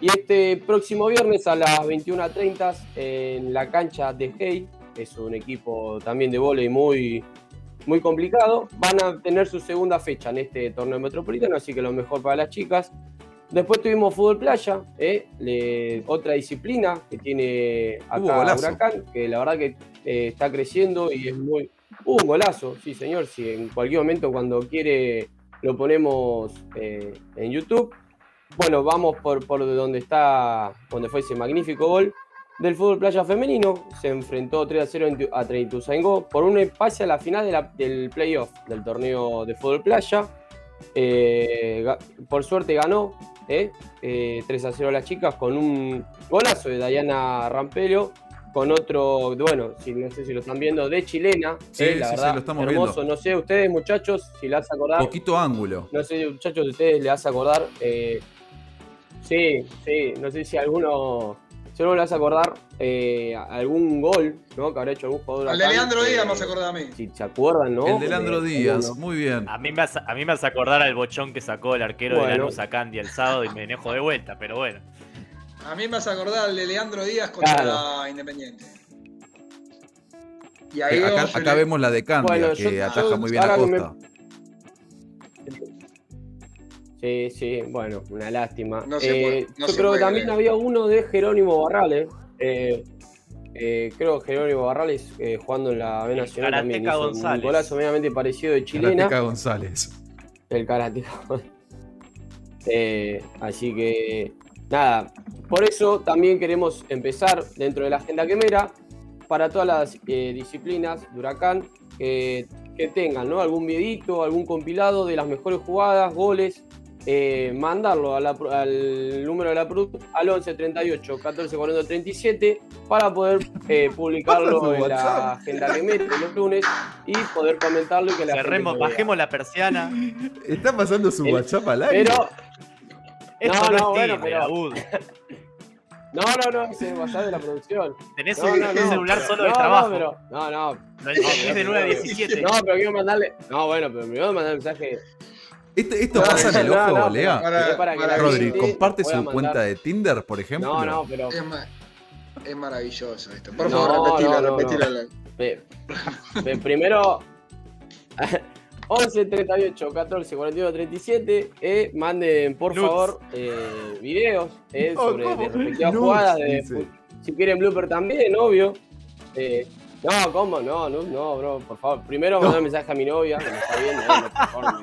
J: Y este próximo viernes a las 21.30 en la cancha de Hey, es un equipo también de vóley muy, muy complicado, van a tener su segunda fecha en este torneo metropolitano, así que lo mejor para las chicas. Después tuvimos fútbol playa, eh, le- otra disciplina que tiene acá. Huracán, que la verdad que eh, está creciendo y es muy... Hubo un golazo, sí señor, sí, en cualquier momento cuando quiere lo ponemos eh, en YouTube. Bueno, vamos por, por donde está, donde fue ese magnífico gol del fútbol playa femenino. Se enfrentó 3 a 0 en- a Treintuzaingó por un pase a la final de del playoff del torneo de fútbol playa. Eh, por suerte ganó eh, eh, 3 a 0 las chicas con un golazo de Dayana Rampello. Con otro, bueno, si, no sé si lo están viendo, de chilena.
A: Sí,
J: eh, la
A: sí, sí, lo estamos
J: hermoso.
A: viendo.
J: No sé, ustedes muchachos, si le hace acordar.
A: Poquito ángulo.
J: No sé, muchachos, si ustedes le hace acordar. eh, sí, sí, no sé si alguno. Si alguno le hace acordar eh, algún gol, ¿no? Que habrá hecho algún jugador.
B: Al de Leandro
J: eh,
B: Díaz me hace acordar a mí.
J: Si se acuerdan, ¿no?
A: El de Leandro
J: Eh,
A: Díaz, muy bien.
D: A mí, me hace, a mí me hace acordar al bochón que sacó el arquero de
J: Bueno.
D: la Lanús a Candy el sábado y me enojo de vuelta, pero bueno.
B: A mí me hace acordar al de Leandro Díaz contra
J: Claro.
B: la Independiente. Y ahí
A: Eh, Acá,
B: le-
A: vemos la de Candia,
J: Bueno,
A: que
J: yo-
A: ataja
J: yo-
A: muy bien a
J: me-
A: Costa.
J: Sí, sí, bueno, una lástima.
B: No se
J: Eh,
B: no
J: yo
B: se
J: creo que también
B: creer.
J: había uno de Jerónimo Barrales. eh, eh, creo que Jerónimo Barrales eh, jugando en la B Nacional también
D: Karateka
J: hizo un
D: González.
J: golazo medianamente parecido de chilena.
A: Karateka González.
J: El Karateka. Eh, así que, nada, por eso también queremos empezar dentro de la agenda quemera para todas las eh, disciplinas de Huracán que, que tengan ¿no? algún videito, algún compilado de las mejores jugadas, goles, eh, mandarlo a la pro- al número de la PRU al 11 38 14 40 37 para poder eh, publicarlo en la agenda quemera de los lunes y poder comentarlo y que la gente
D: Cerremos, bajemos la persiana.
A: Está pasando su
J: El-
A: WhatsApp al aire.
J: Pero
D: Esto
J: No,
D: no,
J: no,
D: es
J: bueno, pero-
D: Abud.
J: No, no, no, es el WhatsApp de la producción.
D: Tenés
J: No,
D: un,
J: no,
D: celular
J: pero-
D: solo de
J: no,
D: trabajo.
J: No, pero, no, no.
D: Lo encendés de 9 a 17.
J: No, pero quiero mandarle. No, bueno, pero me voy a mandar un mensaje.
A: Este- esto
B: No,
A: pasa en el
J: no,
A: ojo,
J: no,
A: Lea.
B: Para-
J: para
B: para-
A: Rodri, ¿comparte su
J: mandar-
A: cuenta de Tinder, por ejemplo?
J: No, no, pero.
B: Es más, es maravilloso esto. Por
J: No,
B: favor, repetilo,
J: no, no,
B: repetilo.
J: primero, 11 38 14 41 37. Eh, manden por favor eh, videos eh,
A: No,
J: sobre
A: ¿cómo?
J: de respectivas jugadas. de si quieren blooper también, obvio. Eh, no, ¿cómo? No, no, no, bro, por favor. Primero mandar un mensaje a mi novia, que me está viendo. eh, por favor,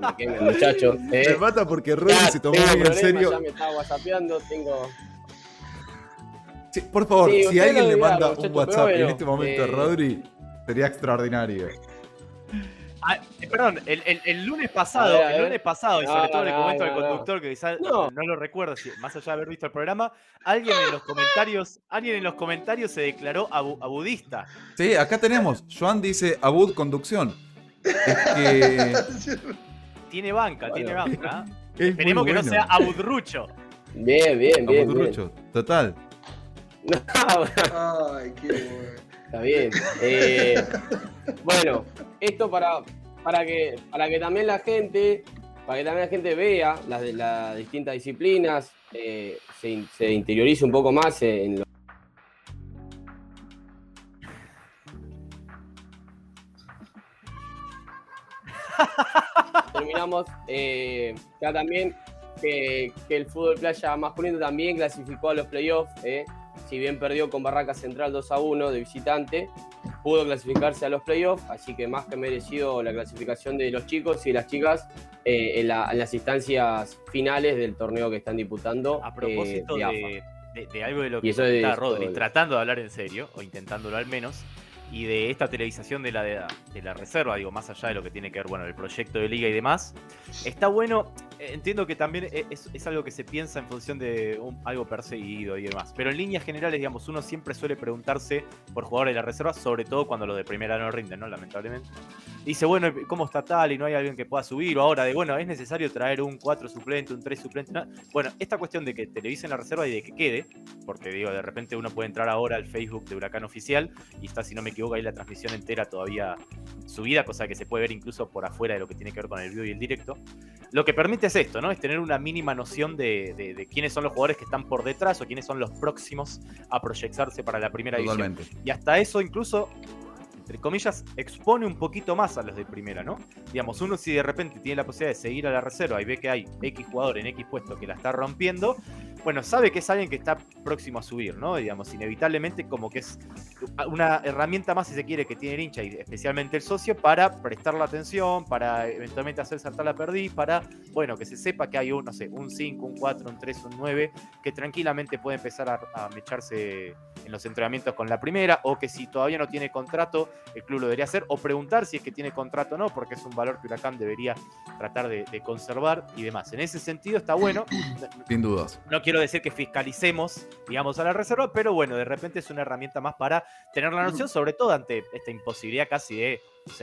J: me- me quemen, muchachos.
A: Me
J: Eh,
A: mata porque Rodri
J: ya
A: se tomó muy en serio.
J: Ya me está whatsappeando, tengo.
A: Por favor,
J: Sí,
A: si alguien le manda un WhatsApp en
J: bueno,
A: este momento a
J: eh,
A: Rodri, sería extraordinario.
D: Ah, eh, perdón, el, el- el lunes pasado,
J: ver,
D: el lunes pasado, y
J: No,
D: sobre todo le
J: no,
D: comento al
J: no, no.
D: conductor que quizás
J: No.
D: no. lo recuerda, si- más allá de haber visto el programa, alguien en los comentarios, alguien en los comentarios se declaró abu- abudista.
A: Sí, acá tenemos. Joan dice Abud Conducción. Es que.
D: Tiene banca, tiene
J: Bueno.
D: banca. ¿eh?
A: es muy
D: Esperemos que no sea abudrucho.
J: Bien, bien, bien. bien.
A: Abudrucho, total.
B: Ay, qué bueno.
J: Está bien. Eh, bueno, esto para, para, que, para que también la gente, para que también la gente vea las, las distintas disciplinas, eh, se, se interiorice un poco más en lo terminamos eh, ya también que, el fútbol playa masculino también clasificó a los playoffs. Si bien perdió con Barraca Central 2 a 1 de visitante, pudo clasificarse a los playoffs, así que más que merecido la clasificación de los chicos y las chicas eh, en, la- en las instancias finales del torneo que están disputando.
D: A
J: eh,
D: propósito
J: de AFA.
D: de, de- de algo de lo que
J: eso
D: comentaba
J: es
D: Rodri, tratando de hablar en serio, o intentándolo al menos, y de esta televisación de la, de, la- reserva, digo, más allá de lo que tiene que ver, bueno, el proyecto de liga y demás, está bueno, eh, entiendo que también e- es, algo que se piensa en función de algo perseguido y demás, pero en líneas generales, digamos, uno siempre suele preguntarse por jugadores de la reserva, sobre todo cuando los de primera no rinden, ¿no? Lamentablemente. Dice, bueno, ¿cómo está tal? Y no hay alguien que pueda subir, o ahora de, bueno, es necesario traer un 4 suplente, un 3 suplente. ¿no? Bueno, esta cuestión de que televisen la reserva y de que quede, porque digo, de repente uno puede entrar ahora al Facebook de Huracán Oficial y está, si no me equivoco, ahí la transmisión entera todavía subida, cosa que se puede ver incluso por afuera de lo que tiene que ver con el vivo y el directo. Lo que permite es esto, ¿no? Es tener una mínima noción de, de- de quiénes son los jugadores que están por detrás o quiénes son los próximos a proyectarse para la primera división. Y hasta eso incluso, entre comillas, expone un poquito más a los de primera, ¿no? Digamos, uno si de repente tiene la posibilidad de seguir a la reserva y ve que hay X jugador en X puesto que la está rompiendo, bueno, sabe que es alguien que está próximo a subir, ¿no? Digamos, inevitablemente como que es una herramienta más, si se quiere, que tiene el hincha y especialmente el socio para prestar la atención, para eventualmente hacer saltar la perdiz, para, bueno, que se sepa que hay un, no sé, un 5, un 4, un 3, un 9, que tranquilamente puede empezar a, a mecharse en los entrenamientos con la primera, o que si todavía no tiene contrato, el club lo debería hacer, o preguntar si es que tiene contrato o no, porque es un valor que Huracán debería tratar de, de conservar y demás. En ese sentido está bueno.
A: Sin dudas.
D: No quiero decir que fiscalicemos, digamos, a la reserva, pero bueno, de repente es una herramienta más para tener la noción, sobre todo ante esta imposibilidad casi de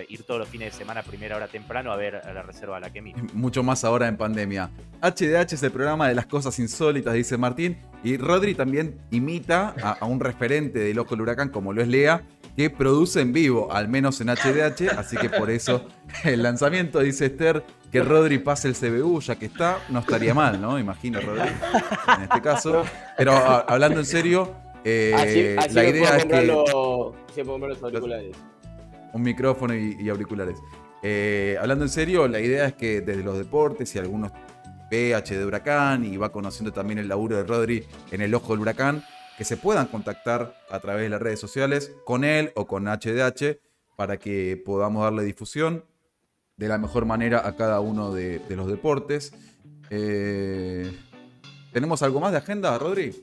D: ir todos los fines de semana primera hora temprano a ver a la reserva a la que mira.
A: Mucho más ahora en pandemia. HDH es el programa de las cosas insólitas, dice Martín. Y Rodri también imita a, a un referente del Ojo del Huracán, como lo es Lea, que produce en vivo, al menos en HDH. Así que por eso el lanzamiento, dice Esther, que Rodri pase el CBU, ya que está, no estaría mal, ¿no? Imagino, Rodri, en este caso. Pero a- hablando en serio, eh,
J: así así
A: la idea es que
J: los auriculares.
A: un micrófono y, y auriculares. Eh, hablando en serio, la idea es que desde los deportes y algunos PH de Huracán y va conociendo también el laburo de Rodri en el ojo del huracán, que se puedan contactar a través de las redes sociales con él o con HDH para que podamos darle difusión de la mejor manera a cada uno de, los deportes. Eh, ¿Tenemos algo más de agenda, Rodri?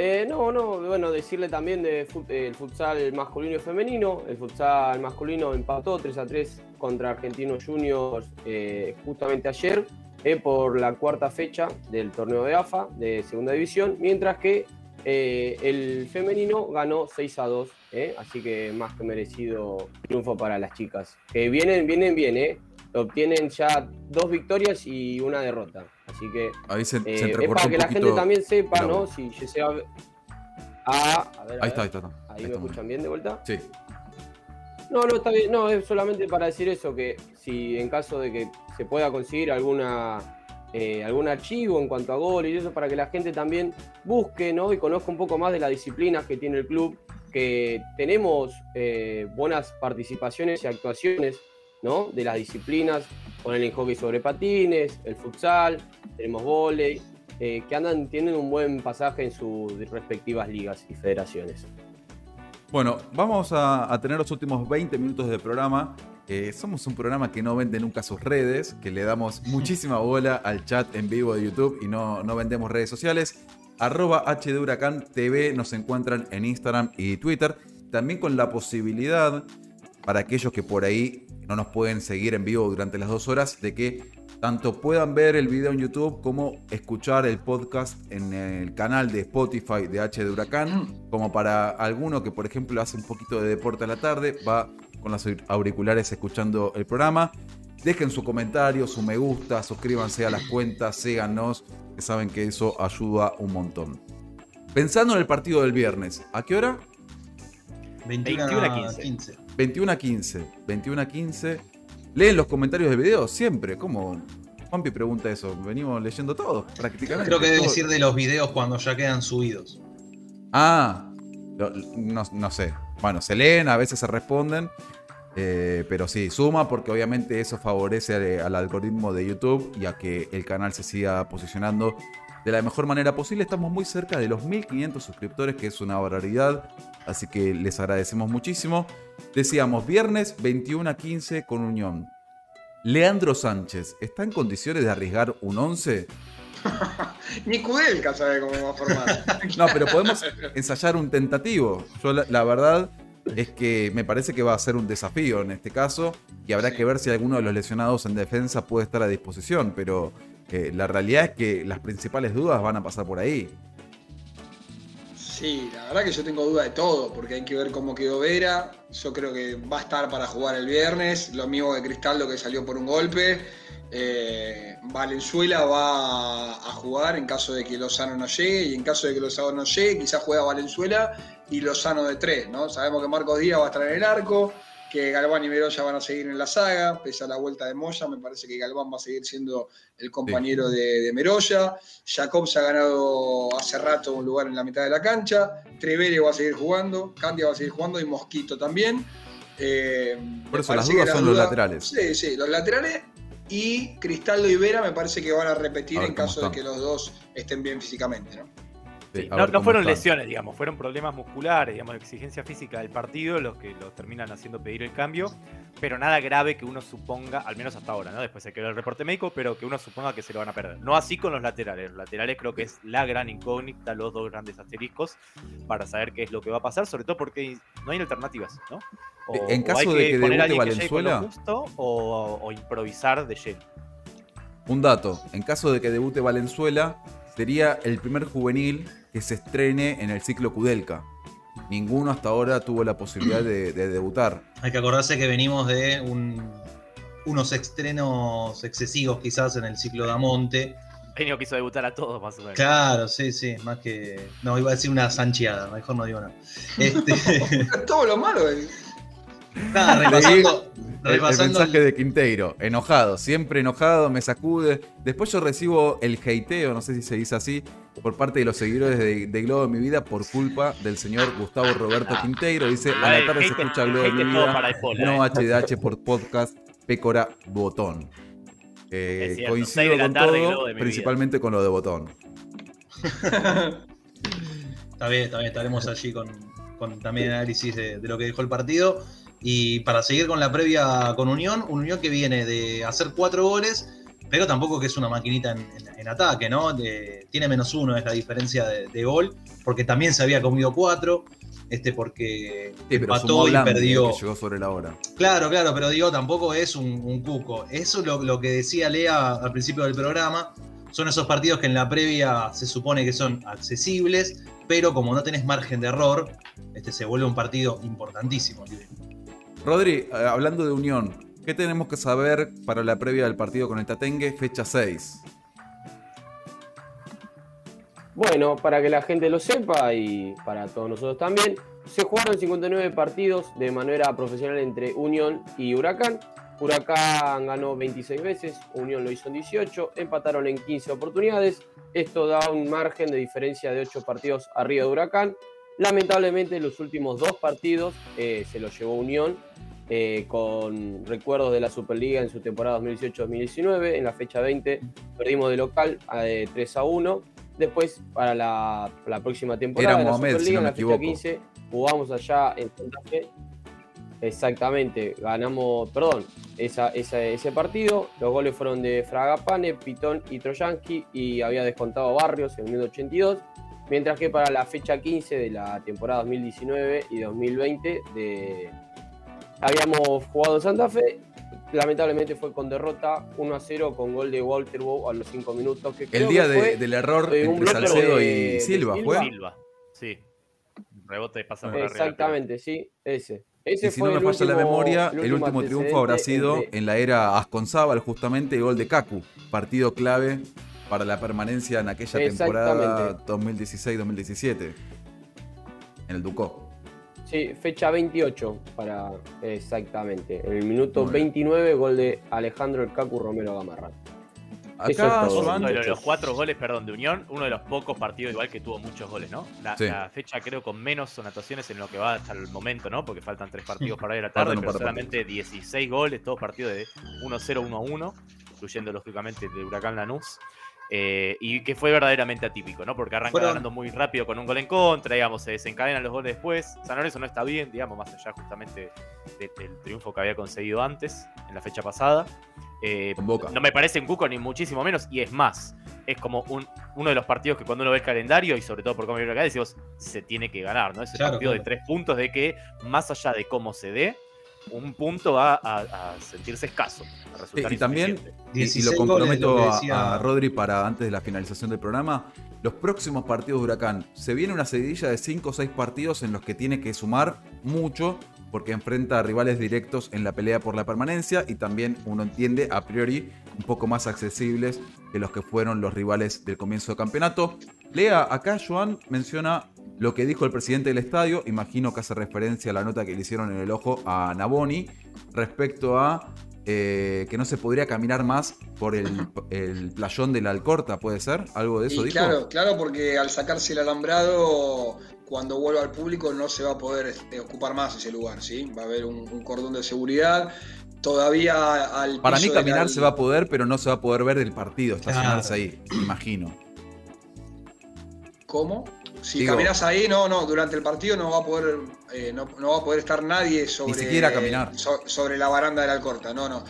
J: Eh, no, no, bueno, decirle también del futsal masculino y femenino. El futsal masculino empató 3 a 3 contra Argentinos Juniors eh, justamente ayer eh, por la cuarta fecha del torneo de AFA de segunda división, mientras que eh, el femenino ganó 6 a 2, eh, así que más que merecido triunfo para las chicas. Que vienen, vienen bien, ¿eh? obtienen ya dos victorias y una derrota. Así que
A: Ahí se, se
J: eh, es
A: entrecortó
J: para que la gente también sepa, ¿no? Si se Ah, a ver, a
A: Ahí está, ahí está.
J: Ahí
A: Ahí
J: me
A: está
J: escuchan bien de vuelta.
A: Sí.
J: No, no, está bien. No, es solamente para decir eso, que si en caso de que se pueda conseguir alguna eh, algún archivo en cuanto a goles y eso para que la gente también busque ¿no? y conozca un poco más de las disciplinas que tiene el club, que tenemos eh, buenas participaciones y actuaciones ¿no? de las disciplinas, con el hockey sobre patines, el futsal, tenemos volei, eh, que andan, tienen un buen pasaje en sus respectivas ligas y federaciones.
A: Bueno, vamos a, tener los últimos 20 minutos de programa. Eh, somos un programa que no vende nunca sus redes, que le damos muchísima bola al chat en vivo de YouTube y no, no vendemos redes sociales. Arroba HD Huracán TV nos encuentran en Instagram y Twitter. También con la posibilidad, para aquellos que por ahí no nos pueden seguir en vivo durante las dos horas, de que tanto puedan ver el video en YouTube como escuchar el podcast en el canal de Spotify de H de Huracán, como para alguno que por ejemplo hace un poquito de deporte a la tarde, va con los auriculares escuchando el programa. Dejen su comentario, su me gusta, suscríbanse a las cuentas, síganos, que saben que eso ayuda un montón. Pensando en el partido del viernes, ¿a qué hora?
C: 21 a 15.
A: 21 a 15. 21 a 15. ¿Leen los comentarios del video? Siempre. ¿Cómo? Juanpi pregunta eso. Venimos leyendo todo, prácticamente.
C: Creo que debe
A: Todo.
C: decir de los videos cuando ya quedan subidos.
A: Ah, no, no sé. Bueno, se leen, a veces se responden. Eh, pero sí, suma porque obviamente eso favorece al, al algoritmo de YouTube y a que el canal se siga posicionando de la mejor manera posible. Estamos muy cerca de los 1500 suscriptores, que es una barbaridad. Así que les agradecemos muchísimo. Decíamos, viernes 21 a 15 con Unión. Leandro Sánchez, ¿está en condiciones de arriesgar un 11?
B: Ni Kudelka sabe cómo va a formar.
A: No, pero podemos ensayar un tentativo. Yo la, la verdad es que me parece que va a ser un desafío en este caso y habrá que ver si alguno de los lesionados en defensa puede estar a disposición, pero eh, la realidad es que las principales dudas van a pasar por ahí.
B: Sí, la verdad que yo tengo duda de todo, porque hay que ver cómo quedó Vera. Yo creo que va a estar para jugar el viernes. Lo mismo que Cristaldo, que salió por un golpe. Eh, Valenzuela va a jugar en caso de que Lozano no llegue. Y en caso de que Lozano no llegue, quizás juega Valenzuela y Lozano de tres. ¿no? Sabemos que Marcos Díaz va a estar en el arco, que Galván y Meroya van a seguir en la saga. Pese a la vuelta de Moya, me parece que Galván va a seguir siendo el compañero de, de Meroya. Jacob se ha ganado hace rato un lugar en la mitad de la cancha. Trevere va a seguir jugando. Candia va a seguir jugando y Mosquito también. Eh,
A: Por eso las dudas son los laterales.
B: Sí, sí, los laterales. Y Cristaldo y Vera me parece que van a repetir
A: A
B: en caso de que los dos estén bien físicamente. ¿no?
A: Sí,
D: No, fueron
A: están.
D: lesiones, digamos, fueron problemas musculares, digamos, exigencia física del partido los que los terminan haciendo pedir el cambio, pero nada grave que uno suponga, al menos hasta ahora, ¿no? Después se quedó el reporte médico, pero que uno suponga que se lo van a perder. No así con los laterales. Los laterales creo que es la gran incógnita, los dos grandes asteriscos, para saber qué es lo que va a pasar, sobre todo porque no hay alternativas, ¿no? O,
A: En
D: o
A: caso de que
D: poner a alguien que
A: Valenzuela-
D: justo, o, o improvisar de lleno.
A: Un dato, en caso de que debute Valenzuela, sería el primer juvenil que se estrene en el ciclo Kudelka. Ninguno hasta ahora tuvo la posibilidad de, de debutar.
C: Hay que acordarse que venimos de un- unos estrenos excesivos quizás en el ciclo Damonte.
D: Genio quiso debutar a todos, más o menos.
C: Claro, sí, sí, más que... No, iba a decir una sancheada, mejor no digo nada. Este,
B: Todo lo malo. eh.
C: Nada, repasando,
A: el, mensaje de Quinteiro, enojado, siempre enojado, me sacude. Después yo recibo el hateo, no sé si se dice así, por parte de los seguidores de, de Globo de mi vida por culpa del señor Gustavo Roberto Quinteiro. Dice, a la tarde se escucha Globo de mi vida,
D: pola,
A: no
D: eh.
A: HDH por podcast, Pécora Botón. Eh, coincido con todo,
D: vida.
A: principalmente con lo de Botón.
C: Está bien, está bien, estaremos allí con, con también análisis de, de lo que dejó el partido. Y para seguir con la previa con Unión, un Unión que viene de hacer cuatro goles, pero tampoco que es una maquinita en, en- en ataque, ¿no? De- tiene menos uno, es la diferencia de, de gol, porque también se había comido cuatro, este porque
A: Sí,
C: empató y perdió.
A: que llegó sobre la hora.
C: Claro, claro, pero digo, tampoco es un, un cuco. Eso es lo, lo que decía Lea al principio del programa. Son esos partidos que en la previa se supone que son accesibles, pero como no tenés margen de error, este se vuelve un partido importantísimo.
A: Rodri, eh, hablando de Unión, ¿qué tenemos que saber para la previa del partido con el Tatengue, fecha 6?
J: Bueno, para que la gente lo sepa y para todos nosotros también, se jugaron 59 partidos de manera profesional entre Unión y Huracán. Huracán ganó 26 veces, Unión lo hizo en 18, empataron en 15 oportunidades. Esto da un margen de diferencia de 8 partidos arriba de Huracán. Lamentablemente, los últimos dos partidos eh, se los llevó Unión, eh, con recuerdos de la Superliga en su temporada 2018-2019. En la fecha 20 perdimos de local eh, 3 a 1. Después, para la, la próxima temporada
A: Era
J: de la Superliga,
A: si no
J: en la fecha
A: equivoco.
J: 15, jugamos allá en Santa Fe. Exactamente, ganamos, perdón, esa, esa- ese partido. Los goles fueron de Fragapane, Pitón y Troyanski y había descontado Barrios en el minuto 82. Mientras que para la fecha 15 de la temporada 2019 y 2020 de... habíamos jugado en Santa Fe. Lamentablemente fue con derrota 1 a 0 con gol de Walter Bow a los 5 minutos. Que
A: El día
J: que
A: de-
J: fue,
A: del error
J: un
A: entre Salcedo
J: de-
A: y Silva,
J: Silva.
A: ¿fue?
D: Silva. Sí. Rebote pasa por arriba.
J: Exactamente, sí, ese. Ese
A: Y si
J: fue
A: no me
J: el
A: falla la
J: último-
A: memoria,
J: el
A: el último triunfo habrá sido
J: entre-
A: en la era Asconzábal, justamente, el gol de Kaku, partido clave para la permanencia en aquella temporada
J: Exactamente.
A: 2016-2017, en el Ducó.
J: Sí, fecha 28 para exactamente. En el minuto
A: Muy bien.
J: 29, gol de Alejandro El Cacu Romero Gamarra.
A: Acá,
J: es
D: Uno de los, cuatro goles, perdón, de Unión, uno de los pocos partidos igual que tuvo muchos goles, ¿no? La,
A: Sí.
D: la fecha creo con menos anotaciones en lo que va hasta el momento, ¿no? Porque faltan tres partidos para ir a la tarde, pero solamente 16 goles, todos partidos de 1-0, 1-1, incluyendo lógicamente el de Huracán Lanús. Eh, y que fue verdaderamente atípico, ¿no? Porque arranca
C: Fueron-
D: ganando muy rápido con un gol en contra, digamos, se desencadenan los goles después. San Lorenzo no está bien, digamos, más allá justamente de- del triunfo que había conseguido antes, en la fecha pasada. Eh, no me parece un cuco ni muchísimo menos, y es más, es como un, uno de los partidos que cuando uno ve el calendario y sobre todo por cómo viene acá, decimos, se tiene que ganar, ¿no? Es
C: Claro,
D: partido de tres puntos de que, más allá de cómo se dé, un punto va a, a sentirse escaso. a resultar
A: y también, y, y
C: 16
A: lo
C: goles,
A: comprometo a-
C: decía-
A: a, Rodri para antes de la finalización del programa, los próximos partidos de Huracán, se viene una seguidilla de 5 o 6 partidos en los que tiene que sumar mucho porque enfrenta a rivales directos en la pelea por la permanencia y también uno entiende a priori un poco más accesibles que los que fueron los rivales del comienzo del campeonato. Lea, acá Joan menciona lo que dijo el presidente del estadio, imagino que hace referencia a la nota que le hicieron en el ojo a Naboni respecto a eh, que no se podría caminar más por el, el playón de la Alcorta, ¿puede ser? ¿Algo de eso
B: Y
A: dijo?
B: claro, claro, porque al sacarse el alambrado, cuando vuelva al público no se va a poder este, ocupar más ese lugar, ¿sí? Va a haber un, un cordón de seguridad. Todavía al
A: Para mí caminar
B: la-
A: se va a poder, pero no se va a poder ver el partido, estacionarse
C: Claro.
A: ahí, imagino.
B: ¿Cómo? Si
A: Digo-
B: caminas ahí, no, no, durante el partido no va a poder, eh, no, no va a poder estar nadie sobre,
A: siquiera caminar.
B: so- sobre la baranda de la Alcorta, no, no.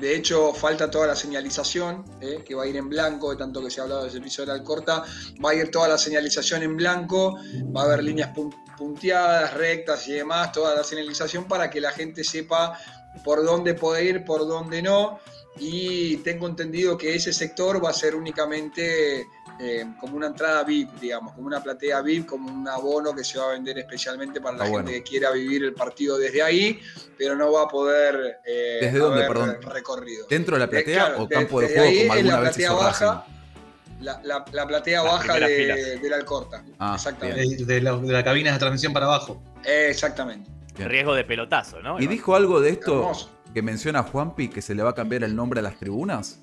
B: De hecho, falta toda la señalización, eh, que va a ir en blanco, de tanto que se ha hablado del servicio de la Alcorta, va a ir toda la señalización en blanco, va a haber líneas pun- punteadas, rectas y demás, toda la señalización para que la gente sepa por dónde puede ir, por dónde no. Y tengo entendido que ese sector va a ser únicamente eh, como una entrada VIP, digamos, como una platea VIP, como un abono que se va a vender especialmente para la
A: Ah,
B: gente
A: bueno.
B: que quiera vivir el partido desde ahí, pero no va a poder eh,
A: ¿Desde dónde,
B: haber
A: perdón?
B: recorrido.
A: ¿Dentro de la
B: Eh,
A: platea
B: claro,
A: o campo de
B: desde
A: juego
B: ahí
A: como
B: en
A: alguna
B: la
A: vez
B: platea
A: hizo
B: baja? La, la- la platea
D: Las
B: baja de,
D: filas.
B: de la Alcorta.
A: Ah,
B: Exactamente.
C: De, de la, de la cabina de transmisión para abajo.
B: Eh, exactamente.
A: Bien.
D: Riesgo de pelotazo, ¿no?
A: ¿Y dijo algo de esto
B: Hermoso.
A: que menciona Juanpi, que se le va a cambiar el nombre a las tribunas?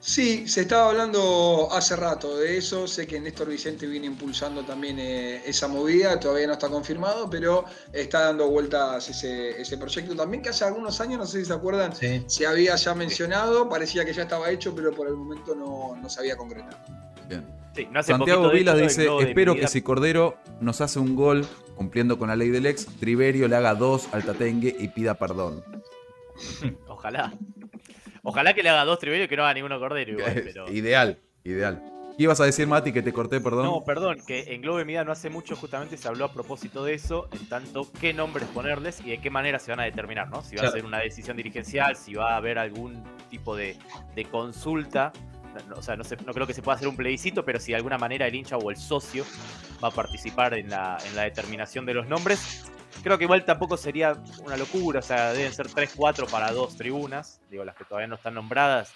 B: Sí, se estaba hablando hace rato de eso. Sé que Néstor Vicente viene impulsando también eh, esa movida, todavía no está confirmado, pero está dando vueltas ese, ese proyecto también que hace algunos años, no sé si se acuerdan,
C: Sí.
B: se había ya mencionado, parecía que ya estaba hecho, pero por el momento no, no se había concretado.
A: Bien.
D: Sí, no hace
A: Santiago Vilas dice,
D: de
A: espero que si Cordero nos hace un gol cumpliendo con la ley del ex, Triverio le haga dos al Tatengue y pida perdón.
D: Ojalá. Ojalá que le haga dos triviales y que no haga ninguno cordero igual, pero...
A: Ideal, ideal. ¿Qué ibas a decir, Mati, que te corté, perdón?
D: No, perdón, que en Globo de Mida no hace mucho justamente se habló a propósito de eso, en tanto qué nombres ponerles y de qué manera se van a determinar, ¿no? Si va
C: Claro.
D: a ser una decisión dirigencial, si va a haber algún tipo de, de consulta. No, o sea, no, sé, no creo que se pueda hacer un plebiscito, pero si de alguna manera el hincha o el socio va a participar en la, en la determinación de los nombres. Creo que igual tampoco sería una locura, o sea, deben ser 3, 4 para dos tribunas, digo, las que todavía no están nombradas.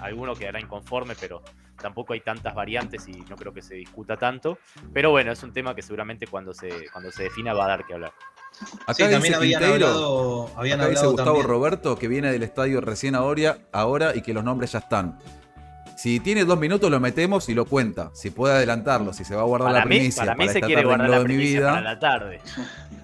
D: Alguno quedará inconforme, pero tampoco hay tantas variantes y no creo que se discuta tanto. Pero bueno, es un tema que seguramente cuando se, cuando se defina va a dar que hablar.
A: Acá
C: Sí, también habían
A: Quintero,
C: hablado, habían
A: acá dice
C: hablado
A: Gustavo
C: también.
A: Roberto que viene del estadio recién ahora, ahora y que los nombres ya están. Si tiene dos minutos lo metemos y lo cuenta. Si puede adelantarlo, si se va a guardar
D: Para
A: la
D: mí,
A: primicia
D: para mí se quiere guardar la
A: de mi
D: primicia
A: vida.
D: para la tarde.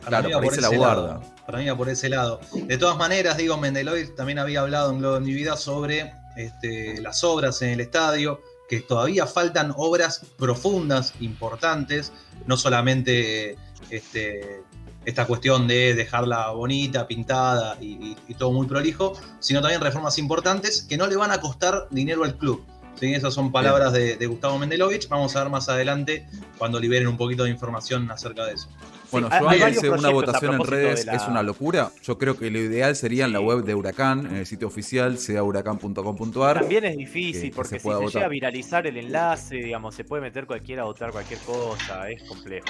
C: Para
A: Claro, por ahí se la
C: ese
A: guarda.
C: lado. Para mí va por ese lado. De todas maneras, digo, Mendelovic también había hablado en Globo de mi vida sobre este, las obras en el estadio, que todavía faltan obras profundas, importantes, no solamente este, esta cuestión de dejarla bonita, pintada y, y- y todo muy prolijo, sino también reformas importantes que no le van a costar dinero al club. ¿Sí? Esas son palabras de, de Gustavo Mendelovich. Vamos a ver más adelante cuando liberen un poquito de información acerca de eso.
A: Bueno,
D: varios
A: dice una votación en redes
D: la-
A: es una locura. Yo creo que lo ideal sería en la
D: Sí.
A: web de Huracán, en el sitio oficial, sea huracán.com.ar.
D: También es difícil
A: que
D: porque
A: se
D: si
A: pueda
D: se
A: votar.
D: llega a viralizar el enlace, digamos, se puede meter cualquiera a votar cualquier cosa, es complejo.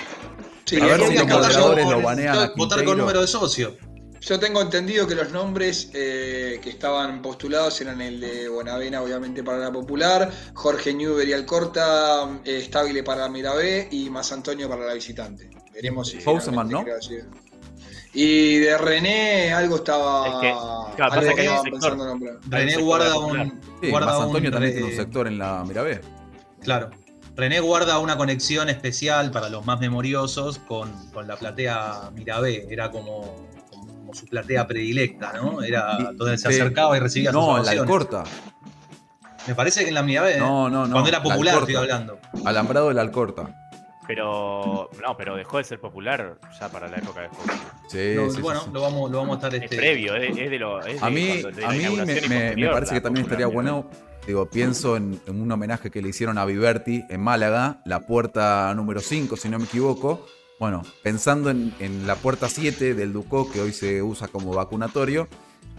B: Sí,
A: A ver si los
B: votar
A: moderadores
B: con-
A: lo banean a
C: Votar con número de socio.
B: Yo tengo entendido que los nombres eh, que estaban postulados eran el de Bonavena, obviamente para la popular, Jorge Newber y Alcorta, eh, Stabile para la Mirabé y Más Antonio para la visitante. Veremos si. Finalmente
A: ¿no?
B: Y de René algo estaba.
D: Es que, claro,
B: algo
D: pasa que hay un
B: estaban
D: sector.
B: pensando en nombrar.
C: René
D: sector
C: guarda un.
A: Sí,
C: guarda
A: Más Antonio
C: un,
A: también tiene un sector en la Mirabé.
C: Claro. René guarda una conexión especial para los más memoriosos con, con la platea Mirabé. Era como, como su platea predilecta, ¿no? Era donde se acercaba y recibía sus
A: No, en la. Alcorta.
C: Me parece que en la Mirabé. ¿eh?
A: No, no, no.
C: Cuando era
A: la
C: popular,
A: Alcorta.
C: estoy hablando.
A: Alambrado de la Alcorta.
D: Pero no, pero dejó de ser popular ya para la época de Jorge.
A: Sí,
C: No,
A: sí,
C: bueno,
A: sí.
C: Lo, vamos, lo vamos a estar.
D: Es
C: Este,
D: previo, es, es de lo. es
A: A mí,
D: de
A: a mí me, parece que también estaría bueno. Digo, pienso en, en un homenaje que le hicieron a Viverti en Málaga, la puerta número 5, si no me equivoco. Bueno, pensando en, en la puerta 7 del Ducó, que hoy se usa como vacunatorio,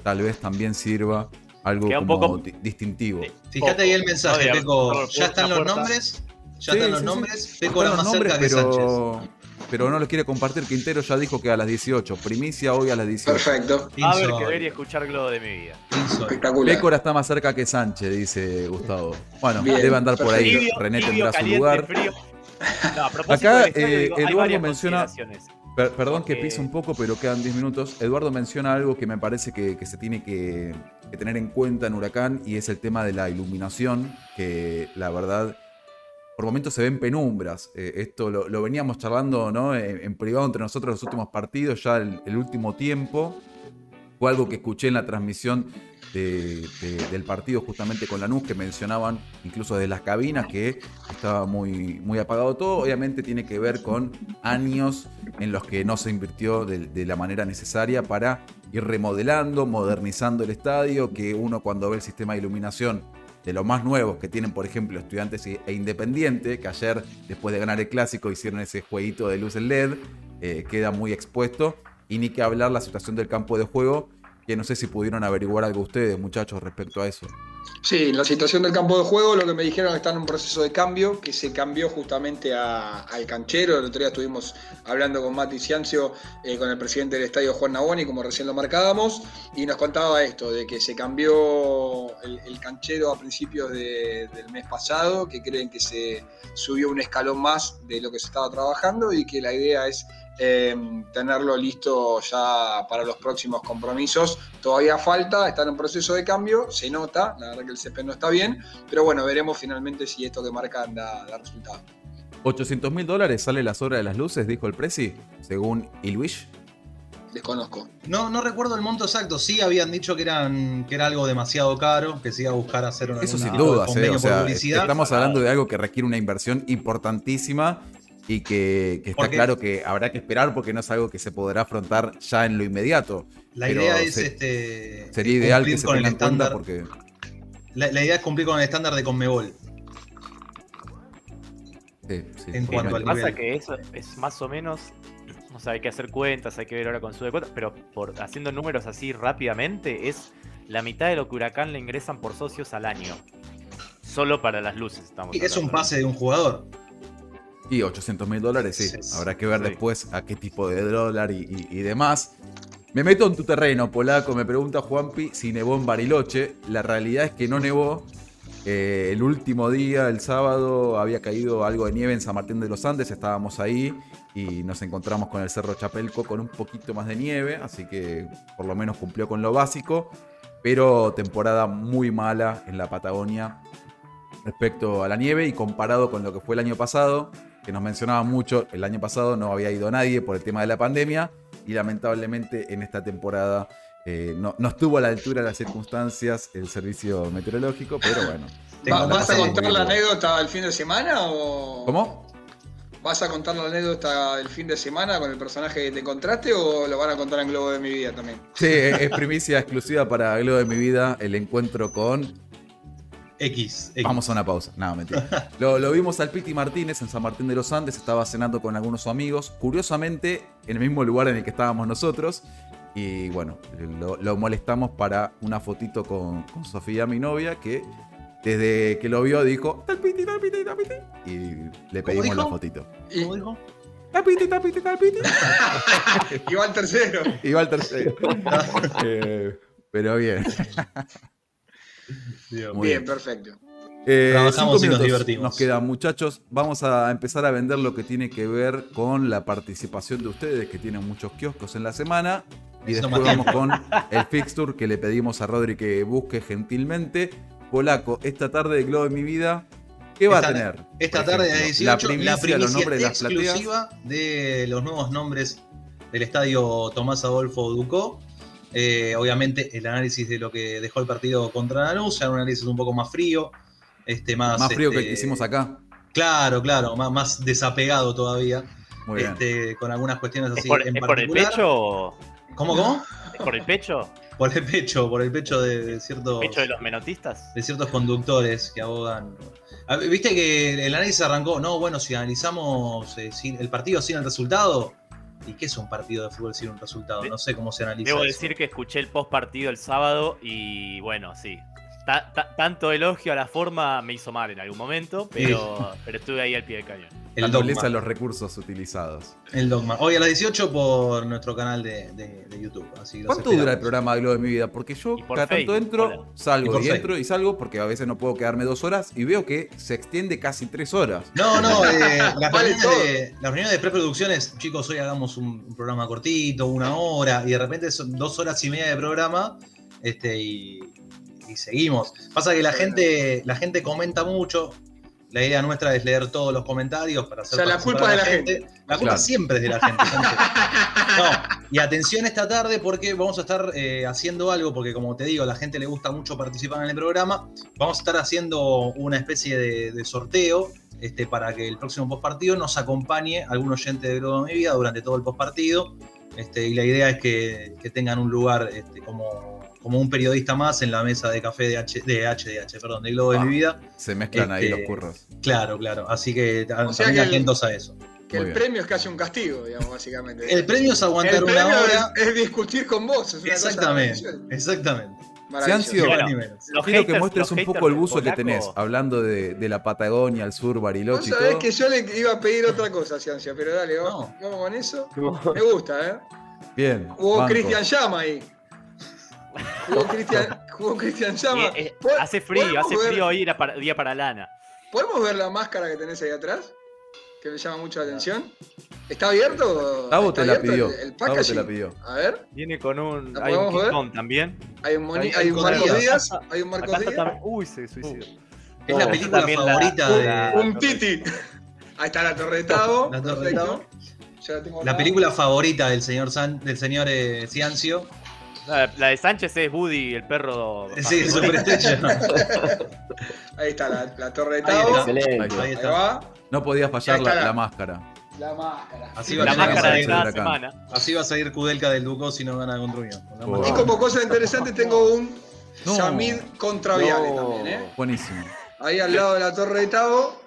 A: tal vez también sirva algo
D: Queda
A: como
D: poco-
A: di- distintivo.
C: Fíjate ahí el mensaje, Peco. Ya están los nombres. Ya
A: Sí,
C: están los
A: sí, sí.
C: nombres. Peco era más cerca
A: nombres,
C: que Sánchez.
A: pero, no los quiere compartir. Quintero ya dijo que a las 18. Primicia hoy a las 18.
B: Perfecto,
D: A ver, que ver y escuchar Globo de mi vida.
B: espectacular.
A: Pécora está más cerca que Sánchez, dice Gustavo. Bueno,
B: Bien,
A: debe andar por ahí. René tendrá su lugar.
D: frío. No, a propósito
A: Acá, eh,
D: digo,
A: Eduardo menciona-. Per- perdón que pise un poco, pero quedan 10 minutos. Eduardo menciona algo que me parece que, que se tiene que, que tener en cuenta en Huracán y es el tema de la iluminación, que la verdad por momentos se ven penumbras. Eh, esto lo, lo veníamos charlando ¿no? en, en privado entre nosotros los últimos partidos, ya el, el último tiempo. Fue algo que escuché en la transmisión de- de- del partido justamente con Lanús, que mencionaban incluso de las cabinas que estaba muy, muy apagado todo. Obviamente tiene que ver con años en los que no se invirtió de, la manera necesaria para ir remodelando, modernizando el estadio, que uno cuando ve el sistema de iluminación de los más nuevos que tienen, por ejemplo, estudiantes e e Independiente, que ayer, después de ganar el clásico, hicieron ese jueguito de luz en LED, eh, queda muy expuesto. Y ni que hablar la situación del campo de juego, que no sé si pudieron averiguar algo ustedes, muchachos, respecto a eso.
B: Sí, la situación del campo de juego, lo que me dijeron que está en un proceso de cambio, que se cambió justamente a- al canchero. El otro día estuvimos hablando con Mati Ciancio, eh, con el presidente del estadio Juan Naboni, como recién lo marcábamos, y nos contaba esto, de que se cambió el, canchero a principios de- del mes pasado, que creen que se subió un escalón más de lo que se estaba trabajando y que la idea es eh, tenerlo listo ya para los próximos compromisos. Todavía falta, está en un proceso de cambio, se nota, la verdad que el CP no está bien, pero bueno, veremos finalmente si esto que marcan da, da resultado.
A: 800 mil dólares sale las obras de las luces, dijo el Prezi, según Ilwish.
B: Desconozco.
C: No, no recuerdo el monto exacto. Sí habían dicho que eran que era algo demasiado caro, que se iba a buscar hacer una,
A: Eso sin dudas, eh, o sea, estamos hablando de algo que requiere una inversión importantísima y que, que está
C: Porque-
A: claro que habrá que esperar porque no es algo que se podrá afrontar ya en lo inmediato.
C: La
A: pero
C: idea es
A: se-
C: este
A: Sería ideal
C: cumplir
A: que se
C: con el
A: tenga en cuenta
C: estándar.
A: porque
C: La, la idea es cumplir con el estándar de Conmebol.
A: sí, sí,
C: En cuanto
D: Lo
C: al
D: que pasa
C: nivel.
D: es que eso es más o menos. O sea, hay que hacer cuentas, hay que ver ahora con su de cuentas, pero por haciendo números así rápidamente, es la mitad de lo que Huracán le ingresan por socios al año. Solo para las luces estamos
C: Y es un pase de un jugador.
A: Y 800 mil dólares, sí. Habrá que ver
D: Sí.
A: después a qué tipo de dólar y, y- y demás. Me meto en tu terreno, Polaco. Me pregunta Juanpi si nevó en Bariloche. La realidad es que no nevó. Eh, el último día, el sábado, había caído algo de nieve en San Martín de los Andes. Estábamos ahí. y nos encontramos con el Cerro Chapelco con un poquito más de nieve, así que por lo menos cumplió con lo básico, pero temporada muy mala en la Patagonia respecto a la nieve y comparado con lo que fue el año pasado, que nos mencionaba mucho, el año pasado no había ido nadie por el tema de la pandemia y lamentablemente en esta temporada eh, no, no estuvo a la altura de las circunstancias el servicio meteorológico, pero bueno.
B: Va- ¿Vas a contar la
A: bien.
B: anécdota del fin de semana o.?
A: ¿Cómo?
B: ¿Vas a contar la anécdota del fin de semana con el personaje que te encontraste o lo van a contar en Globo de mi vida también?
A: Sí, es primicia exclusiva para Globo de mi vida el encuentro con
C: X. X.
A: Vamos a una pausa. No, mentira. Lo, lo vimos al Piti Martínez en San Martín de los Andes. Estaba cenando con algunos amigos. Curiosamente, en el mismo lugar en el que estábamos nosotros. Y bueno, lo, lo molestamos para una fotito con, con Sofía, mi novia, que desde que lo vio dijo: "Está el Piti, está el Piti, está el Piti". Y le pedimos la fotito.
B: Y,
C: ¿Cómo dijo?
A: "Está el Piti, está el Piti, está el Piti".
B: y va el tercero.
A: El tercero. Eh, pero bien.
C: Dios.
B: Bien,
A: bien.
B: perfecto.
A: Eh,
C: Trabajamos y nos divertimos.
A: Nos quedan, muchachos. Vamos a empezar a vender lo que tiene que ver con la participación de ustedes, que tienen muchos kioscos en la semana. Y
C: Eso
A: después vamos con el fixture que le pedimos a Rodri que busque gentilmente. Polaco, esta tarde de Globo de mi vida, ¿qué va
C: Esta-
A: a tener?
C: Esta tarde a
A: ejemplo,
C: 18,
A: la primicia,
C: la primicia
A: los nombres de las plateas.
C: de los nuevos nombres del estadio Tomás Adolfo Ducó. Eh, obviamente el análisis de lo que dejó el partido contra Lanús, ya un análisis un poco más frío, este, más,
A: Más frío que el
C: este,
A: que hicimos acá.
C: Claro, claro, más, más desapegado todavía,
A: Muy bien.
C: este, con algunas cuestiones
D: ¿Es
C: así
D: por,
C: en
D: es por el
C: particular.
D: pecho?
C: ¿Cómo, cómo?
D: ¿Es por el pecho?
C: Por el pecho, por el pecho de, de ciertos,
D: ¿Pecho de los menotistas?
C: de ciertos conductores que abogan. Ah, Viste que el análisis arrancó, no, bueno, si analizamos eh, sin- el partido sin el resultado, ¿y qué es un partido de fútbol sin un resultado? No sé cómo se analiza.
D: Debo
C: eso.
D: decir que escuché el post partido el sábado y bueno, sí. Ta- ta- tanto elogio a la forma me hizo mal en algún momento, pero, pero estuve ahí al pie del cañón.
C: El
A: La
C: dogma.
A: los recursos utilizados.
C: El dogma. Hoy a las 18 por nuestro canal de, de- de YouTube. Así
A: ¿Cuánto dura el programa de Globo de mi vida? Porque yo
D: por
A: cada tanto entro,
D: hola.
A: Salgo y, entro y salgo porque a veces no puedo quedarme dos horas y veo que se extiende casi tres horas.
C: No, no, eh, las,
B: Vale
C: reuniones de, las reuniones de preproducciones, chicos, hoy hagamos un, un programa cortito, una hora, y de repente son dos horas y media de programa, este, y, y seguimos. Pasa que la gente, la gente comenta mucho. La idea nuestra es leer todos los comentarios para hacer
B: O sea, la culpa es de la
C: La culpa
A: Claro.
C: siempre es de la gente. gente. No, y atención esta tarde porque vamos a estar eh, haciendo algo, porque como te digo, a la gente le gusta mucho participar en el programa. Vamos a estar haciendo una especie de, de sorteo este, para que el próximo postpartido nos acompañe algún oyente de Globo de mi vida durante todo el postpartido. Este, y la idea es que, que tengan un lugar este, como, como un periodista más en la mesa de café de, H, de HDH, perdón, de Globo de
A: Ah.
C: mi vida.
A: Se mezclan ahí
C: Este,
A: los curros.
C: Claro, claro. Así que
B: O sea
C: también
B: que el-
C: atentos a eso.
B: Que
A: Muy
B: el
A: bien.
B: premio es casi un castigo, digamos, básicamente.
C: El premio es aguantar
B: El
C: una
B: premio
C: hora.
B: es, es discutir con vos. Es una cosa
C: Exactamente, exactamente.
B: Maravilloso.
A: sido-
D: Bueno. Los
A: Quiero que
D: haters-
A: muestres un
D: haters
A: poco el buzo que tenés, hablando de, de la Patagonia, al sur,
B: Vos
A: Bariloche y
B: sabés que yo le iba a pedir otra cosa, Ciancia, pero dale, vamos, vamos con eso. Me gusta, ¿eh?
A: Bien. Banco.
B: Cristian Llama ahí. Jugó Cristian jugó Cristian Llama.
D: Eh,
B: ¿Po-
D: hace frío, hace
B: ver-
D: frío hoy era para, día para lana.
B: ¿Podemos ver la máscara que tenés ahí atrás? Que me llama mucho la atención. ¿Está abierto?
A: Tavo
B: ¿Está
A: te la pidió.
B: el- el
A: Tavo te la pidió.
B: A ver,
D: Viene con un.
B: ¿La
D: Hay un King también.
B: hay un, Moni- hay un Marcos
C: Díaz.
B: Díaz. Hay un Marcos Díaz.
D: también- Uy, se suicidó.
C: Es la película
D: también la-
C: favorita de.
D: la-
B: Un Titi. Ahí está la Torre de Tavo.
C: La Torre de. Tavo.
B: La
C: película favorita del señor San- del señor eh, Ciancio.
D: La, la de Sánchez es Woody, el perro.
C: Sí, superestrella.
B: Ahí está la, la Torre de
C: Ahí
B: Tavo.
C: está.
J: Excelente.
A: Ahí
C: Ahí
B: Ahí
C: está.
B: va.
A: No podía fallar la,
B: la-
A: la máscara.
B: La máscara.
C: Así va,
D: La máscara de
C: salir,
D: cada semana.
C: así va a salir Kudelka del Duco si no gana contra Unión.
A: Oh.
B: Y como cosa interesante tengo un
A: No.
B: Samid contra Viale
J: No.
B: también, ¿eh?
A: Buenísimo.
B: Ahí al lado de la Torre de Tavo.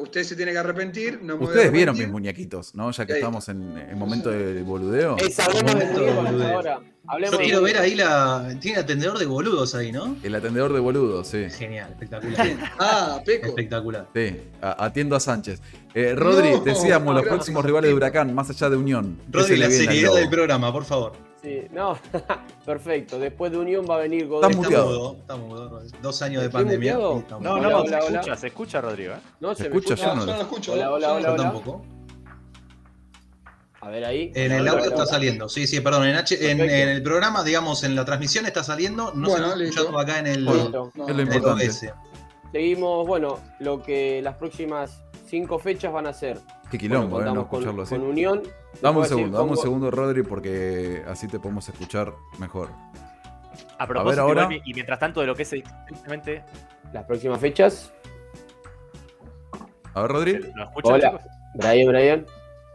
B: Usted se tiene que arrepentir. No me
A: Ustedes vieron mis muñequitos, ¿no? Ya que estamos en, en momento de boludeo.
J: Es, hablemos de
C: boludeo.
J: ahora. Hablemos
C: Yo
J: de
C: quiero ver ahí la. Tiene atendedor de boludos ahí, ¿no?
A: El atendedor de boludos, sí.
C: Genial, espectacular.
B: Ah, Peco.
C: espectacular.
A: Sí, atiendo a Sánchez. Eh, Rodri,
B: No,
A: decíamos los
B: gracias.
A: próximos rivales de Huracán, más allá de Unión. ¿Qué
C: Rodri,
A: se
C: la seriedad del programa, por favor.
J: Sí, no, perfecto. Después de Unión va a venir Godoy.
C: Está
A: muteado.
C: mudo, está mudo. Dos años de
J: ¿Estoy
C: pandemia.
D: No, no,
J: Hola,
D: se
J: hola,
D: escucha,
J: hola.
D: se escucha, Rodrigo. ¿eh?
J: No,
A: ¿Se
J: me
A: escucha? Yo
B: No,
A: no
B: yo
A: lo-
B: no lo escucho.
J: Hola,
B: ¿eh?
J: hola,
B: Yo no
J: hola,
C: Yo tampoco.
J: A ver ahí.
C: En el audio está saliendo, sí, sí, perdón. En, H- en- en el programa, digamos, en la transmisión está saliendo. No
B: Bueno,
C: se escuchando acá en el,
J: Listo.
A: Es lo
C: el.
J: Seguimos, bueno, lo que las próximas cinco fechas van a ser.
A: Qué quilombo,
J: Bueno,
A: eh, no
J: contamos con-
A: escucharlo así.
J: Con Unión.
A: Dame un segundo, dame un segundo, Rodri, porque así te podemos escuchar mejor.
D: A propósito,
A: ahora.
D: igual, y mientras tanto de lo que es simplemente
J: Las próximas fechas.
A: A ver, Rodri.
D: ¿Lo escuchan,
J: Hola.
D: chicos?
J: Brian, Brian.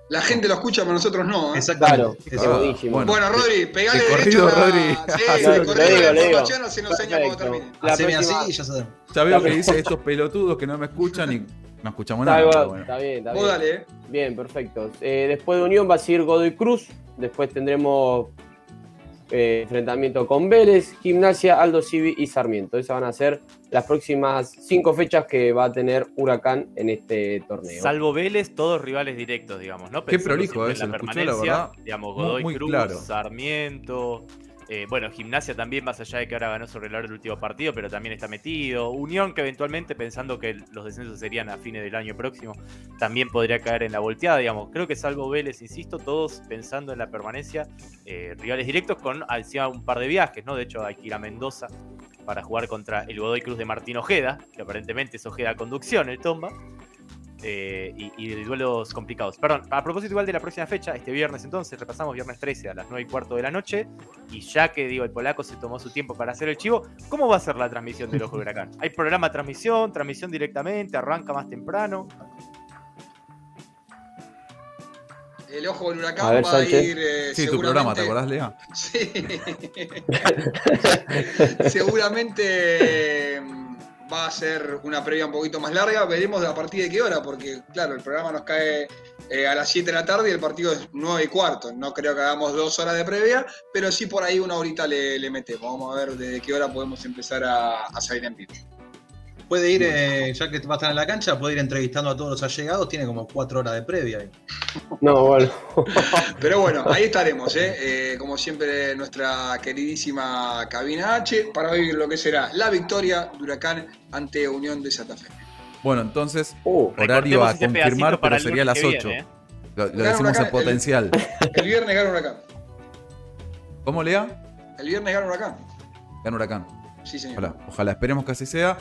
B: La gente lo escucha, pero nosotros no. ¿eh?
C: Exactamente.
J: Claro, buenísimo.
A: bueno.
B: Bueno, Rodri, pegale
A: de
B: derecho
A: corrido,
B: la...
A: Rodri.
B: Sí,
A: lo
B: corrido
J: digo,
B: la información, así nos enseña termine.
J: La
C: Haceme
J: próxima-
C: así y ya sabemos.
A: Ya veo que dice estos pelotudos que no me escuchan y no escuchamos
J: Está,
A: nada.
J: igual,
A: pero bueno.
J: está bien, está bien.
B: dale, ¿eh?
J: Bien, perfecto. Eh, después de Unión va a seguir Godoy Cruz. Después tendremos eh, enfrentamiento con Vélez, Gimnasia, Aldo Civi y Sarmiento. Esas van a ser las próximas cinco fechas que va a tener Huracán en este torneo.
D: Salvo Vélez, todos rivales directos, digamos, ¿no?
A: Qué prolijo, eh,
D: la
A: escuchó, la
D: permanencia,
A: verdad,
D: digamos,
A: muy-
D: Godoy
A: muy
D: Cruz,
A: claro.
D: Sarmiento. Eh, bueno, Gimnasia también, más allá de que ahora ganó sobre el el último partido, pero también está metido. Unión, que eventualmente, pensando que los descensos serían a fines del año próximo, también podría caer en la volteada, digamos. Creo que salvo Vélez, insisto, todos pensando en la permanencia, eh, rivales directos con encima un par de viajes, ¿no? De hecho, hay que ir a Mendoza para jugar contra el Godoy Cruz de Martín Ojeda, que aparentemente es Ojeda Conducción, el Tomba. Eh, y, y duelos complicados. Perdón, a propósito igual de la próxima fecha, este viernes entonces, repasamos viernes 13 a las 9 y cuarto de la noche. Y ya que digo, el polaco se tomó su tiempo para hacer el chivo, ¿cómo va a ser la transmisión del Ojo de Huracán? ¿Hay programa de transmisión, transmisión directamente, arranca más temprano?
B: El ojo del huracán
J: A ver,
B: va
J: Sánchez.
B: a ir. eh,
A: Sí, tu programa, ¿te acordás, Lea?
B: Sí. Seguramente eh, va a ser una previa un poquito más larga. Veremos a partir de qué hora, porque, claro, el programa nos cae eh, a las 7 de la tarde y el partido es 9 y cuarto. No creo que hagamos dos horas de previa, pero sí por ahí una horita le, le metemos. Vamos a ver desde qué hora podemos empezar a, a salir en vivo.
C: Puede ir, eh, ya que va a estar en la cancha, puede ir entrevistando a todos los allegados. Tiene como cuatro horas de previa. ahí.
J: No, bueno.
B: Pero bueno, ahí estaremos, ¿eh? Eh, como siempre, nuestra queridísima cabina H para vivir lo que será la victoria de Huracán ante Unión de Santa Fe.
A: Bueno, entonces,
J: Uh,
A: horario a confirmar,
D: para
A: pero sería a las
D: que
A: 8.
D: viene, ¿eh?
A: Lo, decimos
B: Huracán,
A: a potencial.
B: El viernes gana Huracán.
A: ¿Cómo, Lea?
B: El viernes gana Huracán.
A: Gana Huracán.
B: Sí, señor.
A: Ojalá, ojalá, esperemos que así sea.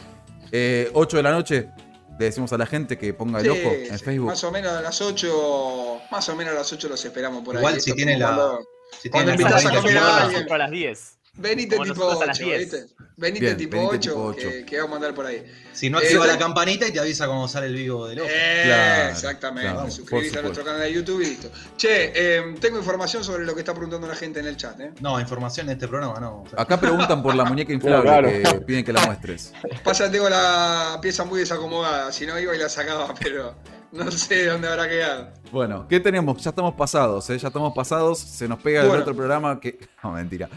A: Eh, 8 de la noche, le decimos a la gente que ponga el
B: Sí,
A: ojo en
B: sí,
A: Facebook.
B: Más o menos a las 8, más o menos a las 8 los esperamos por ahí.
C: Igual si tiene la-
B: cuando-
C: Si
B: Cuando
C: tiene
B: invitas a
C: la
B: comer a
C: campaña,
B: alguien.
D: a las 10.
B: Venite
D: Como
B: tipo
D: nosotros a
B: 8,
D: las 10.
B: ¿viste? Venite
A: Bien,
B: tipo
A: venite
B: 8,
A: tipo ocho.
B: Que, que vamos a andar por ahí.
C: Si no
B: Eh,
C: activa la
B: te-
C: campanita y te avisa cuando sale el vivo del ojo.
B: Eh,
A: Claro,
B: exactamente.
A: claro,
B: a nuestro canal de YouTube y listo. Che, eh, tengo información sobre lo que está preguntando la gente en el chat. ¿eh?
C: No, información en este programa no. O sea,
A: Acá preguntan por la muñeca inflable
J: claro.
A: que piden que la muestres.
B: Pasa, tengo la pieza muy desacomodada. Si no iba y la sacaba, pero no sé dónde habrá quedado.
A: Bueno, ¿qué tenemos? Ya estamos pasados, ¿eh? Ya estamos pasados. Se nos pega el otro programa que. No, mentira.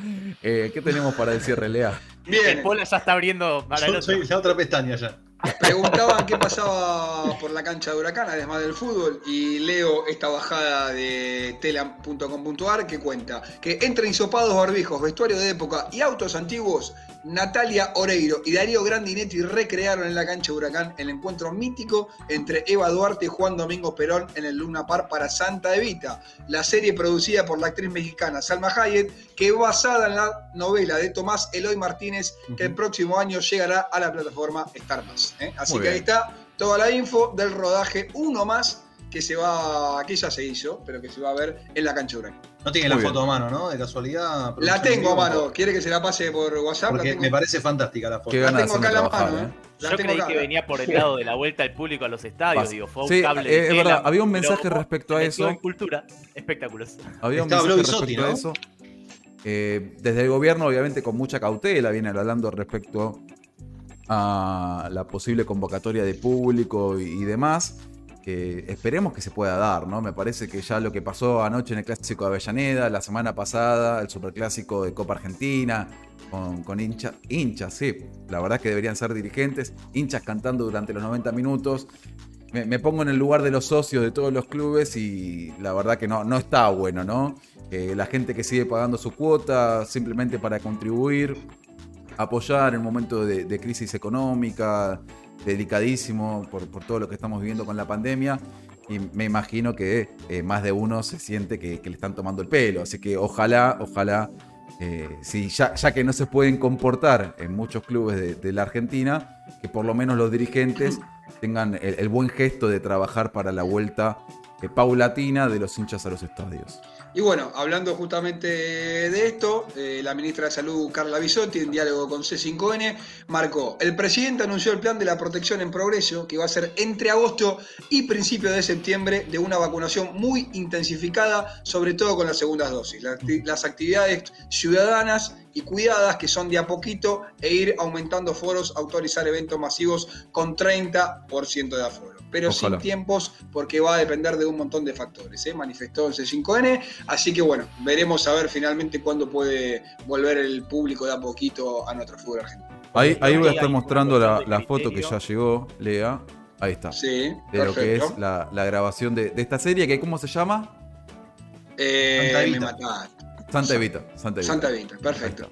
A: Eh, ¿Qué tenemos para el cierre, Lea?
D: El
B: Bien,
D: Pola ya está abriendo para el
C: yo
D: otro.
C: soy la otra pestaña ya.
B: preguntaban qué pasaba por la cancha de Huracán, además del fútbol, y leo esta bajada de telam.com.ar que cuenta que entre insopados barbijos, vestuario de época y autos antiguos, Natalia Oreiro y Darío Grandinetti recrearon en la cancha de Huracán el encuentro mítico entre Eva Duarte y Juan Domingo Perón en el Luna Park para Santa Evita, la serie producida por la actriz mexicana Salma Hayek, que es basada en la novela de Tomás Eloy Martínez, que el próximo año llegará a la plataforma Star Más. ¿eh? Así
A: Muy
B: que
A: bien.
B: ahí está toda la info del rodaje, uno más que se va, que ya se hizo, pero que se va a ver en la cancha de Huracán.
C: No tiene
A: Muy
C: la foto a mano, ¿no? De casualidad.
B: La tengo a mano, ¿quiere que se la pase por WhatsApp?
C: Porque me parece fantástica la foto.
A: Qué
B: la tengo acá en la
A: trabajar,
B: mano.
A: ¿eh?
B: ¿eh? La
D: Yo creí
B: acá.
D: que venía por el lado de la vuelta al público a los estadios. Digo, fue un
A: Sí,
D: cable
A: eh,
D: de
A: es
D: tela,
A: verdad, había un mensaje respecto a eso.
D: cultura, espectáculos.
A: Había un
C: Estaba
A: mensaje respecto a eso. Eh, desde el gobierno, obviamente, con mucha cautela, viene hablando respecto a la posible convocatoria de público y, y demás. Esperemos que se pueda dar, ¿no? Me parece que ya lo que pasó anoche en el Clásico de Avellaneda, la semana pasada, el Superclásico de Copa Argentina, con, con hinchas, hinchas, sí, la verdad que deberían ser dirigentes, hinchas cantando durante los 90 minutos. Me, pongo en el lugar de los socios de todos los clubes y la verdad que no, no está bueno, ¿no? La gente que sigue pagando su cuota simplemente para contribuir, apoyar en un momento de, de crisis económica, delicadísimo por, por todo lo que estamos viviendo con la pandemia. y me imagino que eh, más de uno se siente que, le están tomando el pelo. Así que ojalá, ojalá, eh, si ya, que no se pueden comportar en muchos clubes de, la Argentina, que por lo menos los dirigentes tengan el, el buen gesto de trabajar para la vuelta eh, paulatina de los hinchas a los estadios.
B: Y bueno, hablando justamente de esto, eh, la ministra de Salud, Carla Bisotti, en diálogo con C5N, marcó, el presidente anunció el plan de la protección en progreso, que va a ser entre agosto y principios de septiembre, de una vacunación muy intensificada, sobre todo con las segundas dosis. Las, las actividades ciudadanas y cuidadas, que son de a poquito, e ir aumentando foros, autorizar eventos masivos con 30% de aforo pero
A: Ojalá.
B: sin tiempos porque va a depender de un montón de factores, ¿eh? manifestó el C5N, así que bueno, veremos a ver finalmente cuándo puede volver el público de a poquito a nuestro fútbol argentino.
A: Ahí, ahí voy a estar mostrando la, la foto que ya llegó, Lea. Ahí está.
B: Sí,
A: De lo que es la, la grabación de, de esta serie, que ¿cómo se llama?
B: Eh,
C: Santa
B: me
C: Evita.
B: mataste.
A: Santa Evita. Santa Evita.
B: Santa Evita, perfecto.
A: Ahí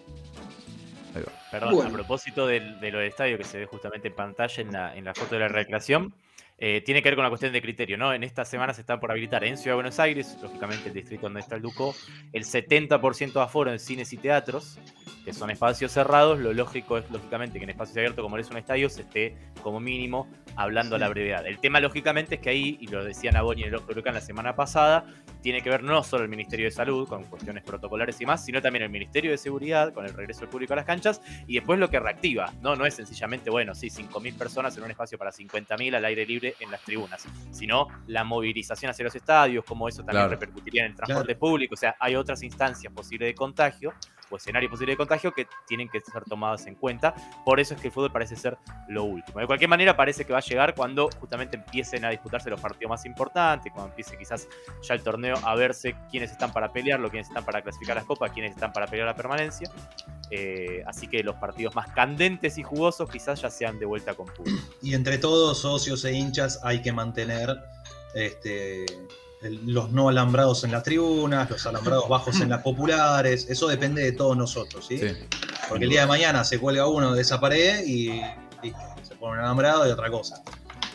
A: está. Ahí va.
D: Perdón,
B: Bueno.
D: a propósito del, de lo del estadio que se ve justamente en pantalla en la, en la foto de la recreación, eh, tiene que ver con la cuestión de criterio, ¿no? En esta semana se está por habilitar en Ciudad de Buenos Aires, lógicamente el distrito donde está el Duco, el 70% de aforo en cines y teatros, que son espacios cerrados. Lo lógico es, lógicamente, que en espacios abiertos, como es un estadio, se esté como mínimo hablando a la brevedad. El tema, lógicamente, es que ahí, y lo decía Naboni en el Huracán la semana pasada, tiene que ver no solo el Ministerio de Salud, con cuestiones protocolares y más, sino también el Ministerio de Seguridad, con el regreso del público a las canchas, y después lo que reactiva, ¿no? No es sencillamente, bueno, sí, 5.000 personas en un espacio para 50.000 al aire libre en las tribunas, sino la movilización hacia los estadios, cómo eso también
A: Claro.
D: repercutiría en el transporte público, o sea, hay otras instancias posibles de contagio, o escenarios posibles de contagio que tienen que ser tomadas en cuenta, por eso es que el fútbol parece ser lo último. De cualquier manera, parece que va a llegar cuando justamente empiecen a disputarse los partidos más importantes, cuando empiece quizás ya el torneo a verse quiénes están para pelearlo, quiénes están para clasificar las copas, quiénes están para pelear la permanencia. Eh, así que los partidos más candentes y jugosos quizás ya sean de vuelta con público.
C: Y entre todos, socios e hinchas, hay que mantener este, el- los no alambrados en las tribunas, los alambrados bajos en las populares. Eso depende de todos nosotros, ¿sí?
A: Sí.
C: Porque el día de mañana se cuelga uno de esa pared y listo, se pone un alambrado y otra cosa.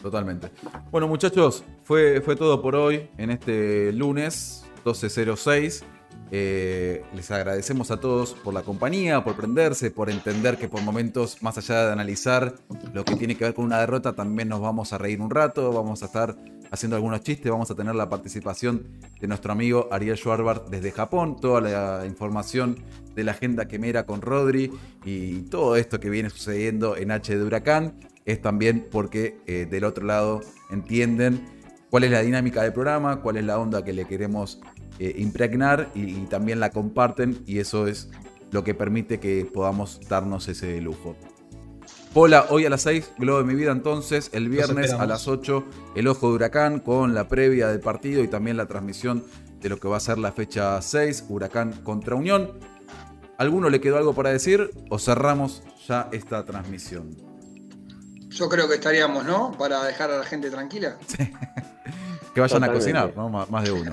A: Totalmente. Bueno, muchachos, fue, fue todo por hoy en este lunes 1206. Eh, les agradecemos a todos por la compañía, por prenderse, por entender que por momentos, más allá de analizar lo que tiene que ver con una derrota, también nos vamos a reír un rato, vamos a estar haciendo algunos chistes, vamos a tener la participación de nuestro amigo Ariel Schwarbart desde Japón, toda la información de la agenda quemera con Rodri y todo esto que viene sucediendo en H de Huracán es también porque eh, del otro lado entienden cuál es la dinámica del programa, cuál es la onda que le queremos eh, impregnar y, y también la comparten y eso es lo que permite que podamos darnos ese lujo. Hola, hoy a las 6, Globo de mi vida entonces, el viernes a las 8, el Ojo de Huracán con la previa del partido y también la transmisión de lo que va a ser la fecha 6, Huracán contra Unión. ¿Alguno le quedó algo para decir o cerramos ya esta transmisión?
B: Yo creo que estaríamos, ¿no? Para dejar a la gente tranquila.
A: Que vayan a cocinar, ¿no? Má- Más de uno.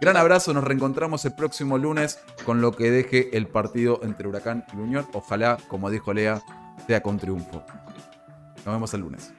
A: Gran abrazo, nos reencontramos el próximo lunes con lo que deje el partido entre Huracán y Unión. Ojalá, como dijo Lea, sea con triunfo. Nos vemos el lunes.